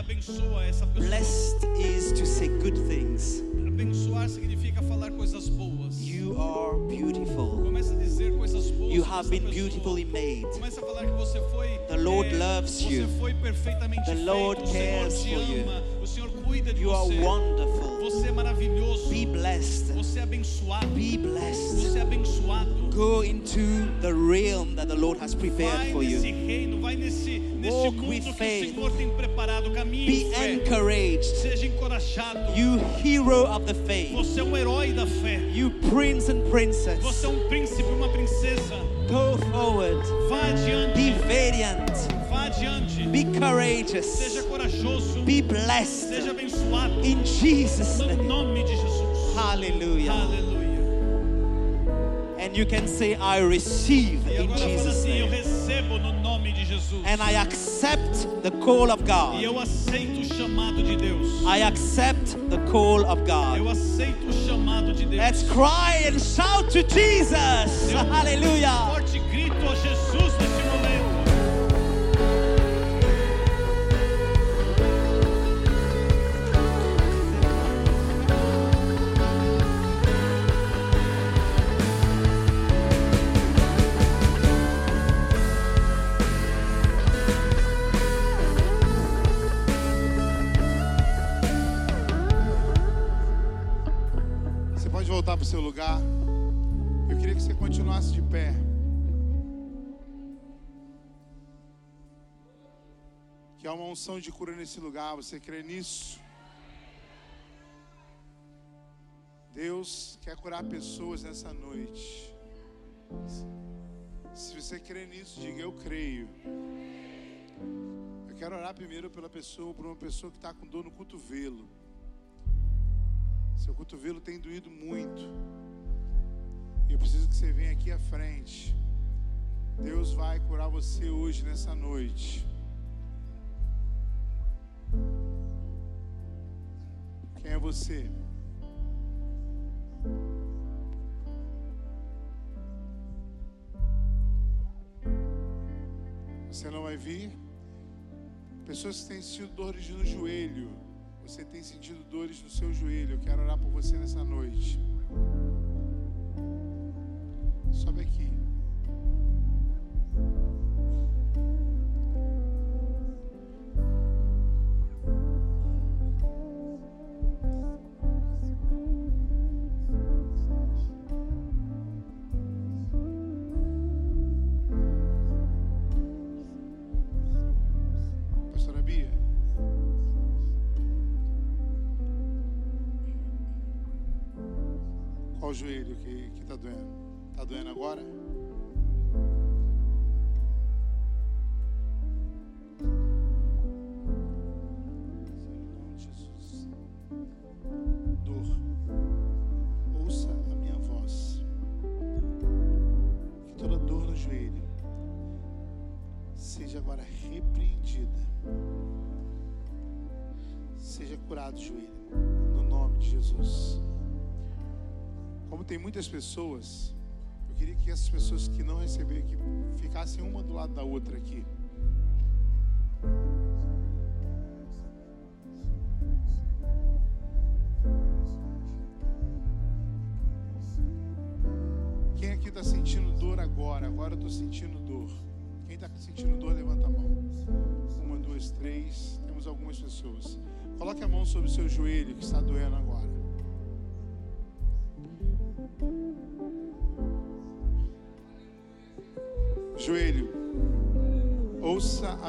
F: abençoa essa pessoa.
E: Blessed is to say good things.
F: Abençoar significa falar coisas boas.
E: You are beautiful.
F: Começa a dizer coisas boas.
E: You have been beautifully made.
F: Começa a falar que você foi.
E: The Lord
F: é,
E: loves
F: você
E: you.
F: foi perfeitamente
E: The
F: feito.
E: Lord
F: o Senhor
E: cares for you.
F: O Senhor cuida de
E: You are wonderful.
F: Você é maravilhoso.
E: Be blessed.
F: Você é abençoado.
E: Be blessed.
F: Você é abençoado.
E: Go into the realm that the Lord has prepared
F: Vai
E: for
F: nesse
E: you.
F: reino, vai nesse, nesse
E: Walk
F: mundo
E: with
F: que
E: faith.
F: o Senhor tem preparado. Caminhe
E: Be
F: fé.
E: encouraged.
F: Seja encorajado.
E: You hero of the faith.
F: Você é um herói da fé.
E: You prince and princess.
F: Você é um príncipe, uma princesa.
E: Go forward.
F: Vá adiante.
E: Be valiant.
F: Vá adiante.
E: Be
F: Seja
E: courageous.
F: Corajoso.
E: Be
F: Seja
E: blessed.
F: abençoado.
E: In Jesus'
F: No
E: name.
F: nome de Jesus.
E: Hallelujah.
F: Aleluia.
E: And you can say, I receive
F: E
E: in Jesus'
F: assim: Eu
E: name.
F: recebo no nome de Jesus.
E: And I accept the call of
F: E
E: God.
F: eu aceito o chamado de Deus.
E: I accept the call of
F: Eu
E: God.
F: aceito o chamado de Deus.
E: Let's cry and shout to Jesus.
D: Um Hallelujah. Continuasse de pé. Que há uma unção de cura nesse lugar. Você crê nisso? Deus quer curar pessoas nessa noite. Se você crê nisso, diga eu creio. Eu quero orar primeiro pela pessoa, por uma pessoa que está com dor no cotovelo. Seu cotovelo tem doído muito. Eu preciso que você venha aqui à frente. Deus vai curar você hoje, nessa noite. Quem é você? Você não vai vir? Pessoas que têm sentido dores no joelho. Você tem sentido dores no seu joelho. Eu quero orar por você nessa noite. Pessoas, eu queria que essas pessoas que não receberam aqui ficassem uma do lado da outra aqui. Quem aqui está sentindo dor agora? Agora eu estou sentindo dor. Quem está sentindo dor, levanta a mão. Uma, duas, três. Temos algumas pessoas. Coloque a mão sobre o seu joelho que está doendo agora.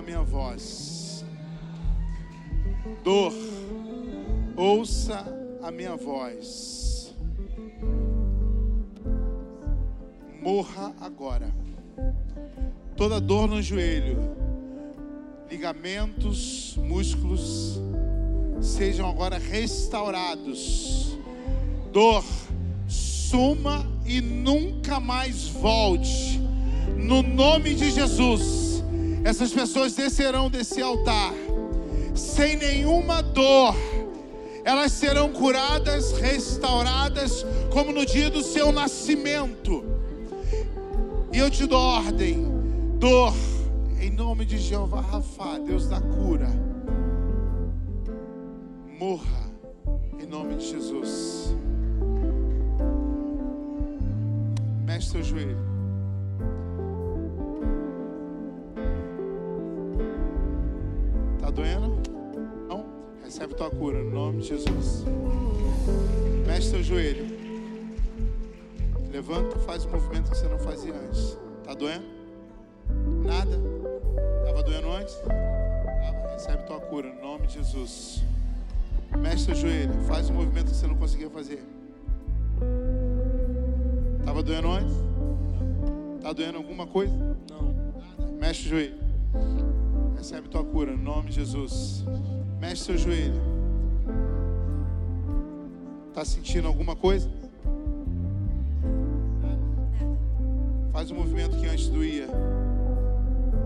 D: A minha voz. Dor, ouça a minha voz. Morra agora. Toda dor no joelho, ligamentos, músculos, sejam agora restaurados. Dor, suma e nunca mais volte. No nome de Jesus, essas pessoas descerão desse altar sem nenhuma dor. Elas serão curadas, restauradas, como no dia do seu nascimento. E eu te dou ordem: dor, em nome de Jeová Rafa, Deus da cura, morra, em nome de Jesus. Mexe seu joelho. Doendo? Não? Recebe tua cura, no nome de Jesus. Mexe seu joelho. Levanta, faz o movimento que você não fazia antes. Tá doendo? Nada? Tava doendo antes? Tava. Recebe tua cura, no nome de Jesus. Mexe seu joelho, faz o movimento que você não conseguia fazer. Tava doendo antes? Tá doendo alguma coisa? Não. Nada. Mexe o joelho. Recebe tua cura, no nome de Jesus. Mexe seu joelho. Tá sentindo alguma coisa? Faz o movimento que antes doía.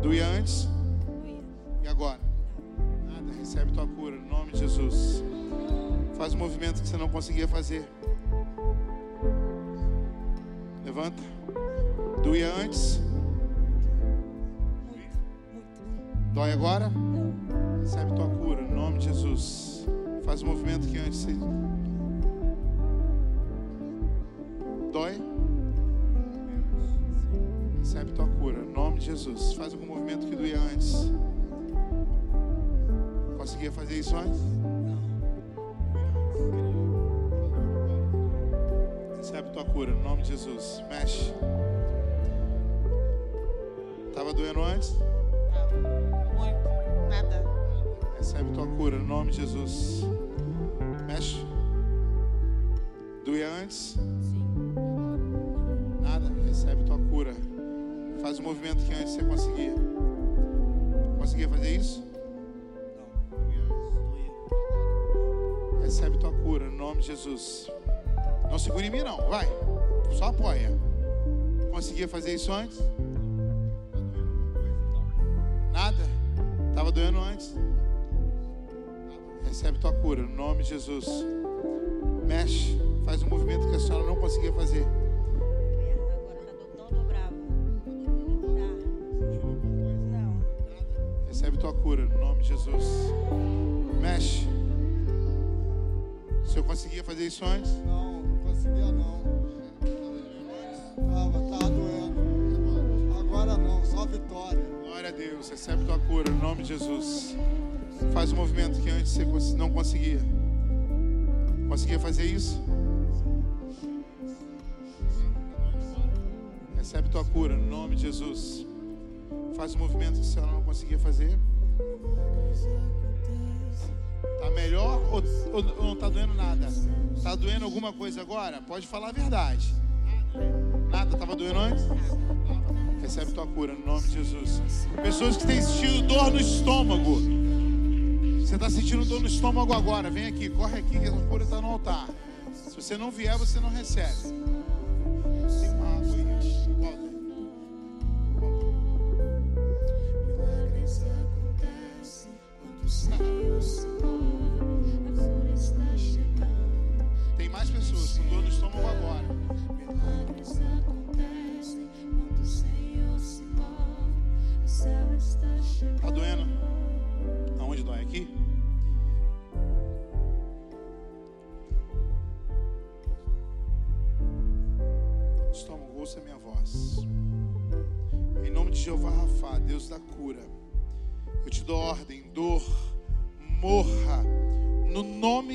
D: Doía antes? E agora? Nada. Recebe tua cura, no nome de Jesus. Faz o movimento que você não conseguia fazer. Levanta. Doía antes? Dói agora? Recebe tua cura, no nome de Jesus. Faz o movimento que antes. Dói? Recebe tua cura, no nome de Jesus. Faz algum movimento que doía antes. Conseguia fazer isso antes? Recebe tua cura, no nome de Jesus. Mexe. Tava doendo antes? Recebe tua cura, no nome de Jesus. Mexe. Doía antes? Nada. Recebe tua cura. Faz o movimento que antes você conseguia. Conseguia fazer isso? Não. Recebe tua cura, no nome de Jesus. Não segura em mim, não. Vai. Só apoia. Conseguia fazer isso antes? Nada? Estava doendo antes? Recebe tua cura, no nome de Jesus. Mexe, faz um movimento que a senhora não conseguia fazer.
G: Tá. Tá.
D: Recebe tua cura, no nome de Jesus. Mexe. O senhor conseguia fazer isso antes?
H: Não, não conseguia não. Tava, tava doendo. Agora não, só vitória.
D: Glória a Deus. Recebe tua cura, no nome de Jesus. Faz um movimento que antes você não conseguia. Conseguia fazer isso? Recebe tua cura, no nome de Jesus. Faz um movimento que senhora não conseguia fazer. Tá melhor ou- ou não tá doendo nada? Tá doendo alguma coisa agora? Pode falar a verdade. Nada? Tava doendo antes? Recebe tua cura no nome de Jesus. Pessoas que têm sentido dor no estômago. Você está sentindo dor no estômago agora? Vem aqui, corre aqui que a cura está no altar. Se você não vier, você não recebe.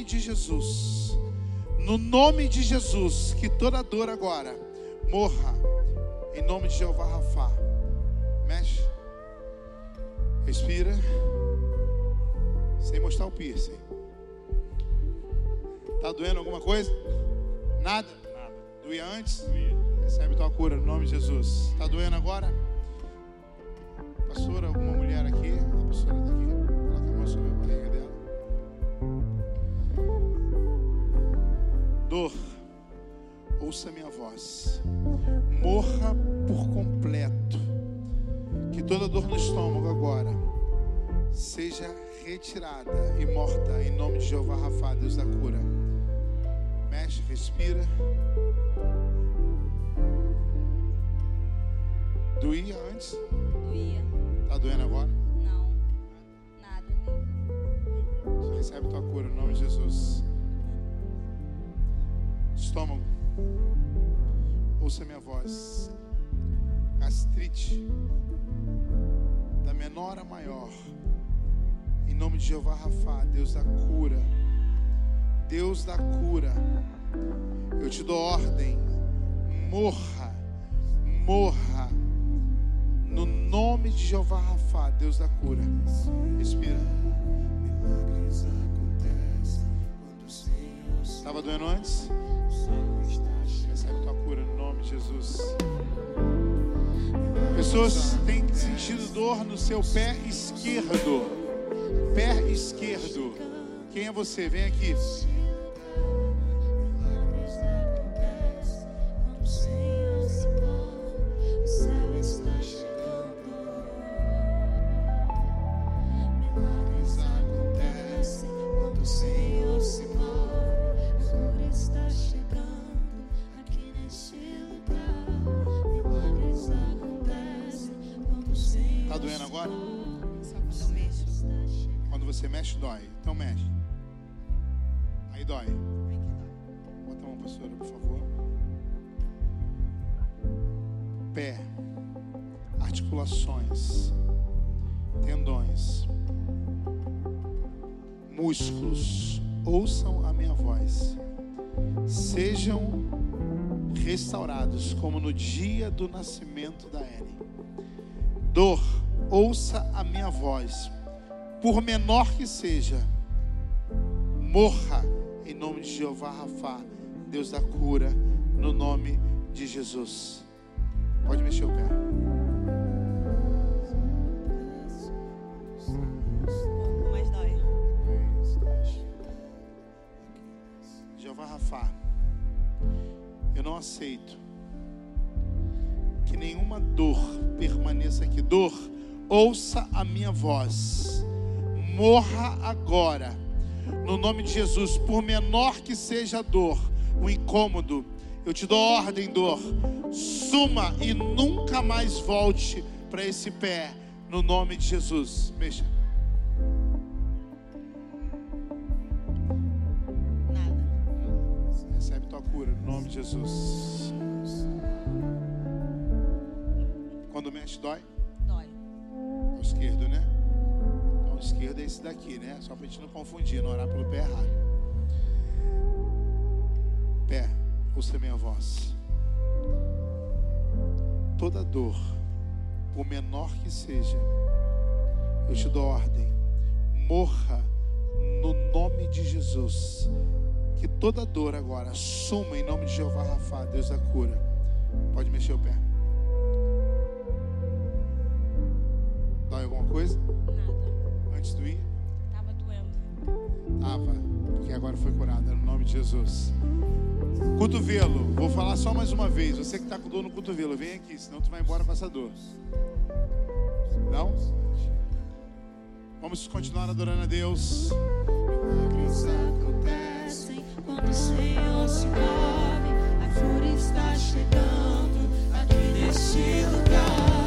D: Nome de Jesus. No nome de Jesus, que toda dor agora morra, em nome de Jeová Rafa. Mexe, respira, sem mostrar o piercing. Tá doendo alguma coisa? Nada?
A: Nada.
D: Doía antes?
A: Doía.
D: Recebe tua cura no nome de Jesus. Tá doendo agora? Pastora, alguma mulher aqui? A pastora tá aqui. Coloca a mão sobre Dor, ouça minha voz. Morra por completo. Que toda dor no estômago agora seja retirada e morta em nome de Jeová Rafa, Deus da cura. Mexe, respira. Doía antes?
G: Doía.
D: Tá doendo agora?
G: Não. Nada.
D: Você recebe tua cura em nome de Jesus. Estômago. Ouça minha voz. Gastrite. Da menor a maior. Em nome de Jeová Rafa, Deus da cura. Deus da cura. Eu te dou ordem. Morra. Morra. No nome de Jeová Rafa, Deus da cura. Respira. Estava doendo antes? Recebe tua cura no nome de Jesus. Pessoas têm sentido dor no seu pé esquerdo. Pé esquerdo. Quem é você? Vem aqui. Pé, articulações, tendões, músculos, ouçam a minha voz. Sejam restaurados como no dia do nascimento da Ellen. Dor, ouça a minha voz, por menor que seja, morra em nome de Jeová Rafa, Deus da cura, no nome de Jesus. Pode mexer o pé.
G: Pouco, mas dói.
D: Jeová Rafa, eu não aceito que nenhuma dor permaneça aqui. Dor, ouça a minha voz. Morra agora. No nome de Jesus, por menor que seja a dor, o incômodo, eu te dou ordem, dor. Suma e nunca mais volte para esse pé. No nome de Jesus. Mexa.
G: Nada.
D: Recebe tua cura no nome de Jesus. Quando mexe, dói?
G: Dói.
D: O esquerdo, né? Então, o esquerdo é esse daqui, né? Só pra gente não confundir, não orar pelo pé errado. Pé, ouça minha voz. Toda dor, por menor que seja, eu te dou ordem. Morra no nome de Jesus. Que toda dor agora suma em nome de Jeová Rafa, Deus da cura. Pode mexer o pé. Dói alguma coisa?
G: Nada.
D: Antes do ir?
G: Tava doendo.
D: Tava, porque agora foi curada no nome de Jesus. Cotovelo, vou falar só mais uma vez. Você que está com dor no cotovelo, vem aqui, senão tu vai embora com essa dor. Não? Vamos continuar adorando a Deus.
B: Milagres acontecem quando o Senhor se move. A flor está chegando aqui neste lugar.